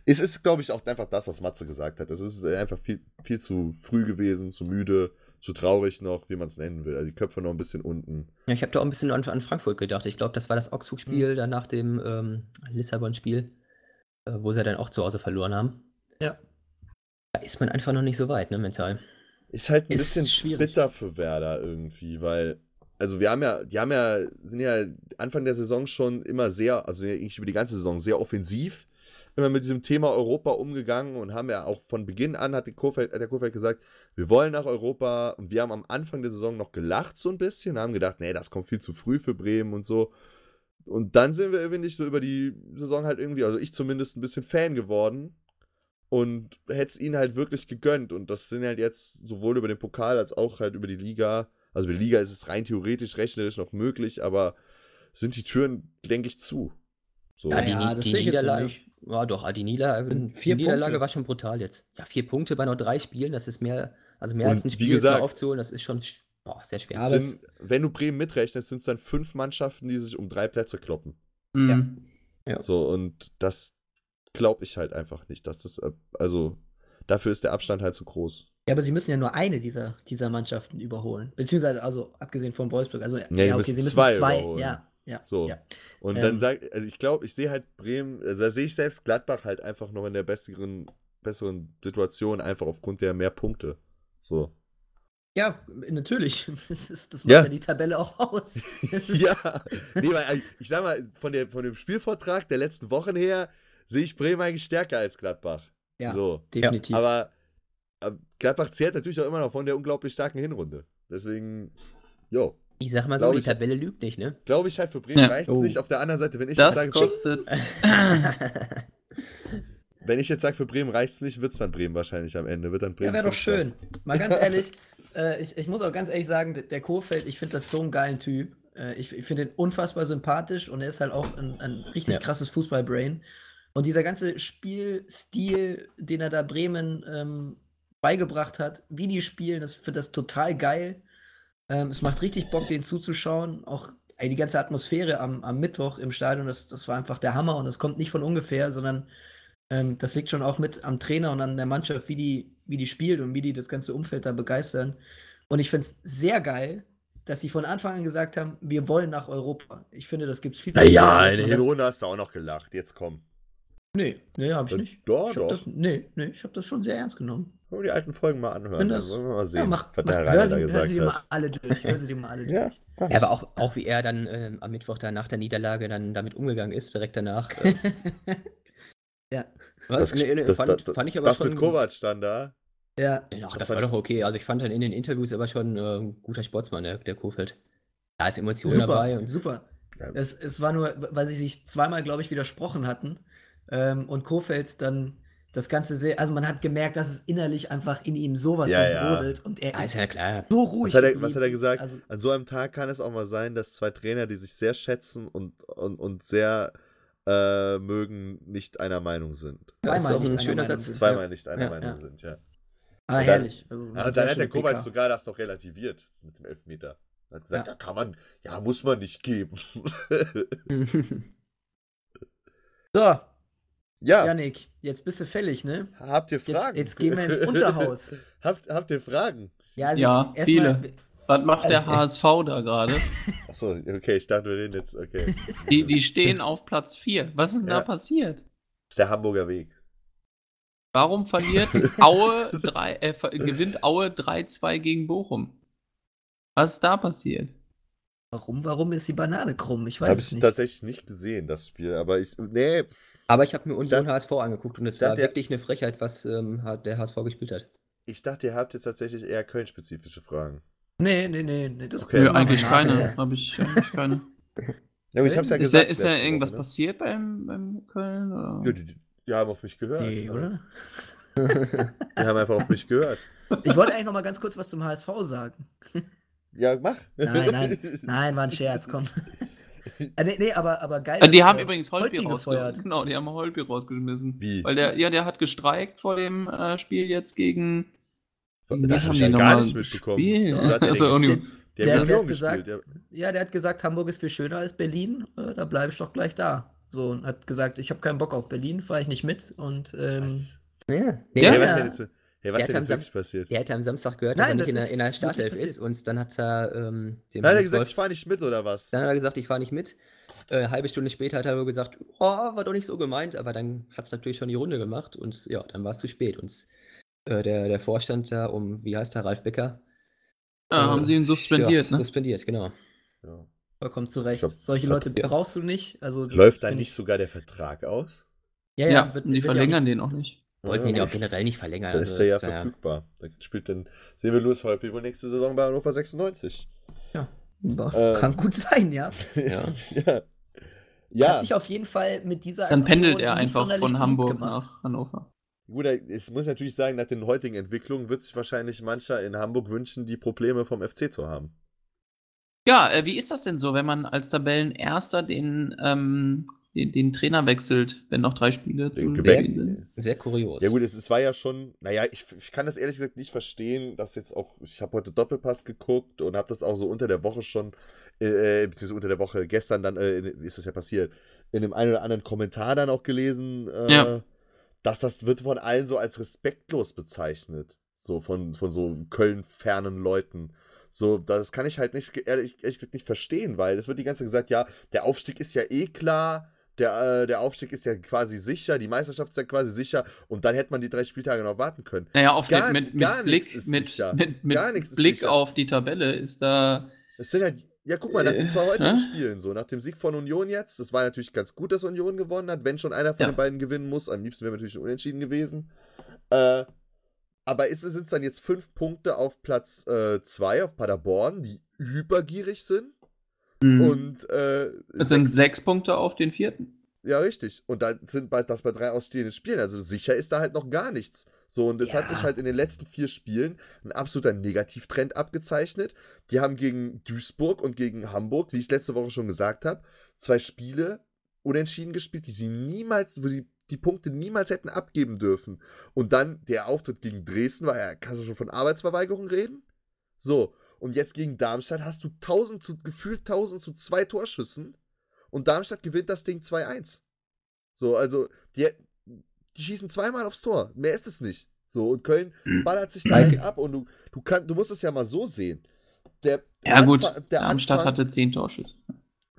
es ist, glaube ich, auch einfach das, was Matze gesagt hat. Es ist einfach viel, viel zu früh gewesen, zu müde, zu traurig noch, wie man es nennen will. Also die Köpfe noch ein bisschen unten. Ja, ich habe da auch ein bisschen an, an Frankfurt gedacht. Ich glaube, das war das Augsburg-Spiel mhm. dann nach dem ähm, Lissabon-Spiel, äh, wo sie dann auch zu Hause verloren haben. Ja. Da ist man einfach noch nicht so weit, ne, mental. Ist halt ein ist bisschen schwierig. bitter für Werder irgendwie, weil also wir haben ja, die haben ja, sind ja Anfang der Saison schon immer sehr, also eigentlich über die ganze Saison sehr offensiv immer mit diesem Thema Europa umgegangen und haben ja auch von Beginn an, hat, Kurfeld, hat der Kurfeld gesagt, wir wollen nach Europa und wir haben am Anfang der Saison noch gelacht so ein bisschen, haben gedacht, nee, das kommt viel zu früh für Bremen und so. Und dann sind wir irgendwie so über die Saison halt irgendwie, also ich zumindest ein bisschen Fan geworden und hätte es ihnen halt wirklich gegönnt und das sind halt jetzt sowohl über den Pokal als auch halt über die Liga also bei Liga ist es rein theoretisch, rechnerisch noch möglich, aber sind die Türen, denke ich, zu. So. Ja, die, ja, das die Niederlage, war doch, die Niederlage, die Niederlage war schon brutal jetzt. Ja, vier Punkte bei nur drei Spielen, das ist mehr, also mehr Und als ein Spiel gesagt, aufzuholen, das ist schon boah, sehr schwer. Sind, wenn du Bremen mitrechnest, sind es dann fünf Mannschaften, die sich um drei Plätze kloppen. Mhm. Ja. So, und das glaube ich halt einfach nicht. Dass das, äh, also, dafür ist der Abstand halt zu groß. Ja, aber sie müssen ja nur eine dieser, dieser Mannschaften überholen. Beziehungsweise, also abgesehen von Wolfsburg. Also, ja, ja okay, sie müssen zwei, zwei ja, ja. So. Ja. Und ähm, dann sagt, also ich glaube, ich sehe halt Bremen, also da sehe ich selbst Gladbach halt einfach noch in der besseren, besseren Situation, einfach aufgrund der mehr Punkte. So. Ja, natürlich. Das, ist, das macht ja. ja die Tabelle auch aus. ja. Nee, weil, also, ich sag mal, von, der, von dem Spielvortrag der letzten Wochen her sehe ich Bremen eigentlich stärker als Gladbach. Ja, so. definitiv. Aber Gladbach zehrt natürlich auch immer noch von der unglaublich starken Hinrunde. Deswegen, jo. Ich sag mal so, die Tabelle lügt nicht, ne? Glaube ich halt, für Bremen ja. reicht es oh. nicht. Auf der anderen Seite, wenn ich das jetzt sage, kostet. wenn ich jetzt sage, für Bremen reicht es nicht, wird es dann Bremen wahrscheinlich am Ende. Wird dann Bremen ja, wäre doch schön. Mal ganz ehrlich, äh, ich, ich muss auch ganz ehrlich sagen, der Kohfeld, ich finde das so einen geilen Typ. Äh, ich ich finde ihn unfassbar sympathisch und er ist halt auch ein, ein richtig ja. krasses Fußballbrain. Und dieser ganze Spielstil, den er da Bremen ähm, beigebracht hat, wie die spielen. Das finde das total geil. Ähm, es macht richtig Bock, denen zuzuschauen. Auch ey, die ganze Atmosphäre am, am Mittwoch im Stadion, das, das war einfach der Hammer und das kommt nicht von ungefähr, sondern ähm, das liegt schon auch mit am Trainer und an der Mannschaft, wie die, wie die spielt und wie die das ganze Umfeld da begeistern. Und ich finde es sehr geil, dass sie von Anfang an gesagt haben, wir wollen nach Europa. Ich finde, das gibt es viel zu Naja, in der Hinrunde hast du auch noch gelacht. Jetzt komm. Nee, nee, hab ich äh, nicht. Doch, ich doch. Das, nee, nee, ich habe das schon sehr ernst genommen. Wollen wir die alten Folgen mal anhören? Das, dann wollen wir mal sehen, ja, mach, was der mach, hör, sie, hör sie mal alle durch. Hör sie dir mal alle durch. ja, aber auch, auch wie er dann äh, am Mittwoch da nach der Niederlage dann damit umgegangen ist, direkt danach. Äh, ja. Was? Das, nee, nee, das, fand, das, fand, ich aber das schon. mit Kovac stand da. Ja. Ach, das, war doch okay. Also ich fand dann in den Interviews aber schon äh, ein guter Sportsmann, der, der Kofeld. Da ist Emotion super, dabei. Und super. Ja. Es, es war nur, weil sie sich zweimal, glaube ich, widersprochen hatten. Ähm, und Kofeld dann das Ganze sehr, also man hat gemerkt, dass es innerlich einfach in ihm sowas ja, ja. und er ja, ist, ja klar. so ruhig. Was hat, er, was hat er gesagt? Also, An so einem Tag kann es auch mal sein, dass zwei Trainer, die sich sehr schätzen und, und, und sehr äh, mögen, nicht einer Meinung sind. Ja, ist auch ein schöner Satz. Zweimal nicht einer Meinung sind, ja. Ah, herrlich. Also, also dann hat der Kovac sogar das doch relativiert mit dem Elfmeter. Er hat gesagt, ja. kann man, ja, muss man nicht geben. so, ja. Janik, jetzt bist du fällig, ne? Habt ihr Fragen? Jetzt, jetzt gehen wir ins Unterhaus. habt, habt ihr Fragen? Ja, also ja viele. Mal, Was macht also, der HSV da gerade? Achso, okay, ich dachte, wir reden jetzt, okay. Die, die stehen auf Platz 4. Was ist denn ja. da passiert? Das ist der Hamburger Weg. Warum verliert Aue 3, äh, gewinnt Aue 3-2 gegen Bochum? Was ist da passiert? Warum, warum ist die Banane krumm? Ich weiß Hab es nicht. Habe ich tatsächlich nicht gesehen, das Spiel. Aber ich, nee, aber ich habe mir Union HSV angeguckt und es war wirklich eine Frechheit, was ähm, der HSV gespielt hat. Ich dachte, ihr habt jetzt tatsächlich eher Köln-spezifische Fragen. Nee, nee, nee. nee das okay. Nö, eigentlich keine. Habe ich eigentlich keine. Ja, ich hab's ja ist gesagt. Da, ist da irgendwas Woche, ne? passiert beim, beim Köln? Oder? Ja, die, die, haben auf mich gehört. Nee, oder? die haben einfach auf mich gehört. Ich wollte eigentlich noch mal ganz kurz was zum HSV sagen. Ja, mach. Nein, nein, nein, war ein Scherz, komm. Äh, nee, nee, aber, aber geil. Äh, die haben übrigens Holtby rausgefeuert. Genau, die haben Holtby rausgeschmissen. Wie? Weil der, ja, der hat gestreikt vor dem äh, Spiel jetzt gegen. Das habe ich ja gar nicht mitbekommen. Ja. Also irgendwie. Der, der, der hat gesagt, ja, der hat gesagt, Hamburg ist viel schöner als Berlin. Äh, da bleibe ich doch gleich da. So und hat gesagt, ich habe keinen Bock auf Berlin, fahre ich nicht mit und ähm, was? Ja, ja, ja. Was denn jetzt, ja, was denn jetzt wirklich passiert? Er hat am Samstag gehört, dass Nein, er nicht in der, in der Startelf ist und dann hat er ähm, dem Hat er gesagt, Wolf, ich fahre nicht mit oder was? Dann hat er gesagt, ich fahre nicht mit. Äh, halbe Stunde später hat er gesagt, oh, war doch nicht so gemeint, aber dann hat es natürlich schon die Runde gemacht und ja, dann war es zu spät. Und äh, der, der Vorstand da um, wie heißt der, Ralf Becker? Ja, äh, haben sie ihn suspendiert, ja, ne? Suspendiert, genau. Ja. Vollkommen zu Recht. Glaub, Solche Leute ja. brauchst du nicht. Also Läuft da nicht sogar der Vertrag aus? Ja, ja, wird, die wird verlängern den auch nicht. Wollten ihn ja auch generell nicht verlängern. Dann also ist der ja verfügbar. Da spielt dann, sehen wir Louis Holtby wohl nächste Saison bei Hannover 96. Ja, ähm, kann gut sein, ja. ja. ja. ja. Hat sich auf jeden Fall mit dieser Aktion Dann pendelt er einfach von Hamburg nach Hannover. Gut, es muss natürlich sagen, nach den heutigen Entwicklungen wird sich wahrscheinlich mancher in Hamburg wünschen, die Probleme vom FC zu haben. Ja, äh, wie ist das denn so, wenn man als Tabellenerster den, ähm, den, den, Trainer wechselt, wenn noch drei Spiele zu sind? Sehr kurios. Ja gut, es, es war ja schon, naja, ich, ich kann das ehrlich gesagt nicht verstehen, dass jetzt auch, ich habe heute Doppelpass geguckt und habe das auch so unter der Woche schon, äh, äh beziehungsweise unter der Woche gestern dann, äh, ist das ja passiert, in dem einen oder anderen Kommentar dann auch gelesen, äh, ja dass das wird von allen so als respektlos bezeichnet. So von, von so Köln-fernen Leuten. So, das kann ich halt nicht, ehrlich, ehrlich nicht verstehen, weil es wird die ganze Zeit gesagt, ja, der Aufstieg ist ja eh klar, der, äh, der Aufstieg ist ja quasi sicher, die Meisterschaft ist ja quasi sicher und dann hätte man die drei Spieltage noch warten können. Naja, auf gar, mit, mit, gar Blick, mit, mit, mit Blick auf die Tabelle ist da. Es sind halt ja, guck mal, nach den zwei heutigen äh? Spielen, so, nach dem Sieg von Union jetzt, das war natürlich ganz gut, dass Union gewonnen hat, wenn schon einer von ja. den beiden gewinnen muss. Am liebsten wäre natürlich ein Unentschieden gewesen. Äh, aber es sind dann jetzt fünf Punkte auf Platz äh, zwei auf Paderborn, die hypergierig sind. Mhm. Und äh, es sind sechs Punkte auf den vierten. Ja, richtig. Und da sind bald das bei drei ausstehenden Spielen. Also sicher ist da halt noch gar nichts. So, und es ja. hat sich halt in den letzten vier Spielen ein absoluter Negativtrend abgezeichnet. Die haben gegen Duisburg und gegen Hamburg, wie ich letzte Woche schon gesagt habe, zwei Spiele unentschieden gespielt, die sie niemals, wo sie die Punkte niemals hätten abgeben dürfen. Und dann der Auftritt gegen Dresden war ja, kannst du schon von Arbeitsverweigerung reden? So, und jetzt gegen Darmstadt hast du 1000 zu, gefühlt 1000 zu zwei Torschüssen und Darmstadt gewinnt das Ding 2-1. So, also, die, die schießen zweimal aufs Tor. Mehr ist es nicht. So, und Köln hm. ballert sich da halt ab und du, du, kann, du musst es ja mal so sehen. Der, ja, Anfang, gut, der Darmstadt Anfang, hatte 10 Torschüsse.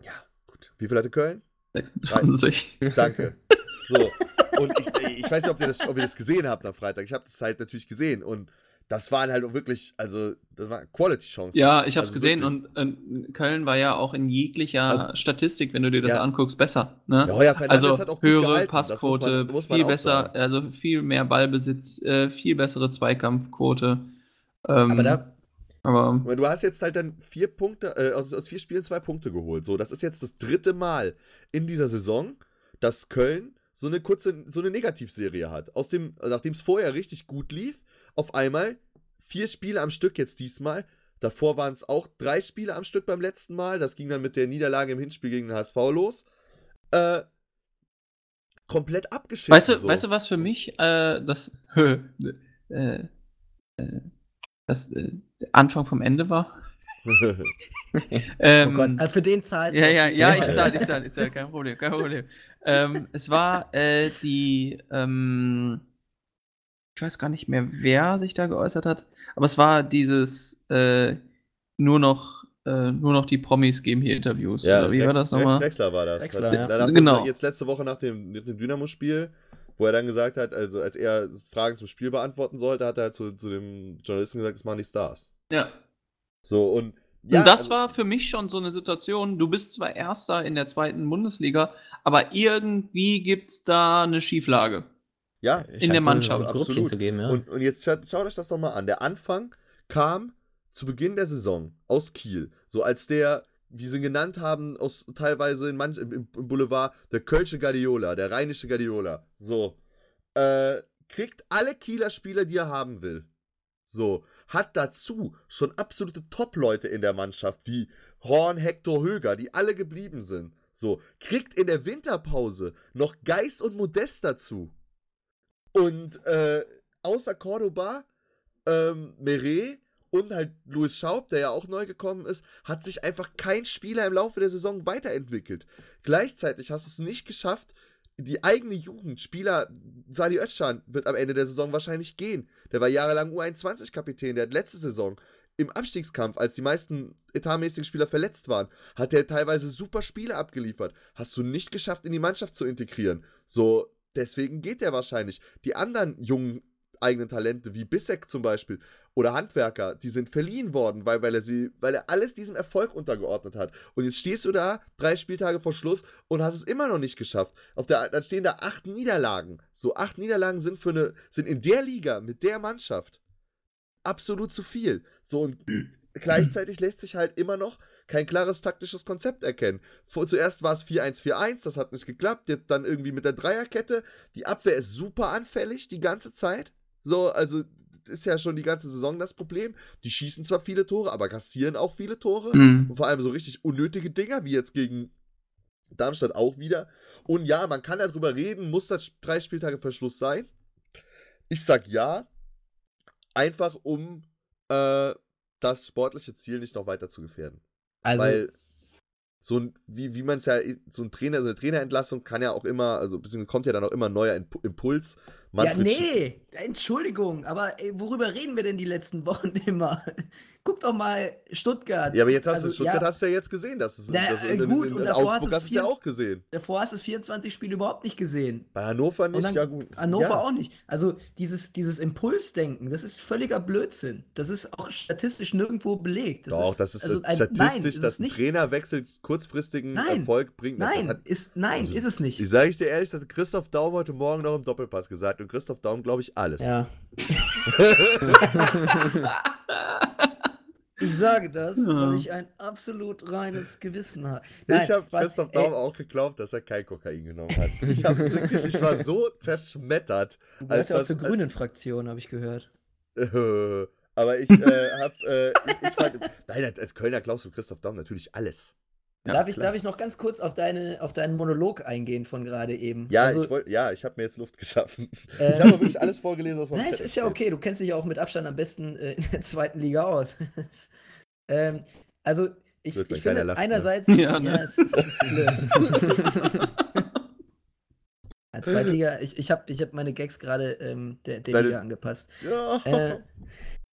Ja, gut. Wie viel hatte Köln? 26. Danke. So, und ich, ich weiß nicht, ob ihr, das, ob ihr das gesehen habt am Freitag. Ich habe das halt natürlich gesehen und das waren halt wirklich, also, das waren Quality-Chancen. Ja, ich habe es also gesehen und äh, Köln war ja auch in jeglicher also, Statistik, wenn du dir das ja. anguckst, besser. Ne? Ja, also höhere Passquote, muss man, muss man viel besser, sagen. also viel mehr Ballbesitz, äh, viel bessere Zweikampfquote. Ähm, aber da. Aber du hast jetzt halt dann vier Punkte, äh, aus, aus vier Spielen zwei Punkte geholt. So, das ist jetzt das dritte Mal in dieser Saison, dass Köln so eine kurze, so eine Negativserie hat. Aus dem, nachdem es vorher richtig gut lief, auf einmal vier Spiele am Stück jetzt diesmal. Davor waren es auch drei Spiele am Stück beim letzten Mal. Das ging dann mit der Niederlage im Hinspiel gegen den HSV los. Äh, komplett abgeschissen. Weißt du, so. weißt du was für mich äh, das, äh, äh, das äh, Anfang vom Ende war? ähm, oh Gott, also für den zahlst du. Ja, ja, ja, ich zahle, ich zahle, ich zahle, kein Problem, kein Problem. ähm, es war äh, die, ähm, ich weiß gar nicht mehr, wer sich da geäußert hat, aber es war dieses äh, nur noch äh, nur noch die Promis geben hier Interviews. Ja, oder wie Drex, war das nochmal? Drexler war das. Drexler, ja. Danach genau. Jetzt letzte Woche nach dem, dem Dynamo-Spiel, wo er dann gesagt hat, also als er Fragen zum Spiel beantworten sollte, hat er zu, zu dem Journalisten gesagt, es machen die Stars. Ja. So, und ja, und das also, war für mich schon so eine Situation, du bist zwar Erster in der zweiten Bundesliga, aber irgendwie gibt es da eine Schieflage. Ja, in der Mannschaft. Absolut. Zu geben, ja. und, und jetzt schaut, schaut euch das doch mal an. Der Anfang kam zu Beginn der Saison aus Kiel. So als der, wie sie ihn genannt haben, aus teilweise in manch, im, im Boulevard, der Kölsche Guardiola, der rheinische Guardiola. So. Äh, kriegt alle Kieler Spieler, die er haben will. So. Hat dazu schon absolute Top-Leute in der Mannschaft, wie Horn, Hector, Höger, die alle geblieben sind. So, kriegt in der Winterpause noch Geist und Modest dazu. Und äh, außer Cordoba, ähm, Meret und halt Louis Schaub, der ja auch neu gekommen ist, hat sich einfach kein Spieler im Laufe der Saison weiterentwickelt. Gleichzeitig hast du es nicht geschafft, die eigene Jugend, Spieler, Sali Özcan wird am Ende der Saison wahrscheinlich gehen. Der war jahrelang U21-Kapitän, der hat letzte Saison im Abstiegskampf, als die meisten etatmäßigen Spieler verletzt waren, hat er teilweise super Spiele abgeliefert. Hast du nicht geschafft, in die Mannschaft zu integrieren. So, deswegen geht er wahrscheinlich. Die anderen jungen eigenen Talente, wie Bissek zum Beispiel, oder Handwerker, die sind verliehen worden, weil, weil, er sie, weil er alles diesem Erfolg untergeordnet hat. Und jetzt stehst du da, drei Spieltage vor Schluss, und hast es immer noch nicht geschafft. Auf der, dann stehen da acht Niederlagen. So, acht Niederlagen sind für eine, sind in der Liga mit der Mannschaft absolut zu viel. So, und gleichzeitig lässt sich halt immer noch kein klares taktisches Konzept erkennen. Vor, zuerst war es 4-1-4-1, das hat nicht geklappt. Jetzt dann irgendwie mit der Dreierkette. Die Abwehr ist super anfällig die ganze Zeit. So, also ist ja schon die ganze Saison das Problem. Die schießen zwar viele Tore, aber kassieren auch viele Tore. Mhm. Und vor allem so richtig unnötige Dinger, wie jetzt gegen Darmstadt auch wieder. Und ja, man kann darüber reden, muss das drei Spieltage Verschluss sein? Ich sag ja, einfach um äh, das sportliche Ziel nicht noch weiter zu gefährden. Also, Weil so ein, wie, wie man es ja, so ein Trainer, so eine Trainerentlassung kann ja auch immer, also beziehungsweise kommt ja dann auch immer ein neuer Impuls. Manfred ja, nee, Entschuldigung, aber ey, worüber reden wir denn die letzten Wochen immer? Guck doch mal Stuttgart. Ja, aber jetzt hast also, du Stuttgart ja, hast du ja jetzt gesehen, dass es na, das in, in, gut, in, in Augsburg hast du es ja auch gesehen. Davor hast du es 24 Spiele überhaupt nicht gesehen. Bei Hannover nicht, ja gut. Hannover ja. auch nicht. Also dieses, dieses Impulsdenken, das ist völliger Blödsinn. Das ist auch statistisch nirgendwo belegt. Das Doch, ist, das ist also ein, statistisch, nein, dass ein Trainerwechsel kurzfristigen nein, Erfolg bringt. Nein, hat, ist, nein also, ist es nicht. Ich sage ich dir ehrlich, das hat Christoph Daum heute Morgen noch im Doppelpass gesagt und Christoph Daum glaube ich alles. Ja. Ich sage das, ja. weil ich ein absolut reines Gewissen habe. Nein, ich habe Christoph Daum auch geglaubt, dass er kein Kokain genommen hat. Ich, wirklich, ich war so zerschmettert. Du gehörst ja auch zur grünen Fraktion, habe ich gehört. Aber ich äh, habe, äh, ich, ich fand, nein, als Kölner glaubst du Christoph Daum natürlich alles. Ja, darf, ich, darf ich noch ganz kurz auf, deine, auf deinen Monolog eingehen von gerade eben? Ja, also, ich, wollt, ja, ich habe mir jetzt Luft geschaffen. Ähm, ich habe wirklich alles vorgelesen, was man Nein, es ist ja okay. Du kennst dich ja auch mit Abstand am besten äh, in der zweiten Liga aus. ähm, also, ich, ich finde lacht, einerseits. Ne? Ja, ne? ja, es ist, es ist ja, Zweitliga, ich, ich habe ich hab meine Gags gerade ähm, der, der Liga angepasst. Ja. Äh,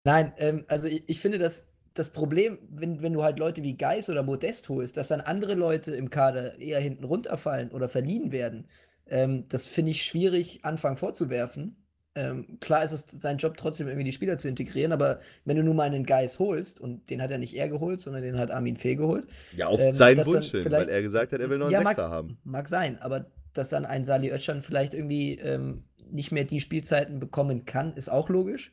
nein, ähm, also ich, ich finde das das Problem, wenn, wenn du halt Leute wie Geis oder Modest holst, dass dann andere Leute im Kader eher hinten runterfallen oder verliehen werden, ähm, das finde ich schwierig, Anfang vorzuwerfen. Ähm, klar ist es sein Job, trotzdem irgendwie die Spieler zu integrieren, aber wenn du nun mal einen Geis holst, und den hat er nicht er geholt, sondern den hat Armin Fee geholt. Ja, auf ähm, seinen Wunsch hin, weil er gesagt hat, er will noch einen ja, Sechser mag, haben. Mag sein, aber dass dann ein Sali Özcan vielleicht irgendwie ähm, nicht mehr die Spielzeiten bekommen kann, ist auch logisch.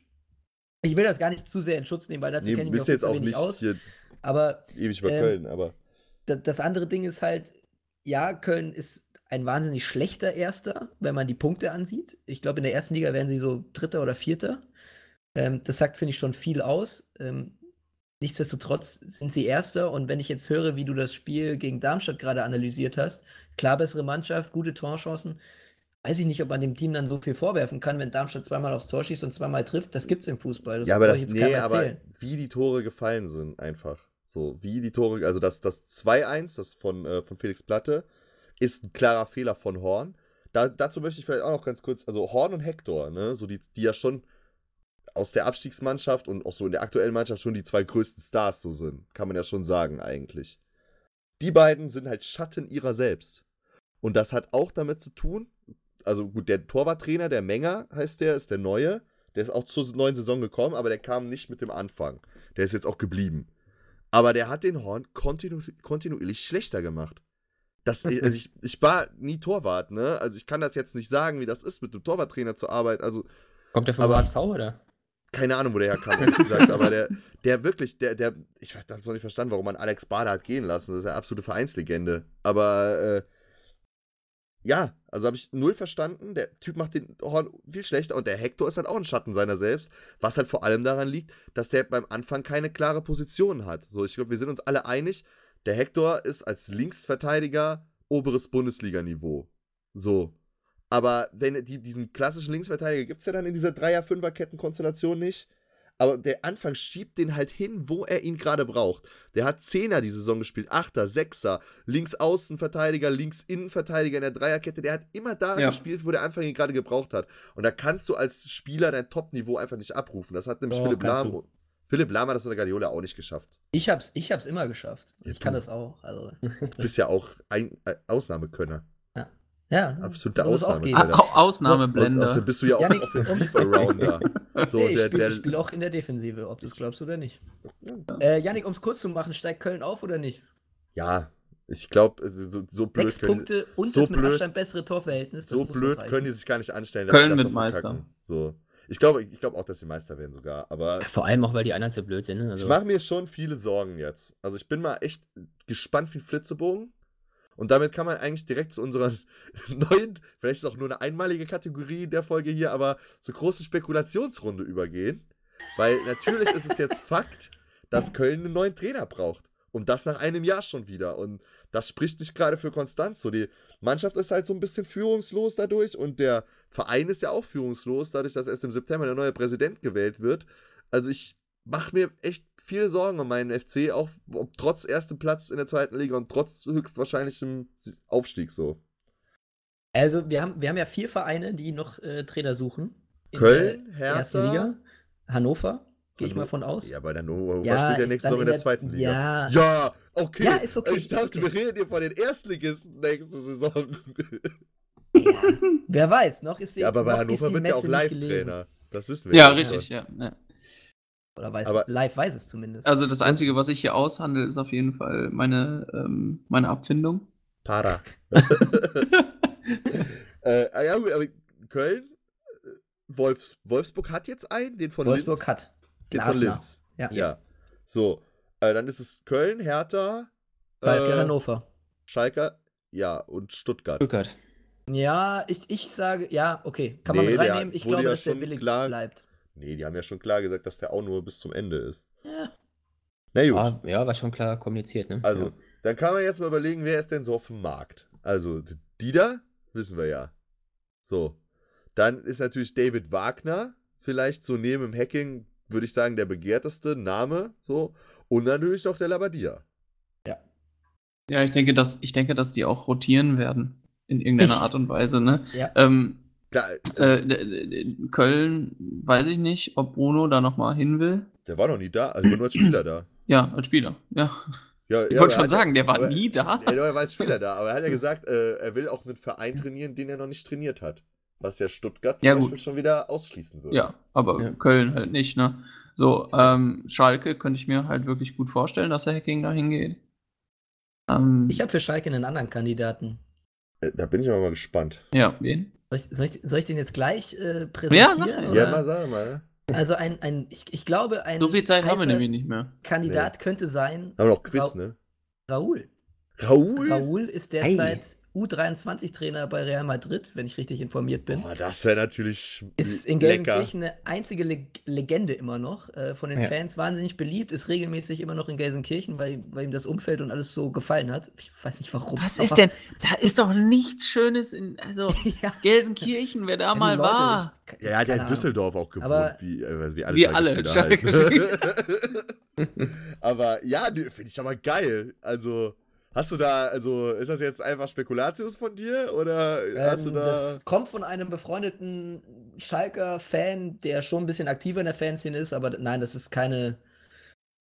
Ich will das gar nicht zu sehr in Schutz nehmen, weil dazu nee, kenne ich mich jetzt auch nicht aus. Hier aber ewig über ähm, Köln, aber das andere Ding ist halt, ja, Köln ist ein wahnsinnig schlechter Erster, wenn man die Punkte ansieht. Ich glaube, in der ersten Liga wären sie so Dritter oder Vierter. Ähm, das sagt, finde ich, schon viel aus. Ähm, nichtsdestotrotz sind sie Erster und wenn ich jetzt höre, wie du das Spiel gegen Darmstadt gerade analysiert hast, klar bessere Mannschaft, gute Torchancen, weiß ich nicht, ob man dem Team dann so viel vorwerfen kann, wenn Darmstadt zweimal aufs Tor schießt und zweimal trifft. Das gibt es im Fußball. Das ja, aber, das, nee, aber wie die Tore gefallen sind, einfach. So, wie die Tore, also das, das 2-1, das von, äh, von Felix Platte, ist ein klarer Fehler von Horn. Da, dazu möchte ich vielleicht auch noch ganz kurz, also Horn und Hector, ne, so die, die ja schon aus der Abstiegsmannschaft und auch so in der aktuellen Mannschaft schon die zwei größten Stars so sind, kann man ja schon sagen eigentlich. Die beiden sind halt Schatten ihrer selbst. Und das hat auch damit zu tun, also gut, der Torwarttrainer, der Menger heißt der, ist der neue. Der ist auch zur neuen Saison gekommen, aber der kam nicht mit dem Anfang. Der ist jetzt auch geblieben. Aber der hat den Horn kontinu kontinuierlich schlechter gemacht. Das, also ich, ich war nie Torwart, ne? Also ich kann das jetzt nicht sagen, wie das ist, mit dem Torwarttrainer zu arbeiten. Also, Kommt der vom HSV, oder? Keine Ahnung, wo der herkam, ehrlich gesagt. Aber der, der wirklich, der, der, ich habe noch nicht verstanden, warum man Alex Bader hat gehen lassen. Das ist eine absolute Vereinslegende. Aber äh, ja, also habe ich null verstanden. Der Typ macht den Horn viel schlechter und der Hector ist halt auch ein Schatten seiner selbst, was halt vor allem daran liegt, dass der beim Anfang keine klare Position hat. So, ich glaube, wir sind uns alle einig, der Hector ist als Linksverteidiger oberes Bundesliganiveau. So. Aber wenn die, diesen klassischen Linksverteidiger gibt es ja dann in dieser Dreier-Fünfer-Ketten-Konstellation nicht. Aber der Anfang schiebt den halt hin, wo er ihn gerade braucht. Der hat Zehner die Saison gespielt, Achter, Sechser, Links-Außenverteidiger, Links-Innenverteidiger in der Dreierkette. Der hat immer da ja. gespielt, wo der Anfang ihn gerade gebraucht hat. Und da kannst du als Spieler dein Top-Niveau einfach nicht abrufen. Das hat nämlich oh, Philipp Lahm. Philipp Lahm hat das in der Guardiola auch nicht geschafft. Ich hab's, ich hab's immer geschafft. Ja, ich kann das auch. Also. Du bist ja auch ein, ein Ausnahmekönner. Ja, absolute Ausnahme. Ausnahmeblender. Also bist du ja auch ein Offensiv-Rounder. So, nee, ich spiele spiel auch in der Defensive, ob du es glaubst oder nicht. Ja. Äh, Janik, um es kurz zu machen, steigt Köln auf oder nicht? Ja, ich glaube, so, so blöd Sechs können, Punkte und so das mit blöd, Abstand bessere Torverhältnis. so blöd können die sich gar nicht anstellen. Köln mit Meister. So. Ich glaube ich glaub auch, dass sie Meister werden sogar. Aber ja, vor allem auch, weil die anderen so blöd sind. Ne? Also ich mache mir schon viele Sorgen jetzt. Also ich bin mal echt gespannt wie Flitzebogen. Und damit kann man eigentlich direkt zu unserer neuen, vielleicht ist es auch nur eine einmalige Kategorie der Folge hier, aber zur großen Spekulationsrunde übergehen. Weil natürlich ist es jetzt Fakt, dass Köln einen neuen Trainer braucht. Und das nach einem Jahr schon wieder. Und das spricht nicht gerade für Konstanz. So, die Mannschaft ist halt so ein bisschen führungslos dadurch und der Verein ist ja auch führungslos, dadurch, dass erst im September der neue Präsident gewählt wird. Also ich mache mir echt viele Sorgen um meinen FC, auch ob trotz ersten Platz in der zweiten Liga und trotz höchstwahrscheinlichem Aufstieg so. Also, wir haben, wir haben ja vier Vereine, die noch äh, Trainer suchen. Köln, Hertha. Erste Liga. Hannover, gehe ich mal von aus. Ja, aber dann Hannover ja, spielt ja nächste Saison in der, der zweiten Liga. Ja, ja okay. Ja, ist okay. Ich dachte, okay. wir reden hier von den Erstligisten nächste Saison. Ja, wer weiß, noch ist die Ja, aber bei Hannover wird ja auch Live-Trainer. Das wissen wir ja. Ja, richtig, ja. ja. Oder weiß, aber, live weiß es zumindest. Also das Einzige, was ich hier aushandle, ist auf jeden Fall meine, ähm, meine Abfindung. Para. äh, ah ja, aber Köln, äh, Wolfs, Wolfsburg hat jetzt einen, den von Wolfsburg Linz. hat. Den Glasner. von Linz. Ja. ja. So, äh, dann ist es Köln, Hertha, Schalke, äh, Hannover. Schalke, ja, und Stuttgart. Stuttgart. Ja, ich, ich sage, ja, okay, kann nee, man mit reinnehmen. Ich glaube, ja dass der Wille klar, bleibt. Nee, die haben ja schon klar gesagt, dass der auch nur bis zum Ende ist. Ja. Na gut. Ah, ja, war schon klar kommuniziert, ne? Also, ja. dann kann man jetzt mal überlegen, wer ist denn so auf dem Markt? Also, die da, wissen wir ja. So. Dann ist natürlich David Wagner, vielleicht so neben dem Hacking, würde ich sagen, der begehrteste Name. So. Und natürlich auch der Labadia. Ja. Ja, ich denke, dass, ich denke, dass die auch rotieren werden. In irgendeiner Art und Weise, ne? Ja. Ähm, Klar, äh, Köln, weiß ich nicht, ob Bruno da nochmal hin will. Der war noch nie da, also nur als Spieler da. Ja, als Spieler, ja. ja ich ja, wollte schon sagen, der war aber, nie da. Er war als Spieler da, aber er hat ja gesagt, äh, er will auch einen Verein trainieren, den er noch nicht trainiert hat. Was ja Stuttgart zum ja, Beispiel schon wieder ausschließen würde. Ja, aber ja. Köln halt nicht, ne? So, ähm, Schalke könnte ich mir halt wirklich gut vorstellen, dass der Hacking da hingeht. Ähm, ich habe für Schalke einen anderen Kandidaten. Äh, da bin ich aber mal gespannt. Ja, wen? Soll ich, soll ich, soll ich den jetzt gleich äh, präsentieren? Ja, ja, mal sag mal. Also ein, ein ich, ich glaube, ein So viel Zeit haben wir nämlich nicht mehr. Kandidat nee. könnte sein. Haben wir noch Quiz, Ra ne? Raoul. Raoul? Raoul ist derzeit hey. U23-Trainer bei Real Madrid, wenn ich richtig informiert bin. Oh, das wäre natürlich. Ist in Gelsenkirchen eine einzige Le Legende immer noch. Äh, von den ja. Fans wahnsinnig beliebt, ist regelmäßig immer noch in Gelsenkirchen, weil, weil ihm das Umfeld und alles so gefallen hat. Ich weiß nicht warum. Was ist denn? Da ist doch nichts Schönes in. Also, ja. Gelsenkirchen, wer da ja, mal Leute, war. Ich, ja, er hat ja in Düsseldorf auch gewohnt, Aber wie, äh, wie alle. Wie alle. Halt. aber ja, finde ich aber geil. Also. Hast du da, also ist das jetzt einfach Spekulatius von dir oder ähm, hast du da. Das kommt von einem befreundeten Schalker-Fan, der schon ein bisschen aktiver in der Fanszene ist, aber nein, das ist keine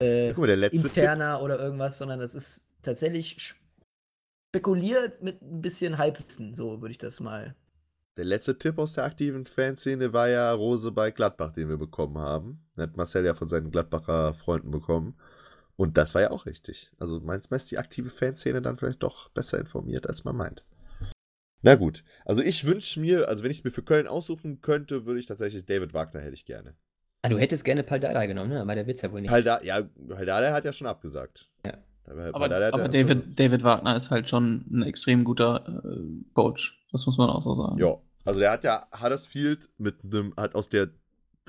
äh, mal, interner Tipp. oder irgendwas, sondern das ist tatsächlich spekuliert mit ein bisschen Halbwissen, so würde ich das mal. Der letzte Tipp aus der aktiven Fanszene war ja Rose bei Gladbach, den wir bekommen haben. Den hat Marcel ja von seinen Gladbacher Freunden bekommen. Und das war ja auch richtig. Also meinst du, ist die aktive Fanszene dann vielleicht doch besser informiert, als man meint. Na gut. Also ich wünsche mir, also wenn ich es mir für Köln aussuchen könnte, würde ich tatsächlich David Wagner hätte ich gerne. Ah, du hättest gerne Paldada genommen, ne? Aber der Witz ja wohl nicht. Paldada, ja, Paldada hat ja schon abgesagt. Ja. Aber, aber David, David Wagner ist halt schon ein extrem guter äh, Coach. Das muss man auch so sagen. Ja. Also der hat ja Huddersfield mit einem, hat aus der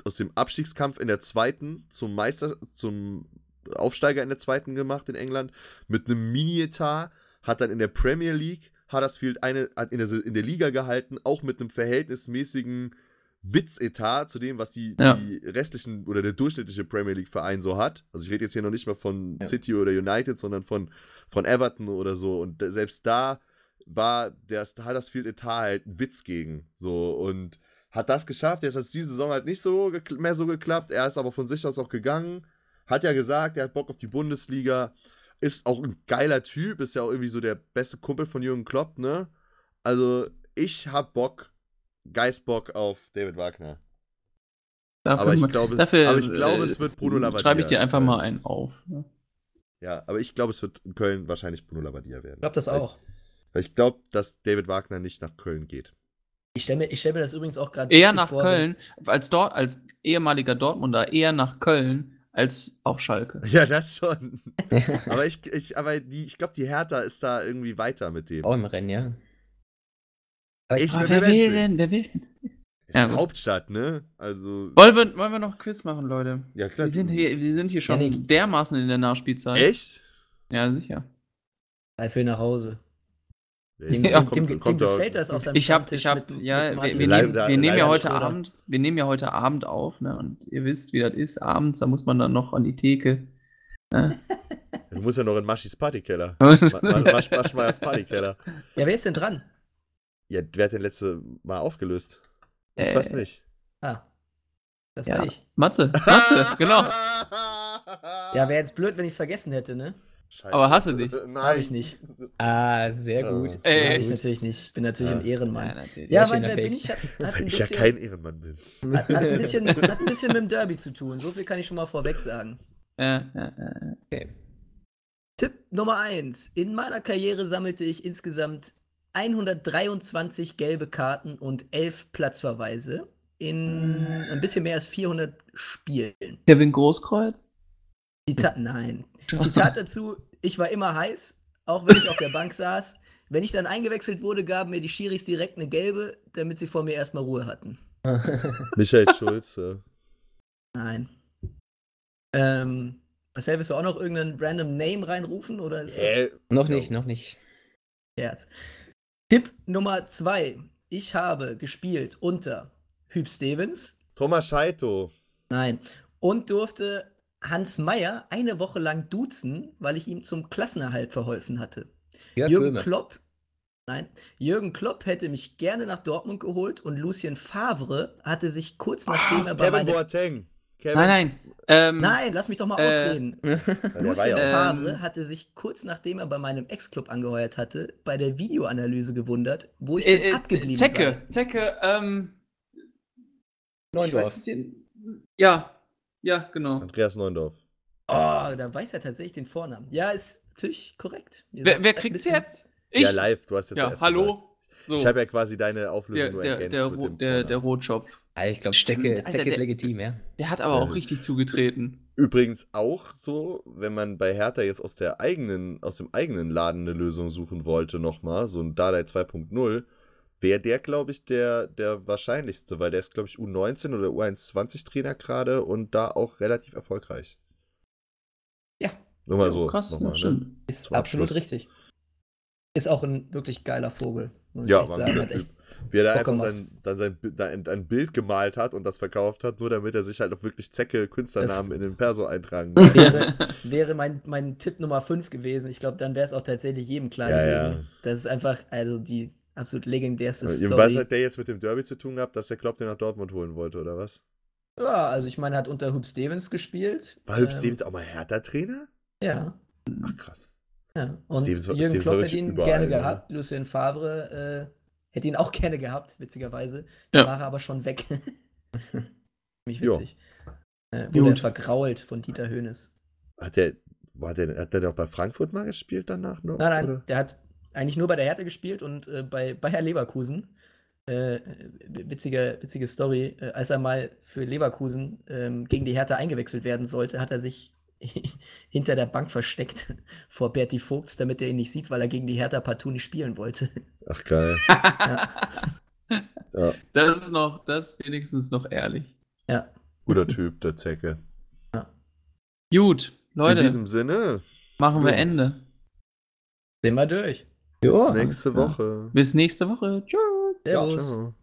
aus dem Abstiegskampf in der zweiten zum Meister, zum Aufsteiger in der zweiten gemacht in England, mit einem Mini-Etat, hat dann in der Premier League Huddersfield eine, in, der, in der Liga gehalten, auch mit einem verhältnismäßigen Witzetat zu dem, was die, ja. die, restlichen oder der durchschnittliche Premier League-Verein so hat. Also ich rede jetzt hier noch nicht mal von ja. City oder United, sondern von, von Everton oder so. Und selbst da war der Huddersfield-Etat halt ein Witz gegen. So und hat das geschafft. Jetzt hat es diese Saison halt nicht so mehr so geklappt. Er ist aber von sich aus auch gegangen. Hat ja gesagt, er hat Bock auf die Bundesliga. Ist auch ein geiler Typ. Ist ja auch irgendwie so der beste Kumpel von Jürgen Klopp, ne? Also ich hab Bock Geistbock auf David Wagner. Dafür, aber, ich glaube, dafür, aber ich glaube, äh, es wird Bruno Labbadia. Schreibe ich dir einfach mal einen auf. Ja, ja aber ich glaube, es wird in Köln wahrscheinlich Bruno Labbadia werden. Ich glaube das auch. Weil ich, ich glaube, dass David Wagner nicht nach Köln geht. Ich stelle mir, stell mir das übrigens auch gerade Eher nach vor, Köln, als, dort, als ehemaliger Dortmunder, eher nach Köln als auf Schalke. Ja, das schon. aber ich, ich, aber die, ich glaube, die Hertha ist da irgendwie weiter mit dem. Auch im Rennen, ja. Ich, wer, wer will denn? Wer will denn? Ist ja, Hauptstadt, ne? Also. Wollen wir, wollen wir noch Quiz machen, Leute? Ja, klar. Wir sind hier, wir sind hier schon ja, nee. dermaßen in der Nachspielzeit. Echt? Ja, sicher. Ich will nach Hause. Dem, ja, dem, dem, dem gefällt das auf seinem Ich hab, ich hab, mit, ja, mit wir, wir, nehmen, wir nehmen ja heute Abend, wir nehmen ja heute Abend auf, ne? Und ihr wisst, wie das ist. Abends, da muss man dann noch an die Theke. Ne? Du musst ja noch in Maschis Partykeller. Masch, Maschmeyers Partykeller. Ja, wer ist denn dran? Ja, wer hat den letzte Mal aufgelöst? Ich äh, weiß nicht. Ah. Das ja. war ich. Matze, Matze, genau. Ja, wäre jetzt blöd, wenn ich es vergessen hätte, ne? Scheiße. Aber hast du dich? Nein. Hab ich nicht. Ah, sehr gut. Äh, ich natürlich nicht. Ich bin natürlich ja. ein Ehrenmann. Ja, natürlich. ja weil wer bin ich? Hat, hat weil ich bisschen, ja kein Ehrenmann bin. Hat, hat, ein bisschen, hat ein bisschen mit dem Derby zu tun. So viel kann ich schon mal vorweg sagen. Ja, ja, ja. Okay. Tipp Nummer 1. In meiner Karriere sammelte ich insgesamt 123 gelbe Karten und 11 Platzverweise in ein bisschen mehr als 400 Spielen. Kevin Großkreuz? Zitat, nein. Zitat dazu, ich war immer heiß, auch wenn ich auf der Bank saß. Wenn ich dann eingewechselt wurde, gaben mir die Schiris direkt eine gelbe, damit sie vor mir erstmal Ruhe hatten. Michael Schulze. Nein. Ähm, Marcel, willst du auch noch irgendeinen random Name reinrufen? Oder ist äh, noch nicht, noch nicht. Herz. Tipp Nummer zwei. Ich habe gespielt unter Hüb Stevens. Thomas Scheito. Nein. Und durfte Hans Meyer eine Woche lang duzen, weil ich ihm zum Klassenerhalt verholfen hatte. Ja, Jürgen Böhme. Klopp. Nein, Jürgen Klopp hätte mich gerne nach Dortmund geholt und Lucien Favre hatte sich kurz nachdem er bei Kevin Boateng. Kevin. Nein, nein. Ähm, Nein, lass mich doch mal äh, ausreden. Lucien Favre ähm, hatte sich kurz nachdem er bei meinem Ex-Club angeheuert hatte, bei der Videoanalyse gewundert, wo ich äh, abgeblieben Zecke, sei. Zecke, ähm. Neundorf. Ja, ja, genau. Andreas Neundorf. Oh, da weiß er tatsächlich den Vornamen. Ja, ist natürlich korrekt. Wer, wer kriegt's jetzt? Ich? Ja, live, du hast jetzt ja, hallo. So. Ich habe ja quasi deine Auflösung der, nur ergänzt der, der, der, der Rotschopf. Ich glaube, Zecke, Zecke ist legitim, ja. Der hat aber auch richtig zugetreten. Übrigens auch so, wenn man bei Hertha jetzt aus der eigenen, aus dem eigenen Laden eine Lösung suchen wollte, nochmal, so ein Dardai 2.0, wäre der, glaube ich, der, der wahrscheinlichste, weil der ist, glaube ich, U19 oder U21 Trainer gerade und da auch relativ erfolgreich. Ja. Nur mal so. Krass, nochmal, ne? Ist absolut richtig. Ist auch ein wirklich geiler Vogel. Muss ja, ich echt sagen. Hat echt wie er da einfach dann, dann sein, ein, ein, Bild gemalt hat und das verkauft hat, nur damit er sich halt auch wirklich Zecke Künstlernamen das in den Perso eintragen kann. Wäre, wäre mein, mein Tipp Nummer 5 gewesen. Ich glaube, dann wäre es auch tatsächlich jedem klar ja, gewesen. Ja. Das ist einfach, also die absolut legendärste ja, Story. Was hat der jetzt mit dem Derby zu tun gehabt, dass der Klopp den nach Dortmund holen wollte, oder was? Ja, also ich meine, er hat unter Hub Stevens gespielt. War Hub ähm, Stevens auch mal Hertha-Trainer? Ja. Ach krass. Ja, und Stevens, Jürgen Stevens Klopp hätte ihn überall, gerne gehabt. Lucien Favre äh, Hätte ihn auch gerne gehabt, witzigerweise. Ja. War er aber schon weg. Mich witzig. Äh, wurde er vergrault von Dieter Höhnes. Hat der, war der, hat der doch bei Frankfurt mal gespielt danach noch? Nein, nein, oder? der hat eigentlich nur bei der Hertha gespielt und äh, bei Bayer Leverkusen. Äh, witzige, witzige Story. Äh, als er mal für Leverkusen ähm, gegen die Hertha eingewechselt werden sollte, hat er sich hinter der Bank versteckt vor Berti Vogts, damit er ihn nicht sieht, weil er gegen die Hertha partout nicht spielen wollte. Ach geil. ja. ja. Das ist noch, das ist wenigstens noch ehrlich. Ja. Guter Typ, der Zecke. Ja. Gut, Leute. In diesem Sinne. Machen wir Ende. Sind wir durch. Bis nächste Woche. Bis nächste Woche. Tschüss. Servus. Ciao.